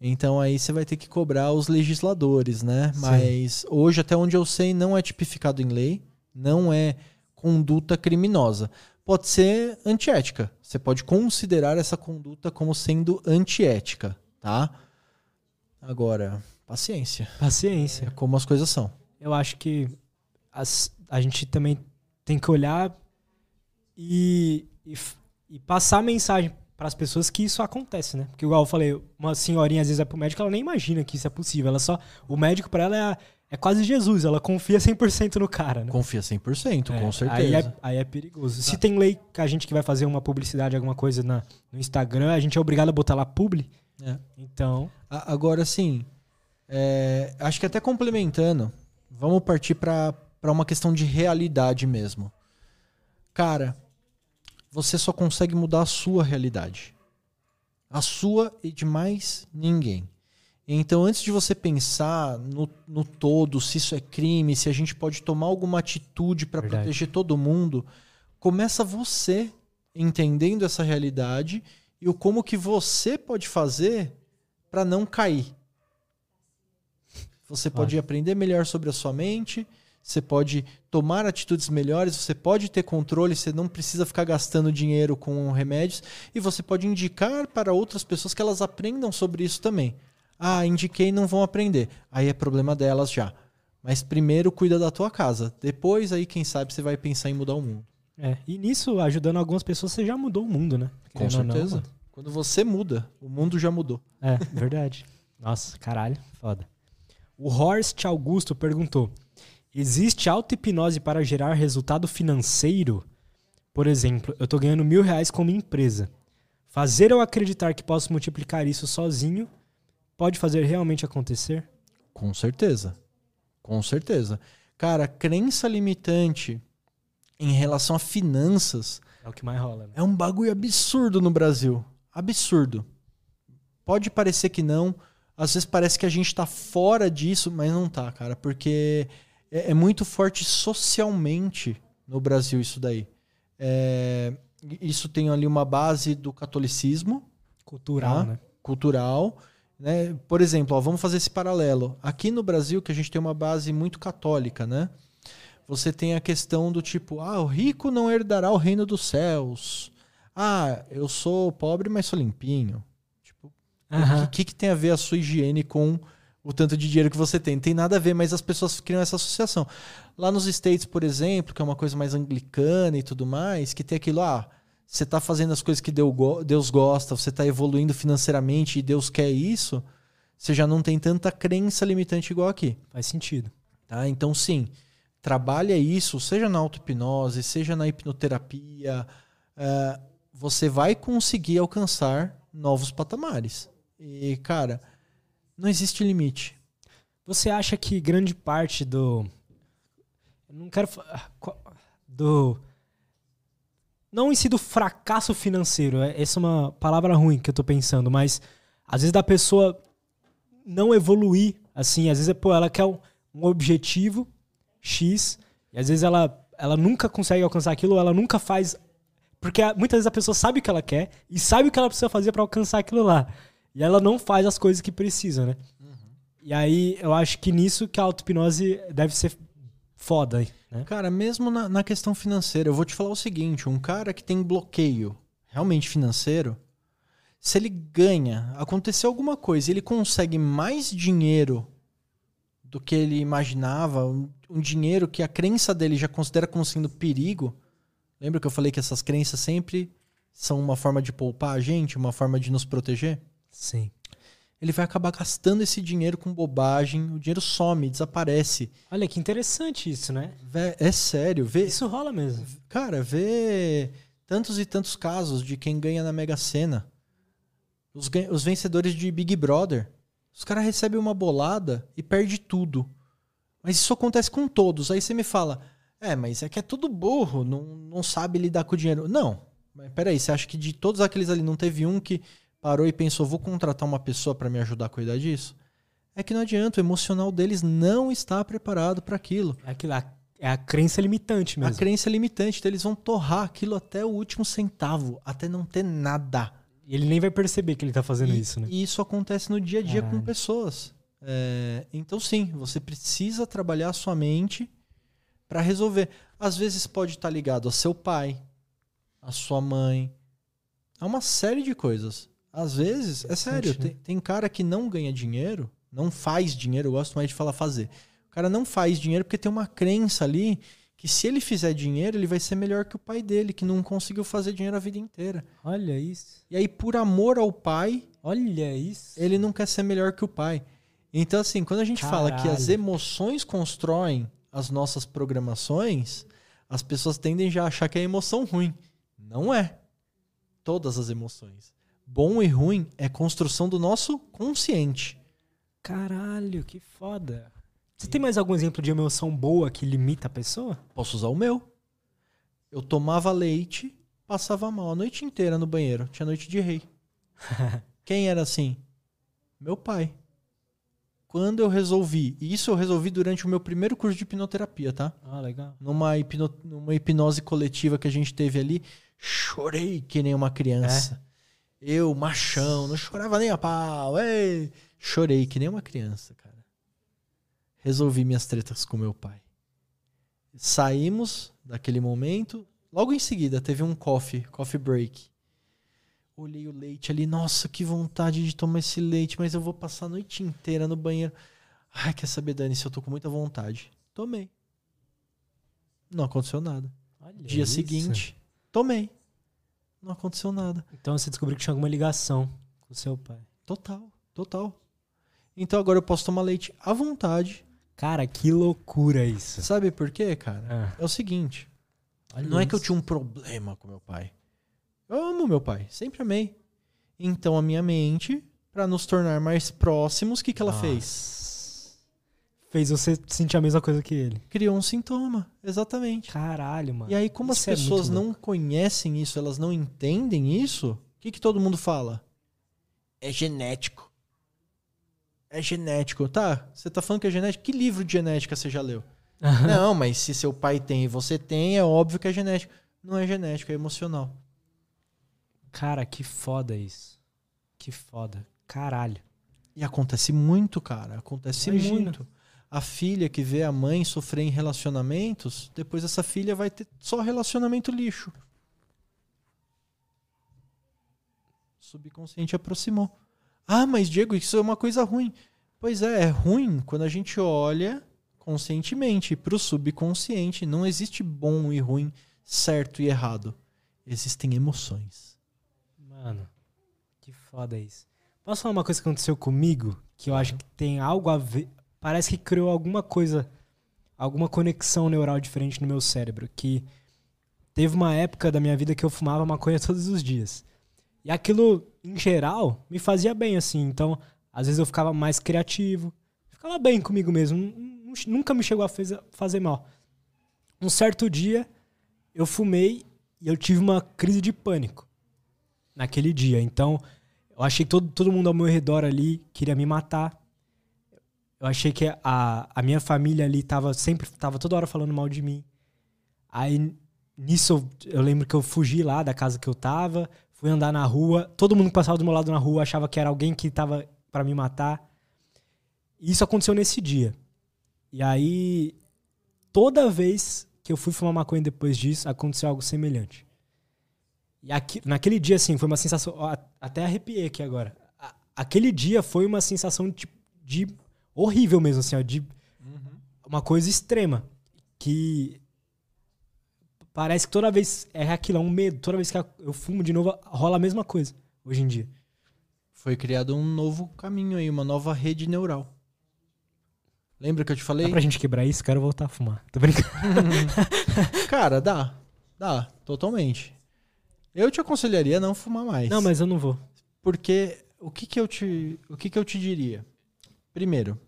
Então aí você vai ter que cobrar os legisladores, né? Sim. Mas hoje, até onde eu sei, não é tipificado em lei, não é conduta criminosa. Pode ser antiética. Você pode considerar essa conduta como sendo antiética, tá? Agora, paciência.
Paciência.
É como as coisas são.
Eu acho que as, a gente também tem que olhar e, e, e passar a mensagem para as pessoas que isso acontece, né? Porque igual eu falei, uma senhorinha às vezes é pro médico, ela nem imagina que isso é possível. Ela só o médico para ela é, é quase Jesus, ela confia 100% no cara, né?
Confia 100%, é, com certeza.
Aí é, aí é perigoso. Se tem lei que a gente que vai fazer uma publicidade, alguma coisa na, no Instagram, a gente é obrigado a botar lá publi.
É.
Então.
Agora, sim, é, acho que até complementando, vamos partir para uma questão de realidade mesmo. Cara, você só consegue mudar a sua realidade. A sua e de mais ninguém. Então, antes de você pensar no, no todo, se isso é crime, se a gente pode tomar alguma atitude para proteger todo mundo, começa você entendendo essa realidade e o como que você pode fazer para não cair. Você pode aprender melhor sobre a sua mente, você pode tomar atitudes melhores, você pode ter controle, você não precisa ficar gastando dinheiro com remédios e você pode indicar para outras pessoas que elas aprendam sobre isso também. Ah, indiquei não vão aprender. Aí é problema delas já. Mas primeiro cuida da tua casa. Depois aí quem sabe você vai pensar em mudar o mundo.
É, e nisso, ajudando algumas pessoas, você já mudou o mundo, né?
Com certeza. Não, Quando você muda, o mundo já mudou.
É, verdade. *laughs* Nossa, caralho, foda. O Horst Augusto perguntou: Existe auto-hipnose para gerar resultado financeiro? Por exemplo, eu estou ganhando mil reais com minha empresa. Fazer eu acreditar que posso multiplicar isso sozinho pode fazer realmente acontecer?
Com certeza. Com certeza. Cara, crença limitante em relação a finanças.
É o que mais rola. Né?
É um bagulho absurdo no Brasil. Absurdo. Pode parecer que não, às vezes parece que a gente tá fora disso, mas não tá, cara, porque é, é muito forte socialmente no Brasil isso daí. É, isso tem ali uma base do catolicismo.
Cultural,
tá?
né?
Cultural. Né? Por exemplo, ó, vamos fazer esse paralelo. Aqui no Brasil, que a gente tem uma base muito católica, né? Você tem a questão do tipo, ah, o rico não herdará o reino dos céus. Ah, eu sou pobre, mas sou limpinho. Tipo, o
Aham.
que, que, que tem a ver a sua higiene com o tanto de dinheiro que você tem? Não tem nada a ver, mas as pessoas criam essa associação. Lá nos States, por exemplo, que é uma coisa mais anglicana e tudo mais, que tem aquilo, ah, você está fazendo as coisas que Deus go- Deus gosta, você está evoluindo financeiramente e Deus quer isso, você já não tem tanta crença limitante igual aqui.
Faz sentido.
Tá? Então, sim, trabalha isso, seja na auto-hipnose, seja na hipnoterapia, eh, você vai conseguir alcançar novos patamares. E, cara, não existe limite.
Você acha que grande parte do. Não quero. ah, Do. Não em si do fracasso financeiro, é- essa é uma palavra ruim que eu tô pensando, mas às vezes da pessoa não evoluir, assim, às vezes pô, ela quer um, um objetivo X, e às vezes ela, ela nunca consegue alcançar aquilo, ela nunca faz. Porque muitas vezes a pessoa sabe o que ela quer e sabe o que ela precisa fazer pra alcançar aquilo lá. E ela não faz as coisas que precisa, né? E aí eu acho que nisso que a auto-hipnose deve ser foda, né?
Cara, mesmo na, na questão financeira, eu vou te falar o seguinte: um cara que tem bloqueio realmente financeiro, se ele ganha, aconteceu alguma coisa, e ele consegue mais dinheiro do que ele imaginava, um, um dinheiro que a crença dele já considera como sendo perigo. Lembra que eu falei que essas crenças sempre são uma forma de poupar a gente, uma forma de nos proteger?
Sim.
Ele vai acabar gastando esse dinheiro com bobagem, o dinheiro some, desaparece.
Olha que interessante isso, né?
Vé- É sério, vê,
Isso rola mesmo.
Cara, vê tantos e tantos casos de quem ganha na Mega Sena. Os, os vencedores de Big Brother. Os caras recebem uma bolada e perde tudo. Mas isso acontece com todos. Aí você me fala, é, mas é que é tudo burro, não, não sabe lidar com o dinheiro. Não. Mas peraí, você acha que de todos aqueles ali não teve um que parou e pensou, vou contratar uma pessoa para me ajudar a cuidar disso? É que não adianta, o emocional deles não está preparado para aquilo.
É, aquilo, a- é a crença limitante mesmo.
A crença é limitante, então eles vão torrar aquilo até o último centavo, até não ter nada.
E ele nem vai perceber que ele tá fazendo
e,
isso, né?
e isso acontece no dia a dia com
Caralho.
pessoas. É, então, sim, você precisa trabalhar a sua mente para resolver. Às vezes pode estar ligado a seu pai, a sua mãe, a uma série de coisas. Às vezes, é sério,
né?
tem, tem cara que não ganha dinheiro, não faz dinheiro, eu gosto mais de falar fazer. O cara não faz dinheiro porque tem uma crença ali que se ele fizer dinheiro, ele vai ser melhor que o pai dele, que não conseguiu fazer dinheiro a vida inteira.
Olha isso.
E aí, por amor ao pai,
Olha isso.
ele não quer ser melhor que o pai. Então, assim, quando a gente fala que as
Caralho.
emoções constroem as nossas programações, as pessoas tendem já a achar que é emoção ruim. Não é. Todas as emoções. Bom e ruim é construção do nosso consciente.
Caralho, que foda. Você tem mais algum exemplo de emoção boa que limita a pessoa?
Posso usar o meu. Eu tomava leite, passava mal a noite inteira no banheiro. Tinha noite de rei. *laughs* Quem era assim? Meu pai. Quando eu resolvi, e isso eu resolvi durante o meu primeiro curso de hipnoterapia, tá?
Ah, legal.
Numa, hipno, numa hipnose coletiva que a gente teve ali, chorei que nem uma criança. Eu, machão, não chorava nem a pau. Ei! Chorei que nem uma criança, cara. Resolvi minhas tretas com meu pai. Saímos daquele momento. Logo em seguida, teve um coffee, coffee break. Olhei o leite ali, nossa, que vontade de tomar esse leite, mas eu vou passar a noite inteira no banheiro. Ai, quer saber, Dani, se eu tô com muita vontade. Tomei. Não aconteceu nada.
Olha
Dia
isso.
seguinte, tomei. Não aconteceu nada.
Então você descobriu que tinha alguma ligação com o seu pai.
Total, total. Então agora eu posso tomar leite à vontade.
Cara, que loucura isso.
Sabe por quê, cara?
Ah,
É o seguinte,
olha
não é que eu
isso.
tinha um problema com meu pai. Eu amo meu pai, sempre amei. Então a minha mente, pra nos tornar mais próximos, o que, que ela fez?
Fez você sentir a mesma coisa que ele.
Criou um sintoma, exatamente.
Caralho, mano.
E aí, como
Isso
as
é
pessoas
louco.
não conhecem isso, elas não entendem isso, o que, que todo mundo fala? É genético. é genético. Tá, você tá falando que é genético? Que livro de genética você já leu? Não, mas se seu pai tem e você tem, é óbvio que é genético. Não é genético, é emocional.
Cara, que foda isso. Que foda. Caralho.
E acontece muito, cara. Acontece
Imagina.
muito. A filha que vê a mãe sofrer em relacionamentos, depois essa filha vai ter só relacionamento lixo. Subconsciente aproximou. Ah, mas Diego, isso é uma coisa ruim. Pois é, é ruim quando a gente olha conscientemente para o subconsciente. Não existe bom e ruim, certo e errado. Existem emoções.
Mano, que foda isso. Posso falar uma coisa que aconteceu comigo? Que eu acho que tem algo a ver. Parece que criou alguma coisa, alguma conexão neural diferente no meu cérebro. Que teve uma época da minha vida que eu fumava maconha todos os dias. E aquilo, em geral, me fazia bem, assim. Então, às vezes eu ficava mais criativo. Ficava bem comigo mesmo. Nunca me chegou a fazer mal. Um certo dia, eu fumei e eu tive uma crise de pânico naquele dia. Então, eu achei que todo, todo mundo ao meu redor ali queria me matar. Eu achei que a, a minha família ali tava sempre, tava toda hora falando mal de mim. Aí, nisso, eu, eu lembro que eu fugi lá da casa que eu tava, fui andar na rua. Todo mundo que passava do meu lado na rua achava que era alguém que tava para me matar. E isso aconteceu nesse dia. E aí, toda vez que eu fui fumar maconha depois disso, aconteceu algo semelhante. E aqui, naquele dia, assim, foi uma sensação. Até arrepiei aqui agora. Aquele dia foi uma sensação de, de horrível mesmo, assim, ó, de uhum. uma coisa extrema. Que parece que toda vez é aquilo, é um medo. Toda vez que eu fumo de novo, rola a mesma coisa hoje em dia.
Foi criado um novo caminho aí, uma nova rede neural. Lembra que eu te falei?
Dá pra gente quebrar isso? Quero voltar a fumar. Tô brincando. *laughs*
Cara, dá. Dá, totalmente. Eu te aconselharia a não fumar mais.
Não, mas eu não vou.
Porque o que, que eu te, o que, que eu te diria? Primeiro,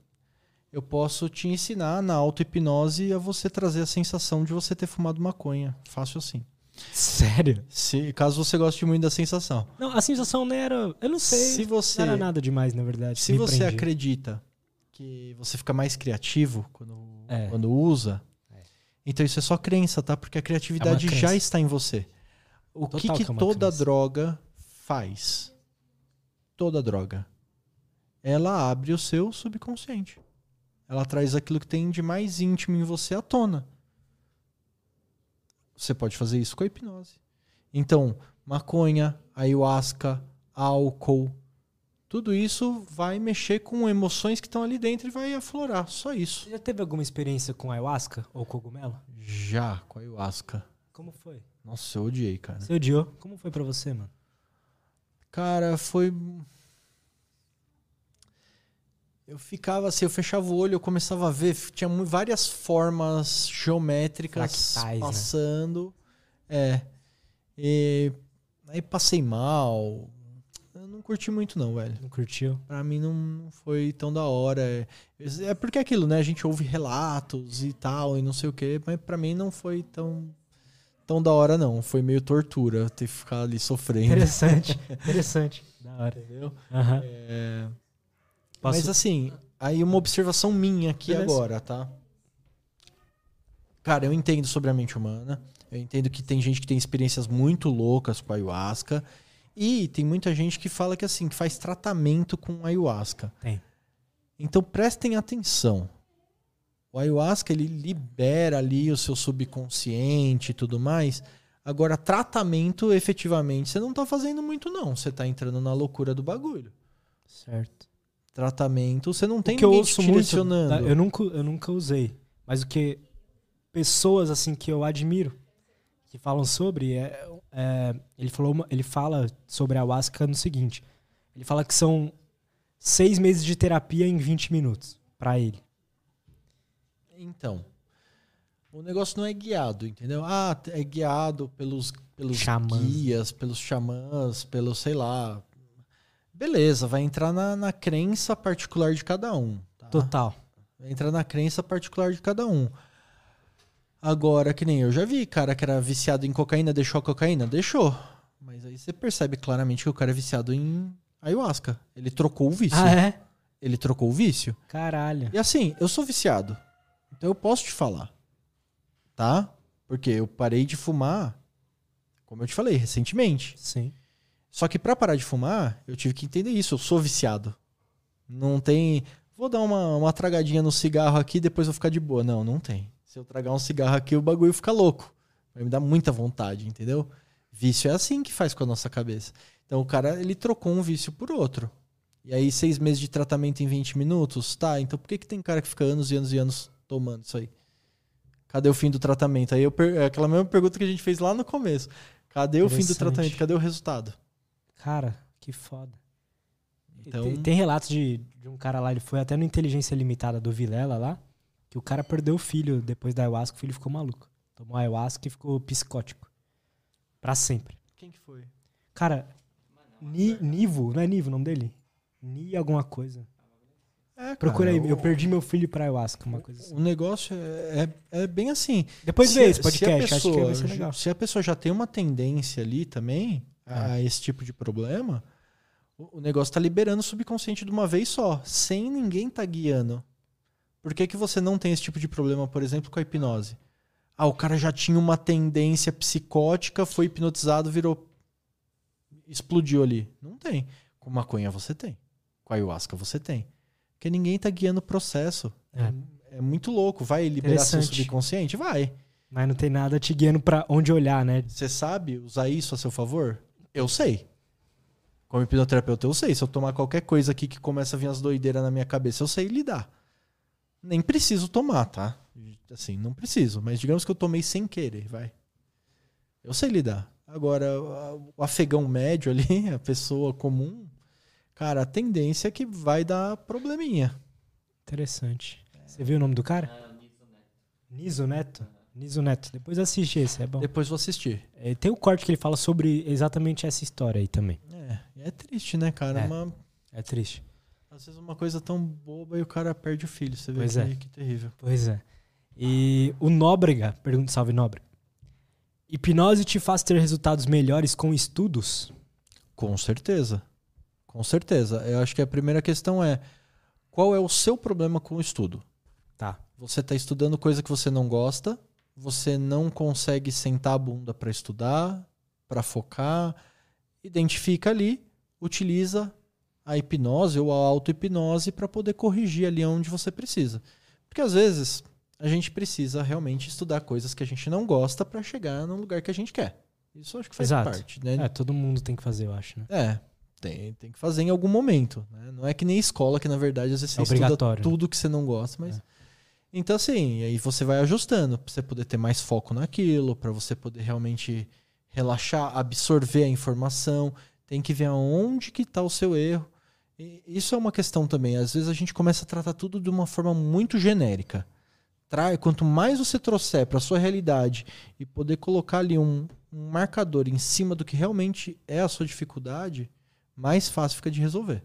eu posso te ensinar na auto-hipnose a você trazer a sensação de você ter fumado maconha. Fácil assim.
Sério?
Se, caso você goste muito da sensação.
Não, a sensação não era. Eu não sei.
Se você,
não era nada demais, na verdade.
Se você acredita que você fica mais criativo quando, é. quando usa, é. então isso é só crença, tá? Porque a criatividade é já está em você. O Total que, que, que toda crença. droga faz? Toda droga. Ela abre o seu subconsciente. Ela traz aquilo que tem de mais íntimo em você à tona. Você pode fazer isso com a hipnose. Então, maconha, ayahuasca, álcool, tudo isso vai mexer com emoções que estão ali dentro e vai aflorar. Só isso.
Você já teve alguma experiência com ayahuasca ou cogumelo?
Já, com ayahuasca.
Como foi?
Nossa, eu odiei, cara.
Você odiou? Como foi para você, mano?
Cara, foi. Eu ficava assim, eu fechava o olho, eu começava a ver, tinha várias formas geométricas Fractais, né? passando. Né? É. E aí passei mal. Eu não curti muito, não, velho.
Não curtiu?
Pra mim não foi tão da hora. É, é porque é aquilo, né? A gente ouve relatos e tal, e não sei o quê, mas pra mim não foi tão tão da hora, não. Foi meio tortura ter que ficar ali sofrendo.
Interessante, *laughs* interessante.
Da hora. Entendeu? Uhum. É... Mas assim, aí uma observação minha aqui Beleza. agora, tá? Cara, eu entendo sobre a mente humana. Eu entendo que tem gente que tem experiências muito loucas com a ayahuasca. E tem muita gente que fala que assim, que faz tratamento com ayahuasca.
Tem.
Então prestem atenção. O ayahuasca ele libera ali o seu subconsciente e tudo mais. Agora, tratamento, efetivamente, você não está fazendo muito, não. Você está entrando na loucura do bagulho.
Certo.
Tratamento, você não tem o que eu ouço direcionando.
Muito, eu, nunca, eu nunca usei. Mas o que pessoas assim que eu admiro que falam sobre é, é ele falou ele fala sobre a ayahuasca no seguinte ele fala que são seis meses de terapia em 20 minutos para ele
então, o negócio não é guiado, entendeu? Ah, é guiado pelos, pelos xamãs. guias, pelos xamãs, pelo sei lá. Beleza, vai entrar na, na crença particular de cada um. Tá?
Total.
Vai entrar na crença particular de cada um. Agora, que nem eu já vi, cara que era viciado em cocaína, deixou a cocaína? Deixou. Mas aí você percebe claramente que o cara é viciado em ayahuasca. Ele trocou o vício.
Ah, é?
Ele trocou o vício.
Caralho.
E assim, eu sou viciado. Então eu posso te falar. Tá? Porque eu parei de fumar, como eu te falei, recentemente.
Sim.
Só que pra parar de fumar, eu tive que entender isso. Eu sou viciado. Não tem. Vou dar uma, uma tragadinha no cigarro aqui, depois vou ficar de boa. Não, não tem. Se eu tragar um cigarro aqui, o bagulho fica louco. Vai me dar muita vontade, entendeu? Vício é assim que faz com a nossa cabeça. Então o cara, ele trocou um vício por outro. E aí, seis meses de tratamento em 20 minutos? Tá, então por que, que tem cara que fica anos e anos e anos tomando isso aí? Cadê o fim do tratamento? Aí eu per... é aquela mesma pergunta que a gente fez lá no começo. Cadê o fim do tratamento? Cadê o resultado?
Cara, que foda.
Então,
Tem, tem relatos de, de um cara lá, ele foi até no Inteligência Limitada do Vilela lá, que o cara perdeu o filho depois da ayahuasca, o filho ficou maluco. Tomou ayahuasca e ficou psicótico. Pra sempre.
quem que foi?
Cara, Ni, Nivo, não é Nivo o nome dele? Ni alguma coisa.
É,
Procura aí, eu perdi meu filho pra ayahuasca, uma coisa assim.
O negócio é, é, é bem assim.
Depois
Se-
vê esse
se a
podcast, acho que
pessoa
vai ser legal.
Se a pessoa já tem uma tendência ali também a
Ah.
esse tipo de problema, o, o negócio tá liberando o subconsciente de uma vez só, sem ninguém tá guiando. Por que, que você não tem esse tipo de problema, por exemplo, com a hipnose? Ah, o cara já tinha uma tendência psicótica, foi hipnotizado, virou. explodiu ali. Não tem. Com maconha você tem. Com ayahuasca você tem. Porque ninguém tá guiando o processo.
É.
É muito louco. Vai liberar seu subconsciente? Vai.
Mas não tem nada te guiando pra onde olhar, né?
Você sabe usar isso a seu favor? Eu sei. Como hipnoterapeuta, eu sei. Se eu tomar qualquer coisa aqui que começa a vir as doideiras na minha cabeça, eu sei lidar. Nem preciso tomar, tá? Assim, não preciso. Mas digamos que eu tomei sem querer, vai. Eu sei lidar. Agora, o afegão médio ali, *laughs* a pessoa comum, cara, a tendência é que vai dar probleminha.
Interessante. Você viu o nome do cara? Niso Neto. Niso Neto. Depois assiste esse, é bom.
Depois vou assistir.
É, tem o corte que ele fala sobre exatamente essa história aí também.
É, é triste, né, cara?
É.
Uma,
É triste.
às vezes uma coisa tão boba e o cara perde o filho. Você vê
Pois
que,
é.
que terrível.
Pois é. E o Nóbrega, pergunta salve Nóbrega. Hipnose te faz ter resultados melhores com estudos?
Com certeza. Com certeza. Eu acho que a primeira questão é: qual é o seu problema com o estudo?
Tá.
Você está estudando coisa que você não gosta, você não consegue sentar a bunda para estudar, para focar, identifica ali, utiliza a hipnose ou a auto-hipnose para poder corrigir ali onde você precisa. Porque às vezes a gente precisa realmente estudar coisas que a gente não gosta para chegar no lugar que a gente quer. Isso acho que faz
Exato.
parte, né?
É, todo mundo tem que fazer, eu acho, né?
É, tem, tem que fazer em algum momento. Né? Não é que nem escola, que na verdade às vezes você
É
estuda tudo que você não gosta, mas.
É.
Então, assim, aí você vai ajustando pra você poder ter mais foco naquilo, pra você poder realmente relaxar, absorver a informação. Tem que ver aonde que tá o seu erro. E isso é uma questão também. Às vezes a gente começa a tratar tudo de uma forma muito genérica. Quanto mais você trouxer para sua realidade e poder colocar ali um, um marcador em cima do que realmente é a sua dificuldade, mais fácil fica de resolver.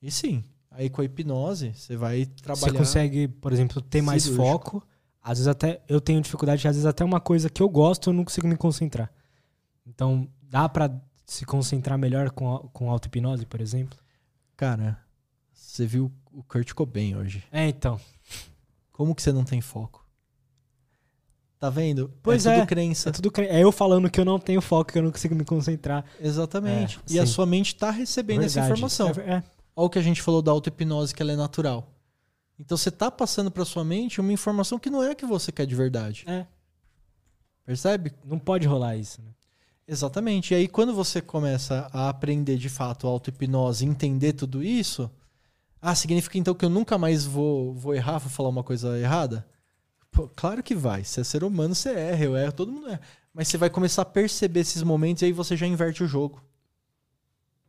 E sim, aí com a hipnose, você vai trabalhar.
Você consegue, por exemplo, ter mais
cirúrgico.
foco. Às vezes até eu tenho dificuldade, às vezes até uma coisa que eu gosto, eu não consigo me concentrar. Então, dá pra se concentrar melhor com, a- com auto-hipnose, por exemplo?
Cara, você viu o Kurt Cobain hoje.
É, então.
Como que você não tem foco? Tá vendo?
Pois
é.
é.
Tudo crença.
É tudo cre- é eu falando que eu não tenho foco, que eu não consigo me concentrar.
Exatamente.
É,
e a
sim.
sua mente tá recebendo essa
Verdade.
informação.
É, é.
Olha o que a gente falou da auto-hipnose, que ela é natural. Então você tá passando pra sua mente uma informação que não é a que você quer de verdade.
É.
Percebe?
Não pode rolar isso, né?
Exatamente. E aí, quando você começa a aprender de fato auto-hipnose, entender tudo isso, ah, significa então que eu nunca mais vou, vou errar, vou falar uma coisa errada? Pô, claro que vai. Se é ser humano, você erra, eu erro, todo mundo erra. Mas você vai começar a perceber esses momentos e aí você já inverte o jogo.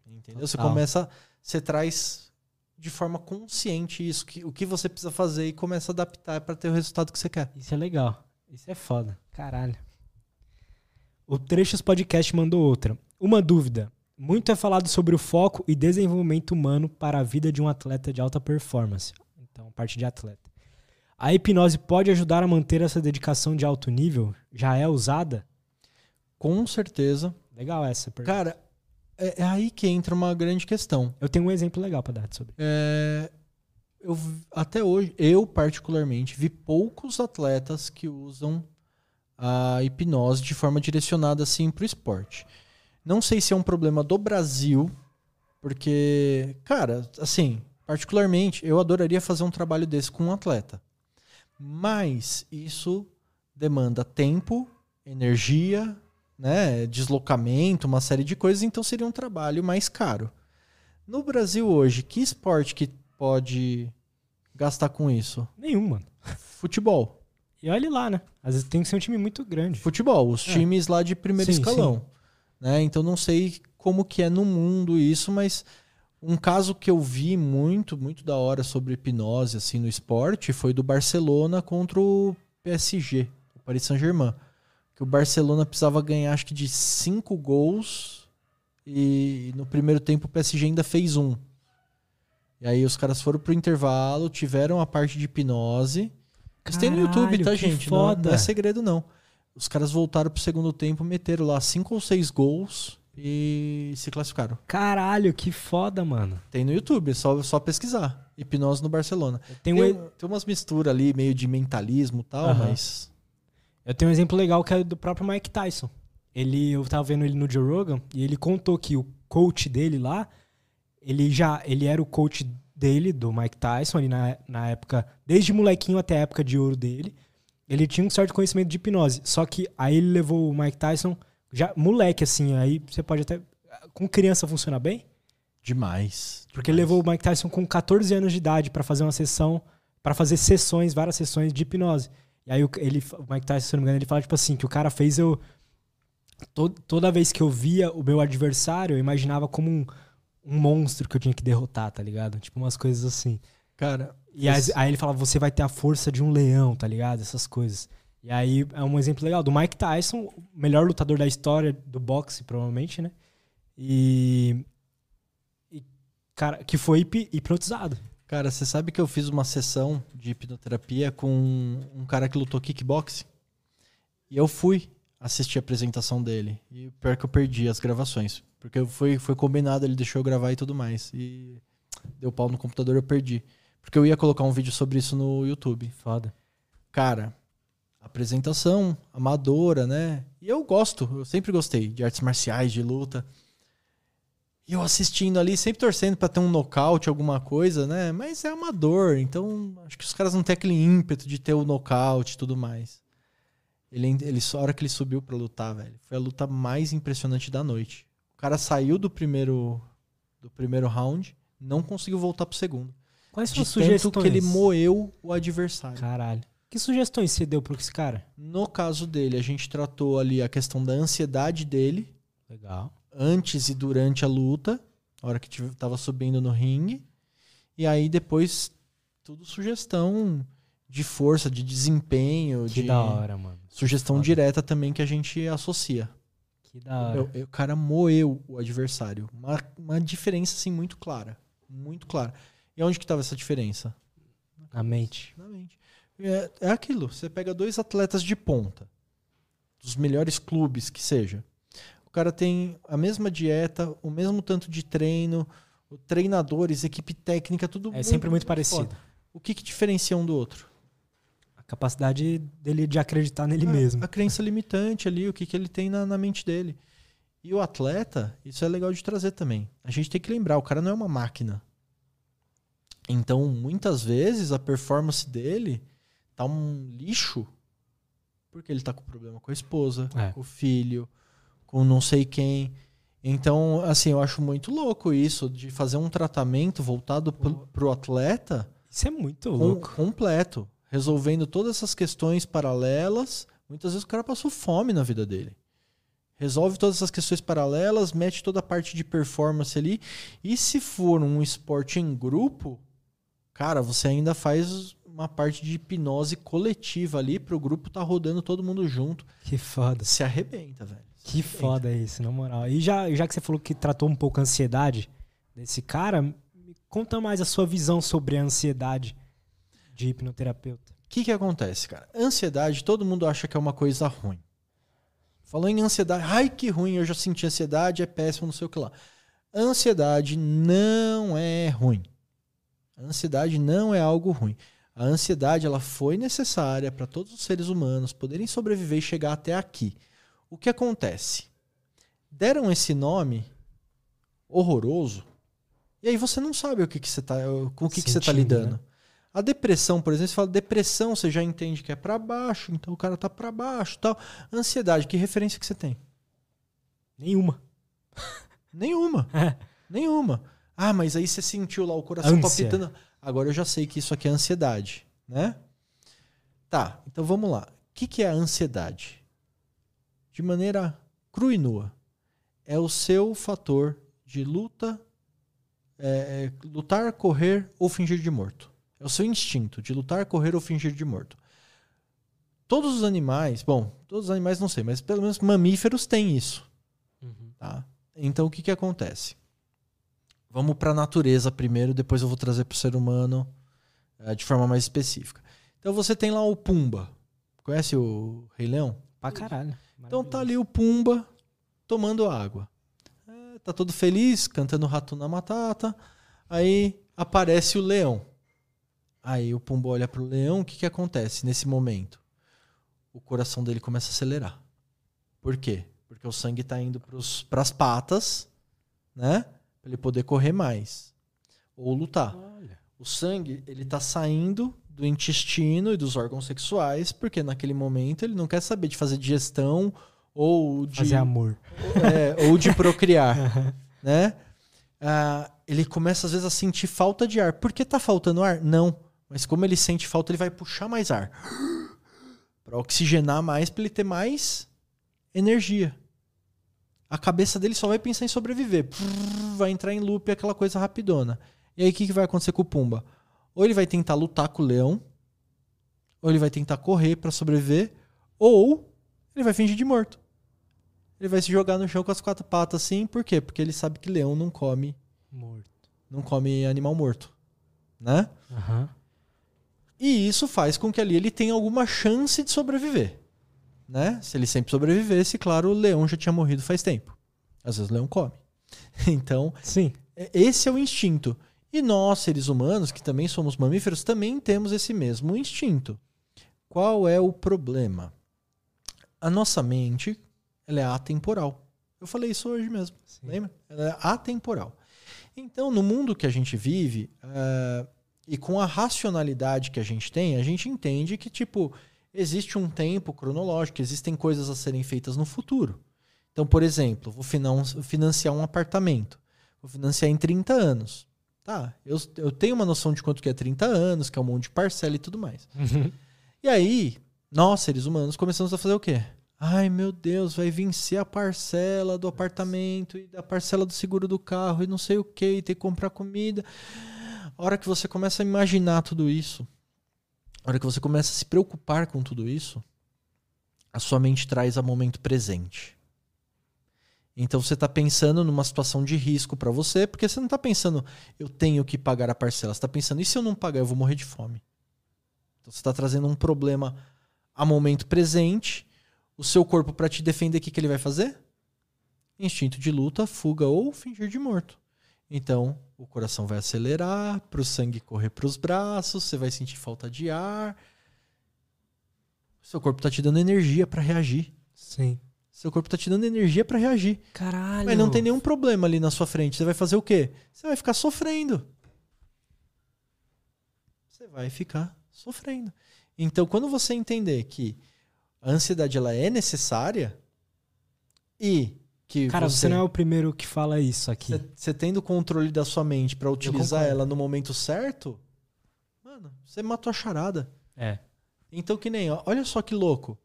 Entendeu? Você
Total.
começa, você traz de forma consciente isso, que, o que você precisa fazer e começa a adaptar para ter o resultado que você quer.
Isso é legal. Isso é foda. Caralho. O Trechos Podcast mandou outra. Uma dúvida. Muito é falado sobre o foco e desenvolvimento humano para a vida de um atleta de alta performance. Então, parte de atleta. A hipnose pode ajudar a manter essa dedicação de alto nível? Já é usada?
Com certeza.
Legal essa pergunta.
Cara, é, é aí que entra uma grande questão.
Eu tenho um exemplo legal pra dar sobre.
É, eu até hoje, eu particularmente, vi poucos atletas que usam a hipnose de forma direcionada assim para o esporte. Não sei se é um problema do Brasil, porque, cara, assim, particularmente, eu adoraria fazer um trabalho desse com um atleta. Mas isso demanda tempo, energia, né, deslocamento, uma série de coisas, então seria um trabalho mais caro. No Brasil hoje, que esporte que pode gastar com isso?
Nenhum, mano.
Futebol.
E olha lá, né? Às vezes tem que ser um time muito grande.
Futebol, os é. times lá de primeiro sim, escalão. Sim. Né? Então não sei como que é no mundo isso, mas um caso que eu vi muito, muito da hora sobre hipnose assim no esporte foi do Barcelona contra o PSG, o Paris Saint-Germain. Que o Barcelona precisava ganhar acho que de cinco gols e no primeiro tempo o PSG ainda fez um. E aí os caras foram pro intervalo, tiveram a parte de hipnose. Isso tem no YouTube, tá, gente? Não, não, é segredo, não. Os caras voltaram pro segundo tempo, meteram lá cinco ou seis gols e se classificaram.
Caralho, que foda, mano.
Tem no YouTube, é só, só pesquisar. Hipnose no Barcelona. Tem, tem, um... tem umas misturas ali, meio de mentalismo e tal, uhum. mas.
Eu tenho um exemplo legal que é do próprio Mike Tyson. Ele, eu tava vendo ele no Joe Rogan e ele contou que o coach dele lá, ele já ele era o coach dele, do Mike Tyson, ali na, na época, desde molequinho até a época de ouro dele. Ele tinha um certo conhecimento de hipnose. Só que aí ele levou o Mike Tyson já moleque, assim, aí você pode até. Com criança funciona bem?
Demais.
Porque ele levou o Mike Tyson com 14 anos de idade para fazer uma sessão, para fazer sessões, várias sessões de hipnose. E aí ele, o Mike Tyson, se não me engano, ele fala tipo assim, que o cara fez eu. toda vez que eu via o meu adversário, eu imaginava como um, um monstro que eu tinha que derrotar, tá ligado? Tipo umas coisas assim.
Cara.
E aí, aí ele fala, você vai ter a força de um leão, tá ligado? Essas coisas. E aí é um exemplo legal do Mike Tyson, melhor lutador da história do boxe, provavelmente, né? E. e cara, que foi hipnotizado.
Cara, você sabe que eu fiz uma sessão de hipnoterapia com um cara que lutou kickboxing? E eu fui assistir a apresentação dele. E pior que eu perdi as gravações. Porque foi, foi combinado, ele deixou eu gravar e tudo mais. E deu pau no computador, eu perdi. Porque eu ia colocar um vídeo sobre isso no YouTube.
Foda.
Cara, apresentação amadora, né? E eu gosto, eu sempre gostei de artes marciais, de luta. E eu assistindo ali, sempre torcendo para ter um nocaute, alguma coisa, né? Mas é amador, então acho que os caras não têm aquele ímpeto de ter o nocaute e tudo mais. Ele, ele, a hora que ele subiu para lutar, velho, foi a luta mais impressionante da noite. O cara saiu do primeiro do primeiro round, não conseguiu voltar pro segundo.
Quais são as sugestões?
que ele moeu o adversário.
Caralho. Que sugestões você deu para esse cara?
No caso dele, a gente tratou ali a questão da ansiedade dele.
Legal.
Antes e durante a luta, a hora que estava subindo no ringue. E aí depois, tudo sugestão de força, de desempenho.
Que
de
da hora, mano.
Sugestão Foda. direta também que a gente associa.
Que da hora.
O, cara moeu o adversário. Uma, uma diferença, assim, muito clara. Muito clara. E onde que estava essa diferença?
Na mente.
Na mente. É, é aquilo. Você pega dois atletas de ponta, dos melhores clubes que seja. O cara tem a mesma dieta, o mesmo tanto de treino, treinadores, equipe técnica, tudo.
É muito, sempre muito parecido. Foda.
O que, que diferencia um do outro?
A capacidade dele de acreditar nele mesmo.
A crença limitante ali, o que, que ele tem na, na mente dele. E o atleta, isso é legal de trazer também. A gente tem que lembrar, o cara não é uma máquina. Então, muitas vezes, a performance dele tá um lixo porque ele tá com problema com a esposa, é. com o filho, com não sei quem. Então, assim, eu acho muito louco isso de fazer um tratamento voltado pro, pro atleta.
Isso é muito louco.
completo. Resolvendo todas essas questões paralelas. Muitas vezes o cara passou fome na vida dele. Resolve todas essas questões paralelas, mete toda a parte de performance ali. E se for um esporte em grupo, cara, você ainda faz uma parte de hipnose coletiva ali pro grupo tá rodando todo mundo junto.
Que foda.
Se arrebenta, velho.
Que foda isso, na moral. E já, já que você falou que tratou um pouco a ansiedade desse cara, conta mais a sua visão sobre a ansiedade de hipnoterapeuta.
O que que acontece, cara? Ansiedade, todo mundo acha que é uma coisa ruim. Falou em ansiedade, ai que ruim, eu já senti ansiedade, é péssimo, não sei o que lá. Ansiedade não é ruim. Ansiedade não é algo ruim. A ansiedade ela foi necessária para todos os seres humanos poderem sobreviver e chegar até aqui. O que acontece? Deram esse nome horroroso e aí você não sabe o que, que você tá, com o que, que você está lidando. Né? A depressão, por exemplo, você fala depressão, você já entende que é para baixo, então o cara tá para baixo, tal. Ansiedade, que referência que você tem?
Nenhuma. *laughs*
Nenhuma. *laughs* É. Nenhuma. Ah, mas aí você sentiu lá o coração Ânsia. palpitando. Agora eu já sei que isso aqui é ansiedade, né? Tá, então vamos lá. O que, que é a ansiedade? De maneira crua e nua. É o seu fator de luta, é, é, lutar, correr ou fingir de morto. É o seu instinto de lutar, correr ou fingir de morto. Todos os animais, bom, todos os animais não sei, mas pelo menos mamíferos têm isso. Uhum. Tá? Então o que, que acontece? Vamos para a natureza primeiro, depois eu vou trazer para o ser humano é, de forma mais específica. Então você tem lá o Pumba. Conhece o Rei Leão?
Pra caralho.
Então tá ali o Pumba tomando água. É, tá todo feliz, cantando Rato na Matata. Aí aparece o leão. Aí o Pumba olha pro leão, o que, que acontece nesse momento? O coração dele começa a acelerar. Por quê? Porque o sangue está indo para as patas, né? para ele poder correr mais ou lutar. Olha. O sangue ele está saindo do intestino e dos órgãos sexuais porque naquele momento ele não quer saber de fazer digestão ou de
fazer amor
é, ou de procriar, *laughs* né? Ah, ele começa às vezes a sentir falta de ar. Por que tá faltando ar? Não, mas como ele sente falta, ele vai puxar mais ar para oxigenar mais, para ele ter mais energia a cabeça dele só vai pensar em sobreviver. Vai entrar em loop aquela coisa rapidona. E aí o que, que vai acontecer com o Pumba? Ou ele vai tentar lutar com o leão, ou ele vai tentar correr para sobreviver, ou ele vai fingir de morto. Ele vai se jogar no chão com as quatro patas assim, por quê? Porque ele sabe que leão não come
morto.
Não come animal morto, né?
Uhum.
E isso faz com que ali ele tenha alguma chance de sobreviver né? Se ele sempre sobrevivesse, claro, o leão já tinha morrido faz tempo. Às vezes o leão come. *laughs* Então,
Sim.
É, esse é o instinto. E nós, seres humanos, que também somos mamíferos, também temos esse mesmo instinto. Qual é o problema? A nossa mente ela é atemporal. Eu falei isso hoje mesmo, Sim. lembra? Ela é atemporal. Então, no mundo que a gente vive, uh, e com a racionalidade que a gente tem, a gente entende que, tipo, existe um tempo cronológico, existem coisas a serem feitas no futuro. Então, por exemplo, vou financiar um apartamento. Vou financiar em 30 anos. Tá, eu, eu tenho uma noção de quanto que é 30 anos, que é um monte de parcela e tudo mais. Uhum. E aí, nós, seres humanos, começamos a fazer o quê? Ai, meu Deus, vai vencer a parcela do apartamento e a parcela do seguro do carro e não sei o que, e ter que comprar comida. A hora que você começa a imaginar tudo isso, a hora que você começa a se preocupar com tudo isso, a sua mente traz a momento presente. Então você está pensando numa situação de risco para você, porque você não está pensando, eu tenho que pagar a parcela. Você está pensando, e se eu não pagar, eu vou morrer de fome? Então você está trazendo um problema a momento presente. O seu corpo, para te defender, o que, que ele vai fazer? Instinto de luta, fuga ou fingir de morto. Então, o coração vai acelerar, para o sangue correr para os braços, você vai sentir falta de ar. Seu corpo está te dando energia para reagir.
Sim.
Seu corpo está te dando energia para reagir.
Caralho.
Mas não tem nenhum problema ali na sua frente. Você vai fazer o quê? Você vai ficar sofrendo. Você vai ficar sofrendo. Então, quando você entender que a ansiedade ela é necessária e que
Cara, você, você, não é o primeiro que fala isso aqui.
Você tendo controle da sua mente para utilizar ela no momento certo, mano, você matou a charada.
É.
Então que nem, olha só que louco.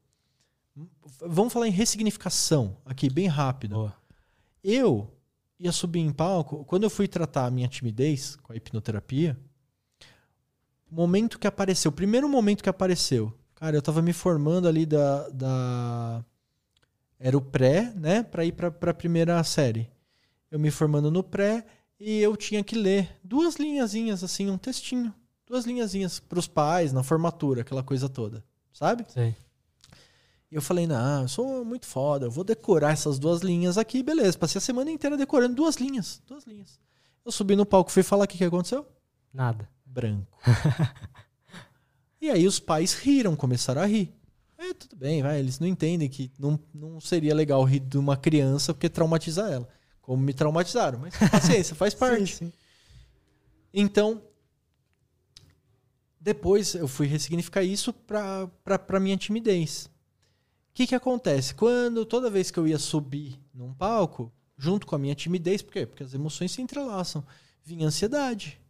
Vamos falar em ressignificação aqui, bem rápido. Eu ia subir em palco, quando eu fui tratar a minha timidez com a hipnoterapia, o momento que apareceu, o primeiro momento que apareceu, cara, eu tava me formando ali da, da era o pré, né, para ir para a primeira série. Eu me formando no pré e eu tinha que ler duas linhazinhas assim, um textinho, duas linhazinhas para os pais na formatura, aquela coisa toda, sabe?
Sim.
E eu falei, não, eu sou muito foda, eu vou decorar essas duas linhas aqui, beleza. Passei a semana inteira decorando duas linhas, duas linhas. Eu subi no palco, fui falar o que, que aconteceu?
Nada.
branco. *laughs* e aí os pais riram, começaram a rir. É, tudo bem, vai. Eles não entendem que não, não seria legal rir de uma criança porque traumatiza ela. Como me traumatizaram. Mas paciência, faz *laughs* parte. sim, sim. Então, depois eu fui ressignificar isso para pra minha timidez. O que, que acontece? Quando toda vez que eu ia subir num palco, junto com a minha timidez, por quê? Porque as emoções se entrelaçam, vinha ansiedade.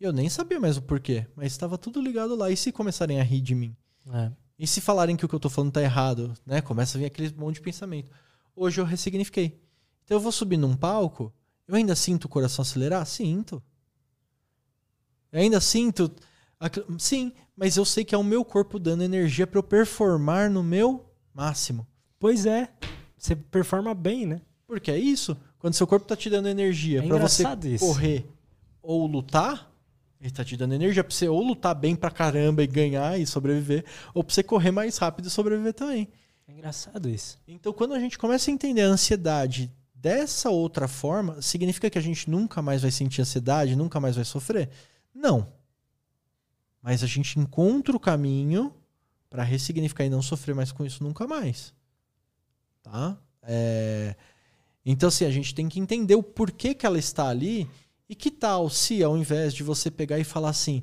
Eu nem sabia mais o porquê, mas estava tudo ligado lá. E se começarem a rir de mim? É. E se falarem que o que eu estou falando está errado, né? Começa a vir aquele monte de pensamento. Hoje eu ressignifiquei. Então eu vou subir num palco, eu ainda sinto o coração acelerar? Sinto. Eu ainda sinto. Sim, mas eu sei que é o meu corpo dando energia para eu performar no meu máximo.
Pois é. Você performa bem, né?
Porque é isso. Quando seu corpo tá te dando energia é para você isso. correr ou lutar, ele tá te dando energia pra você ou lutar bem pra caramba e ganhar e sobreviver, ou pra você correr mais rápido e sobreviver também.
É engraçado isso.
Então, quando a gente começa a entender a ansiedade dessa outra forma, significa que a gente nunca mais vai sentir ansiedade, nunca mais vai sofrer? Não. Mas a gente encontra o caminho para ressignificar e não sofrer mais com isso nunca mais. Tá? É... Então, assim, a gente tem que entender o porquê que ela está ali. E que tal se, ao invés de você pegar e falar assim: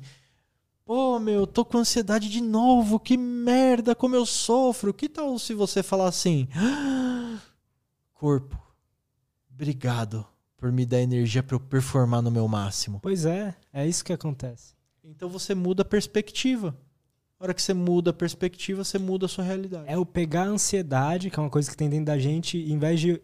pô, meu, tô com ansiedade de novo, que merda, como eu sofro. Que tal se você falar assim: ah, corpo, obrigado por me dar energia para eu performar no meu máximo.
Pois é, é isso que acontece.
Então você muda a perspectiva. Na hora que você muda a perspectiva, você muda a sua realidade.
É o pegar a ansiedade, que é uma coisa que tem dentro da gente, em vez de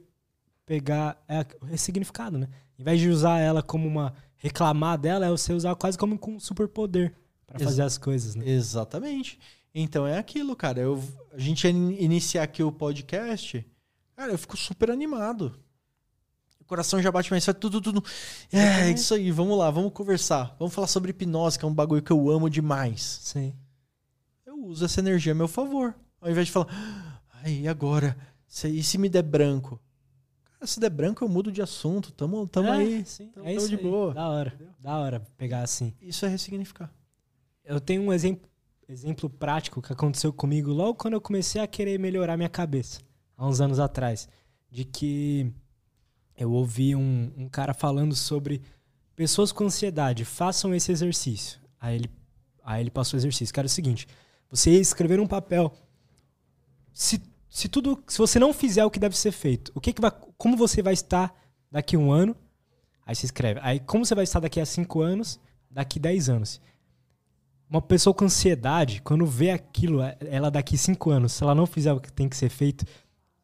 pegar. É ressignificado, né? Em vez de usar ela como uma. reclamar dela, é você usar quase como um superpoder para fazer as coisas, né?
Exatamente. Então é aquilo, cara. Eu, a gente ia iniciar aqui o podcast. Cara, eu fico super animado. Coração já bate mais forte, tudo, tudo. É, é isso aí, vamos lá, vamos conversar. Vamos falar sobre hipnose, que é um bagulho que eu amo demais.
Sim
eu uso essa energia a meu favor. Ao invés de falar, ai, e agora? e se me der branco? Cara, se der branco, eu mudo de assunto. Tamo, tamo é, aí. Sim, tamo,
é isso de aí. boa. Da hora. Entendeu? Da hora pegar assim.
Isso é ressignificar.
Eu tenho um exemplo, exemplo prático que aconteceu comigo logo quando eu comecei a querer melhorar minha cabeça, há uns anos atrás. De que eu ouvi um, um cara falando sobre pessoas com ansiedade, façam esse exercício. Aí ele, aí ele passou o exercício, que era o seguinte: você escrever um papel. Se, se tudo, se você não fizer o que deve ser feito, o que, que vai, como você vai estar daqui um ano? Aí você escreve. Aí como você vai estar daqui a cinco anos, daqui dez anos? Uma pessoa com ansiedade, quando vê aquilo, ela daqui cinco anos, se ela não fizer o que tem que ser feito,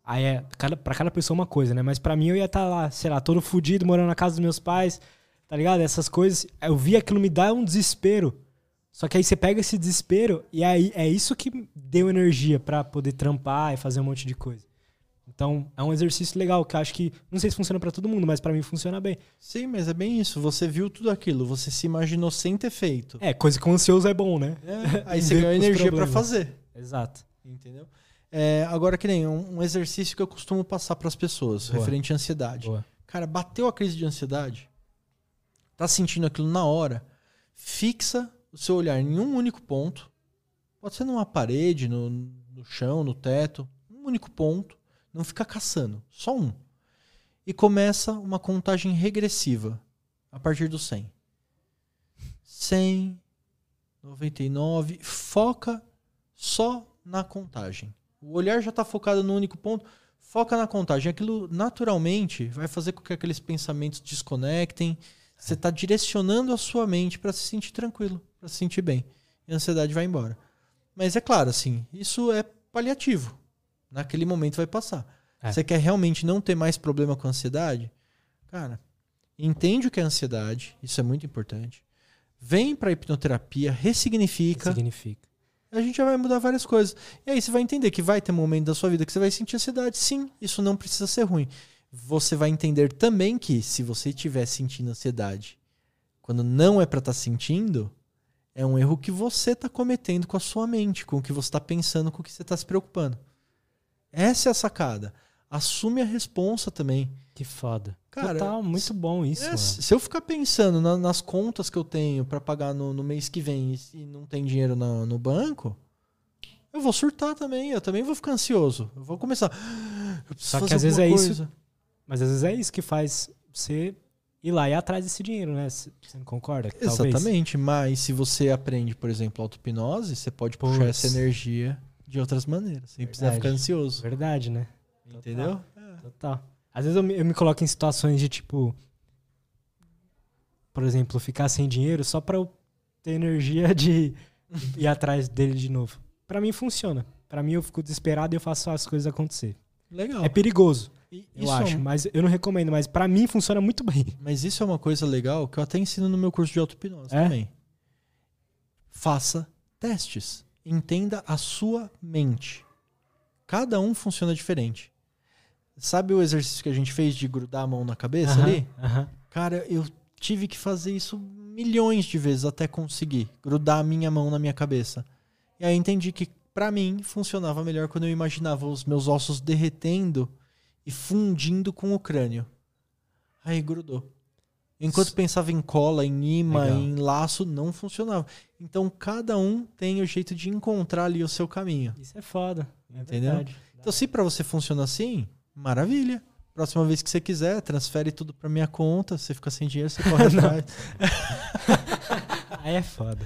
aí é cada, pra cada pessoa uma coisa, né? Mas para mim eu ia estar tá lá, sei lá, todo fudido, morando na casa dos meus pais, tá ligado? Essas coisas. Eu vi aquilo me dá um desespero. Só que aí você pega esse desespero e aí é isso que deu energia para poder trampar e fazer um monte de coisa. Então, é um exercício legal que eu acho que não sei se funciona para todo mundo, mas para mim funciona bem.
Sim, mas é bem isso. Você viu tudo aquilo, você se imaginou sem ter feito.
É, coisa que o ansioso é bom, né?
É, aí você *laughs* ganha energia para fazer.
Exato.
Entendeu? É, agora que nem um, um, exercício que eu costumo passar para as pessoas, Boa. referente à ansiedade. Boa. Cara, bateu a crise de ansiedade, tá sentindo aquilo na hora, fixa o seu olhar em um único ponto, pode ser numa parede, no, no chão, no teto, um único ponto, não fica caçando, só um. E começa uma contagem regressiva a partir do 100. 100, 99, foca só na contagem. O olhar já está focado no único ponto, foca na contagem. Aquilo naturalmente vai fazer com que aqueles pensamentos desconectem. Você está direcionando a sua mente para se sentir tranquilo para se sentir bem. E a ansiedade vai embora. Mas é claro, assim, isso é paliativo. Naquele momento vai passar. É. Você quer realmente não ter mais problema com a ansiedade? Cara, entende o que é ansiedade, isso é muito importante. Vem para hipnoterapia, ressignifica.
Ressignifica.
A gente já vai mudar várias coisas. E aí você vai entender que vai ter um momento da sua vida que você vai sentir ansiedade. Sim, isso não precisa ser ruim. Você vai entender também que se você estiver sentindo ansiedade quando não é para estar tá sentindo, é um erro que você está cometendo com a sua mente, com o que você está pensando, com o que você está se preocupando. Essa é a sacada. Assume a responsa também.
Que foda.
Cara,
Total, muito bom isso.
É, se eu ficar pensando na- nas contas que eu tenho pra pagar no, no mês que vem e, e não tem dinheiro na- no banco, eu vou surtar também. Eu também vou ficar ansioso. Eu vou começar. Eu preciso
Só que às vezes é isso-
coisa.
Mas às vezes é isso que faz você ir lá e atrás desse dinheiro, né? Você não concorda? Talvez.
Exatamente. Mas se você aprende, por exemplo, auto-hipnose, você pode puxar
Puts.
essa energia de outras maneiras, sem precisar
Verdade.
ficar ansioso.
Verdade, né?
Entendeu?
Total. Às vezes eu me, eu me coloco em situações de tipo. Por exemplo, ficar sem dinheiro só pra eu ter energia de *laughs* ir atrás dele de novo. Pra mim funciona. Pra mim eu fico desesperado e eu faço as coisas acontecer.
Legal.
É perigoso,
E
eu
é
acho,
um-
mas eu não recomendo. Mas pra mim funciona muito bem. *laughs*
Mas isso é uma coisa legal que eu até ensino no meu curso de auto-hipnose
É?
também. Faça testes. Entenda a sua mente. Cada um funciona diferente. Sabe o exercício que a gente fez de grudar a mão na cabeça ali? Cara, eu tive que fazer isso milhões de vezes até conseguir grudar a minha mão na minha cabeça. E aí entendi que pra mim funcionava melhor quando eu imaginava os meus ossos derretendo e fundindo com o crânio. Aí grudou. Enquanto
Isso-
pensava em cola, em imã,
Legal.
em laço, não funcionava. Então cada um tem o jeito de encontrar ali o seu caminho.
Isso é foda. É
Entendeu?
verdade.
Então se pra você funciona assim, maravilha. Próxima vez que você quiser, transfere tudo pra minha conta. Você fica sem dinheiro, você *laughs* corre atrás. *laughs*
Aí é foda.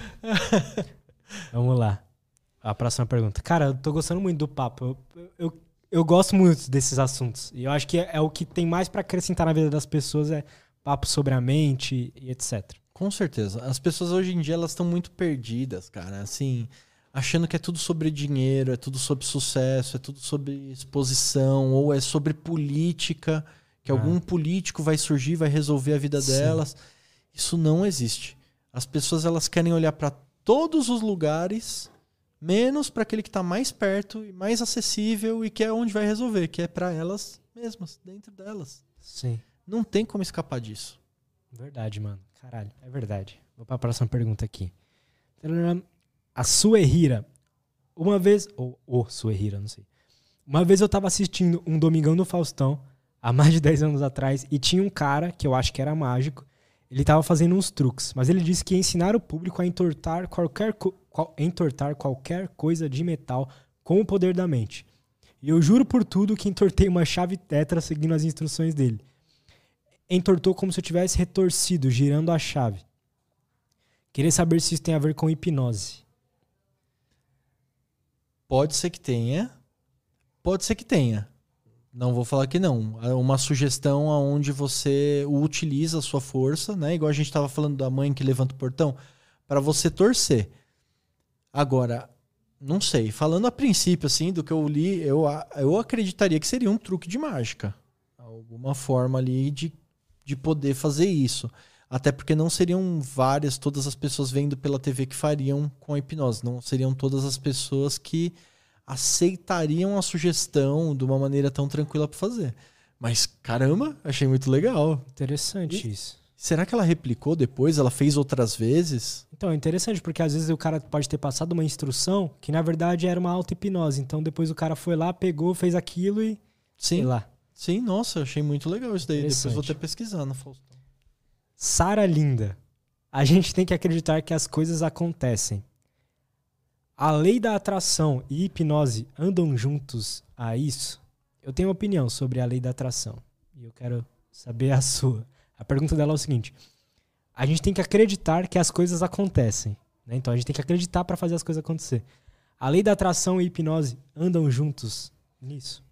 Vamos lá. A próxima pergunta. Cara, eu tô gostando muito do papo. Eu, eu, eu gosto muito desses assuntos. E eu acho que é, é o que tem mais pra acrescentar na vida das pessoas é papo sobre a mente e etc.
Com certeza. As pessoas hoje em dia elas estão muito perdidas, cara. Assim, achando que é tudo sobre dinheiro, é tudo sobre sucesso, é tudo sobre exposição, ou é sobre política, que
Ah.
algum político vai surgir, vai resolver a vida
Sim.
delas. Isso não existe. As pessoas elas querem olhar para todos os lugares, menos para aquele que está mais perto e mais acessível e que é onde vai resolver, que é para elas mesmas, dentro delas.
Sim.
Não tem como escapar disso.
Verdade, mano. Caralho, é verdade. Vou pra próxima pergunta aqui. A Suerrira. Uma vez. Ou o Suerrira, não sei. Uma vez eu tava assistindo um Domingão do Faustão, há mais de 10 anos atrás, e tinha um cara, que eu acho que era mágico, ele tava fazendo uns truques, mas ele disse que ia ensinar o público a entortar qualquer, qual- entortar qualquer coisa de metal com o poder da mente. E eu juro por tudo que entortei uma chave tetra seguindo as instruções dele entortou como se eu tivesse retorcido, girando a chave. Queria saber se isso tem a ver com hipnose.
Pode ser que tenha. Pode ser que tenha. Não vou falar que não. É uma sugestão aonde você utiliza a sua força, né? Igual a gente estava falando da mãe que levanta o portão, para você torcer. Agora, não sei. Falando a princípio, assim, do que eu li, eu, eu acreditaria que seria um truque de mágica. Alguma forma ali de, de poder fazer isso. Até porque não seriam várias, todas as pessoas vendo pela TV que fariam com a hipnose. Não seriam todas as pessoas que aceitariam a sugestão de uma maneira tão tranquila para fazer. Mas caramba, achei muito legal.
Interessante isso.
Será que ela replicou depois? Ela fez outras vezes?
Então, é interessante, porque às vezes o cara pode ter passado uma instrução que na verdade era uma auto-hipnose. Então depois o cara foi lá, pegou, fez aquilo e. Sei
Sim.
lá.
Sim, nossa, achei muito legal isso daí. Depois vou até pesquisar na Faustão.
Sara Linda. A gente tem que acreditar que as coisas acontecem. A lei da atração e hipnose andam juntos a isso? Eu tenho uma opinião sobre a lei da atração e eu quero saber a sua. A pergunta dela é o seguinte: a gente tem que acreditar que as coisas acontecem, né? Então a gente tem que acreditar para fazer as coisas acontecer. A lei da atração e hipnose andam juntos nisso?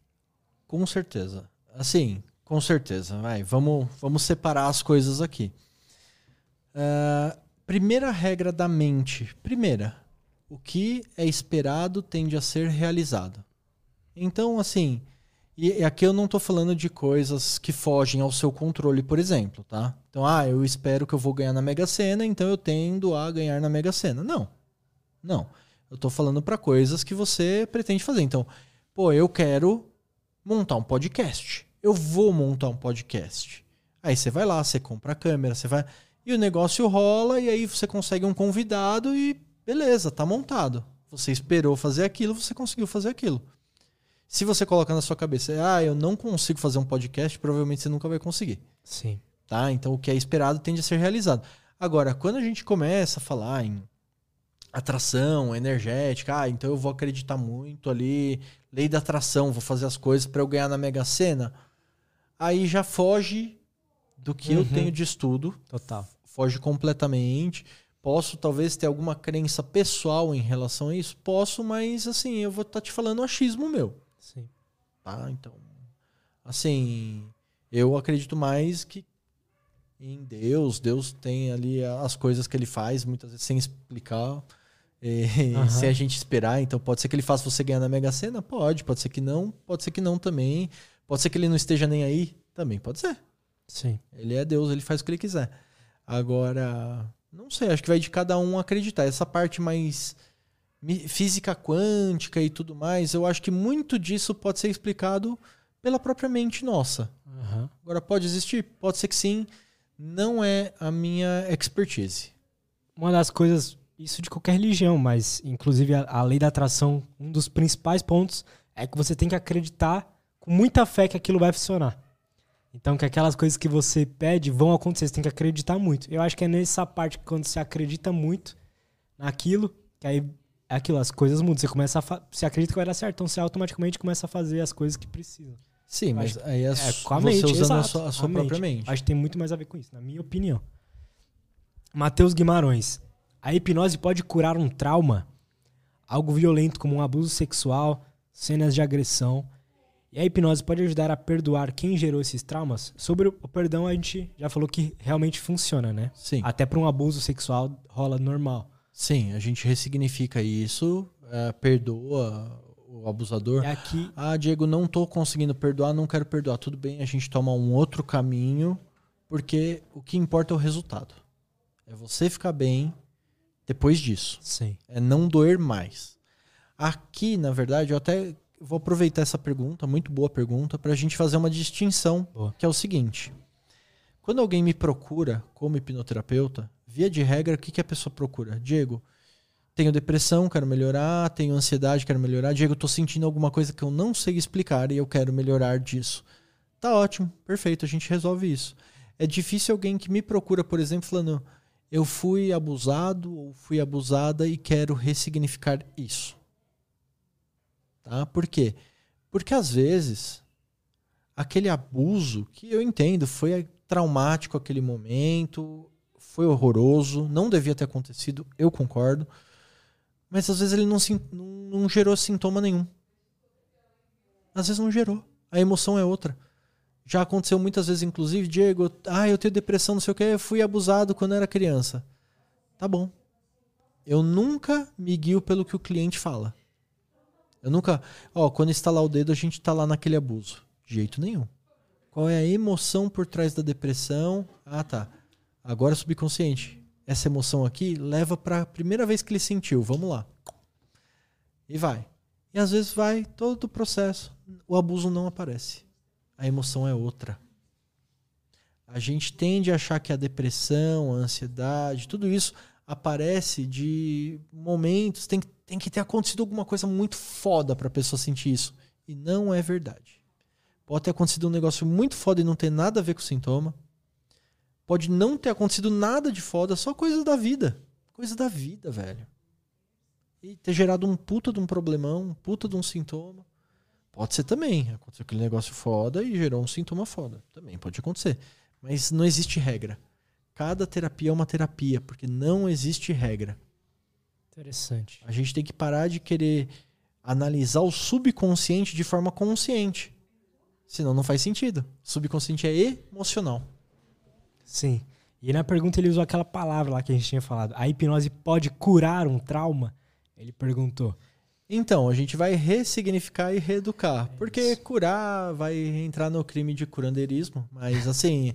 Com certeza. Assim, com certeza. Vai, vamos, vamos separar as coisas aqui. Ah, primeira regra da mente. Primeira, o que é esperado tende a ser realizado. Então, assim, e e aqui eu não estou falando de coisas que fogem ao seu controle, por exemplo, tá? Então, ah, eu espero que eu vou ganhar na Mega Sena, então eu tendo a ganhar na Mega Sena. Não. Não. Eu estou falando para coisas que você pretende fazer. Então, pô, eu quero montar um podcast. Eu vou montar um podcast. Aí você vai lá, você compra a câmera, você vai. E o negócio rola, e aí você consegue um convidado e beleza, tá montado. Você esperou fazer aquilo, você conseguiu fazer aquilo. Se você coloca na sua cabeça, ah, eu não consigo fazer um podcast, provavelmente você nunca vai conseguir.
Sim.
Tá? Então o que é esperado tende a ser realizado. Agora, quando a gente começa a falar em atração energética, ah, então eu vou acreditar muito ali, lei da atração, vou fazer as coisas para eu ganhar na Mega Sena, aí já foge do que uhum. eu tenho de estudo.
Total.
Foge completamente. Posso talvez ter alguma crença pessoal em relação a isso? Posso, mas assim, eu vou estar tá te falando um achismo meu.
Sim.
Tá? Então, assim, eu acredito mais que em Deus, Deus tem ali as coisas que ele faz, muitas vezes sem explicar. E, uhum. Se a gente esperar, então pode ser que ele faça você ganhar na Mega Sena? Pode, pode ser que não, pode ser que não também. Pode ser que ele não esteja nem aí? Também pode ser.
Sim.
Ele é Deus, ele faz o que ele quiser. Agora, não sei, acho que vai de cada um acreditar. Essa parte mais física quântica e tudo mais, eu acho que muito disso pode ser explicado pela própria mente nossa.
Uhum.
Agora, pode existir? Pode ser que sim. Não é a minha expertise.
Uma das coisas, isso de qualquer religião, mas inclusive a, a lei da atração, um dos principais pontos é que você tem que acreditar com muita fé que aquilo vai funcionar. Então, que aquelas coisas que você pede vão acontecer, você tem que acreditar muito. Eu acho que é nessa parte que quando você acredita muito naquilo, que aí é aquilo, as coisas mudam. Você começa a você acredita que vai dar certo, então você automaticamente começa a fazer as coisas que precisam.
Sim, mas aí é,
é com a mente,
você usando
exato,
a sua, a sua a própria mente. mente.
Acho que tem muito mais a ver com isso, na minha opinião. Matheus Guimarães. A hipnose pode curar um trauma, algo violento como um abuso sexual, cenas de agressão, e a hipnose pode ajudar a perdoar quem gerou esses traumas? Sobre o perdão, a gente já falou que realmente funciona, né?
Sim.
Até para um abuso sexual rola normal.
Sim, a gente ressignifica isso, é, perdoa o abusador.
E aqui...
Ah, Diego, não tô conseguindo perdoar, não quero perdoar. Tudo bem, a gente toma um outro caminho, porque o que importa é o resultado. É você ficar bem depois disso.
Sim.
É não doer mais. Aqui, na verdade, eu até vou aproveitar essa pergunta, muito boa pergunta, para a gente fazer uma distinção,
boa.
que é o seguinte. Quando alguém me procura como hipnoterapeuta, via de regra, o que, que a pessoa procura? Diego, tenho depressão, quero melhorar, tenho ansiedade, quero melhorar. Diego, estou sentindo alguma coisa que eu não sei explicar e eu quero melhorar disso. Tá ótimo, perfeito, a gente resolve isso. É difícil alguém que me procura, por exemplo, falando: eu fui abusado ou fui abusada e quero ressignificar isso. Tá? Por quê? Porque às vezes aquele abuso, que eu entendo, foi traumático aquele momento, foi horroroso, não devia ter acontecido, eu concordo. Mas às vezes ele não, não, não gerou sintoma nenhum. Às vezes não gerou. A emoção é outra. Já aconteceu muitas vezes, inclusive, Diego, ah, eu tenho depressão, não sei o que, eu fui abusado quando era criança. Tá bom. Eu nunca me guio pelo que o cliente fala. Eu nunca. Ó, quando instalar o dedo, a gente tá lá naquele abuso. De jeito nenhum. Qual é a emoção por trás da depressão? Ah, tá. Agora subconsciente. Essa emoção aqui leva para a primeira vez que ele sentiu. Vamos lá. E vai. E às vezes vai todo o processo. O abuso não aparece. A emoção é outra. A gente tende a achar que a depressão, a ansiedade, tudo isso aparece de momentos, tem que, tem que ter acontecido alguma coisa muito foda pra pessoa sentir isso. E não é verdade. Pode ter acontecido um negócio muito foda e não ter nada a ver com o sintoma. Pode não ter acontecido nada de foda, só coisa da vida. Coisa da vida, velho. E ter gerado um puta de um problemão, um puta de um sintoma. Pode ser também. Aconteceu aquele negócio foda e gerou um sintoma foda. Também pode acontecer. Mas não existe regra. Cada terapia é uma terapia, porque não existe regra.
Interessante.
A gente tem que parar de querer analisar o subconsciente de forma consciente. Senão não faz sentido. subconsciente é emocional.
Sim. E na pergunta ele usou aquela palavra lá que a gente tinha falado. A hipnose pode curar um trauma? Ele perguntou.
Então, a gente vai ressignificar e reeducar. É porque isso. curar vai entrar no crime de curandeirismo. Mas assim.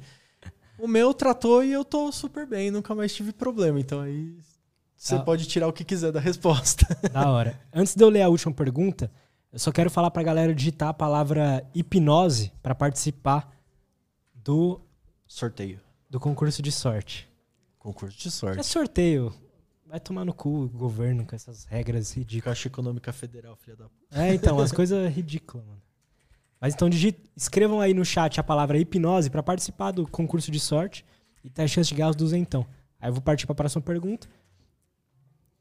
O meu tratou e eu tô super bem, nunca mais tive problema. Então aí você da... pode tirar o que quiser da resposta. *laughs*
Da hora. Antes de eu ler a última pergunta, eu só quero falar pra galera digitar a palavra hipnose para participar do
sorteio.
Do concurso de sorte.
Concurso de sorte.
É sorteio. Vai tomar no cu o governo com essas regras ridículas.
Caixa Econômica Federal, filha da puta.
É, então, as *laughs* coisas ridículas, mano. Mas então digite, escrevam aí no chat a palavra hipnose pra participar do concurso de sorte e ter a chance de ganhar os duzentão. Aí eu vou partir pra próxima pergunta.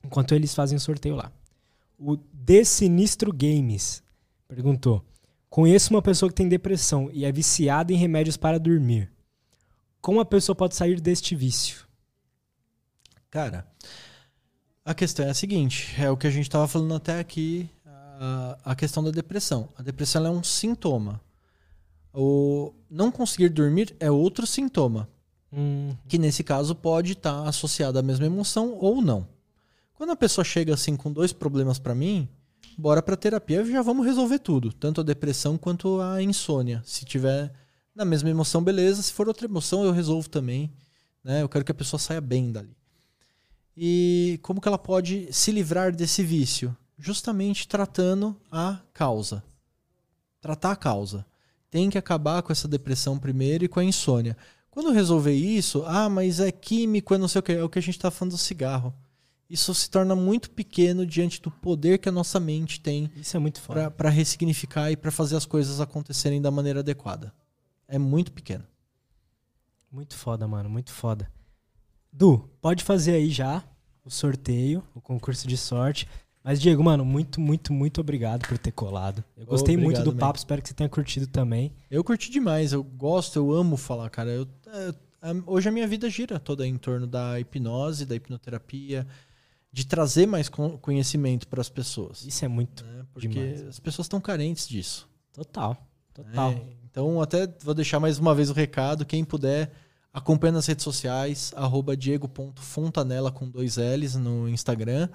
Enquanto eles fazem o sorteio lá. O The Sinistro Games perguntou: Conheço uma pessoa que tem depressão e é viciada em remédios para dormir. Como a pessoa pode sair deste vício?
Cara, a questão é a seguinte: é o que a gente estava falando até aqui, a, a questão da depressão. A depressão é um sintoma. O não conseguir dormir é outro sintoma,
Hum,
que nesse caso pode estar associado à mesma emoção ou não. Quando a pessoa chega assim com dois problemas para mim, bora para terapia e já vamos resolver tudo, tanto a depressão quanto a insônia. Se tiver na mesma emoção, beleza. Se for outra emoção, eu resolvo também. Né? Eu quero que a pessoa saia bem dali. E como que ela pode se livrar desse vício? Justamente tratando a causa. Tratar a causa. Tem que acabar com essa depressão primeiro e com a insônia. Quando resolver isso, ah, mas é químico, é não sei o que, é o que a gente está falando do cigarro. Isso se torna muito pequeno diante do poder que a nossa mente tem
isso é muito foda.
para ressignificar e para fazer as coisas acontecerem da maneira adequada. É muito pequeno.
Muito foda, mano. Muito foda. Du, pode fazer aí já o sorteio, o concurso de sorte. Mas, Diego, mano, muito, muito, muito obrigado por ter colado. Eu gostei muito
Obrigado,
do
man.
papo, espero que você tenha curtido também.
Eu curti demais, eu gosto, eu amo falar, cara. Eu- é, a- hoje a minha vida gira toda em torno da hipnose, da hipnoterapia, de trazer mais con- conhecimento para as pessoas.
Isso é muito.
né? Porque
demais.
as pessoas estão carentes disso.
Total. Total.
É, então, até vou deixar mais uma vez o recado. Quem puder, acompanha nas redes sociais, arroba diego.fontanella com dois L's no Instagram.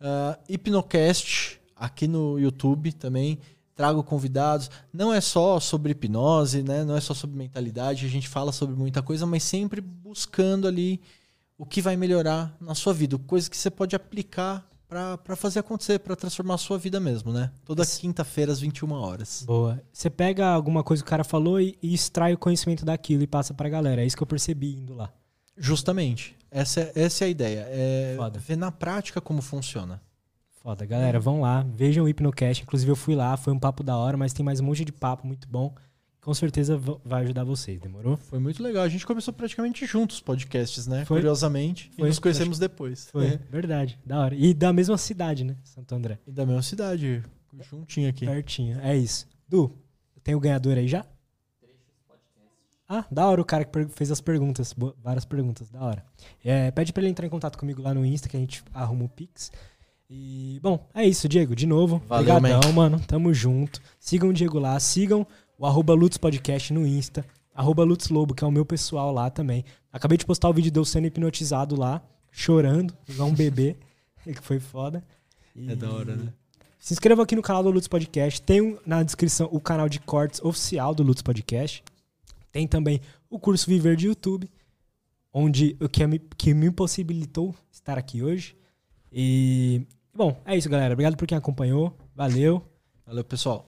Ah, Hipnocast, aqui no YouTube também. Trago convidados. Não é só sobre hipnose, né? não é só sobre mentalidade. A gente fala sobre muita coisa, mas sempre buscando ali o que vai melhorar na sua vida. Coisa que você pode aplicar para fazer acontecer, para transformar a sua vida mesmo, né? Toda quinta-feira às 21 horas.
Boa. Você pega alguma coisa que o cara falou e, e extrai o conhecimento daquilo e passa pra galera. É isso que eu percebi indo lá.
Justamente. Essa é, essa é a ideia. É
Foda.
ver na prática como funciona.
Foda, galera, vão lá, vejam o Hipnocast. Inclusive eu fui lá, foi um papo da hora, mas tem mais um monte de papo muito bom. Com certeza vai ajudar vocês, demorou?
Foi muito legal. A gente começou praticamente juntos os podcasts, né?
Foi.
Curiosamente.
Foi.
E nos conhecemos depois.
Foi,
É.
verdade, da hora. E da mesma cidade, né? Santo André.
E da mesma cidade. Juntinho aqui.
Pertinho, é isso. Du, tem o ganhador aí já? Ah, da hora o cara que fez as perguntas, boa- várias perguntas, da hora. É, pede pra ele entrar em contato comigo lá no Insta, que a gente arruma o Pix. E, bom, é isso, Diego, de novo.
Valeu,
Obrigadão, mano. Tamo junto. Sigam o Diego lá, sigam o arroba Lutz Podcast no Insta, arroba Lutz Lobo, que é o meu pessoal lá também. Acabei de postar o vídeo de eu sendo hipnotizado lá, chorando, igual um bebê, *laughs* que foi foda.
É da hora, né?
Se inscreva aqui no canal do Lutz Podcast. Tem um- na descrição o canal de cortes oficial do Lutz Podcast. Tem também o curso Viver de YouTube, onde o que me, que me possibilitou estar aqui hoje. E, bom, é isso, galera. Obrigado por quem acompanhou. Valeu.
Valeu, pessoal.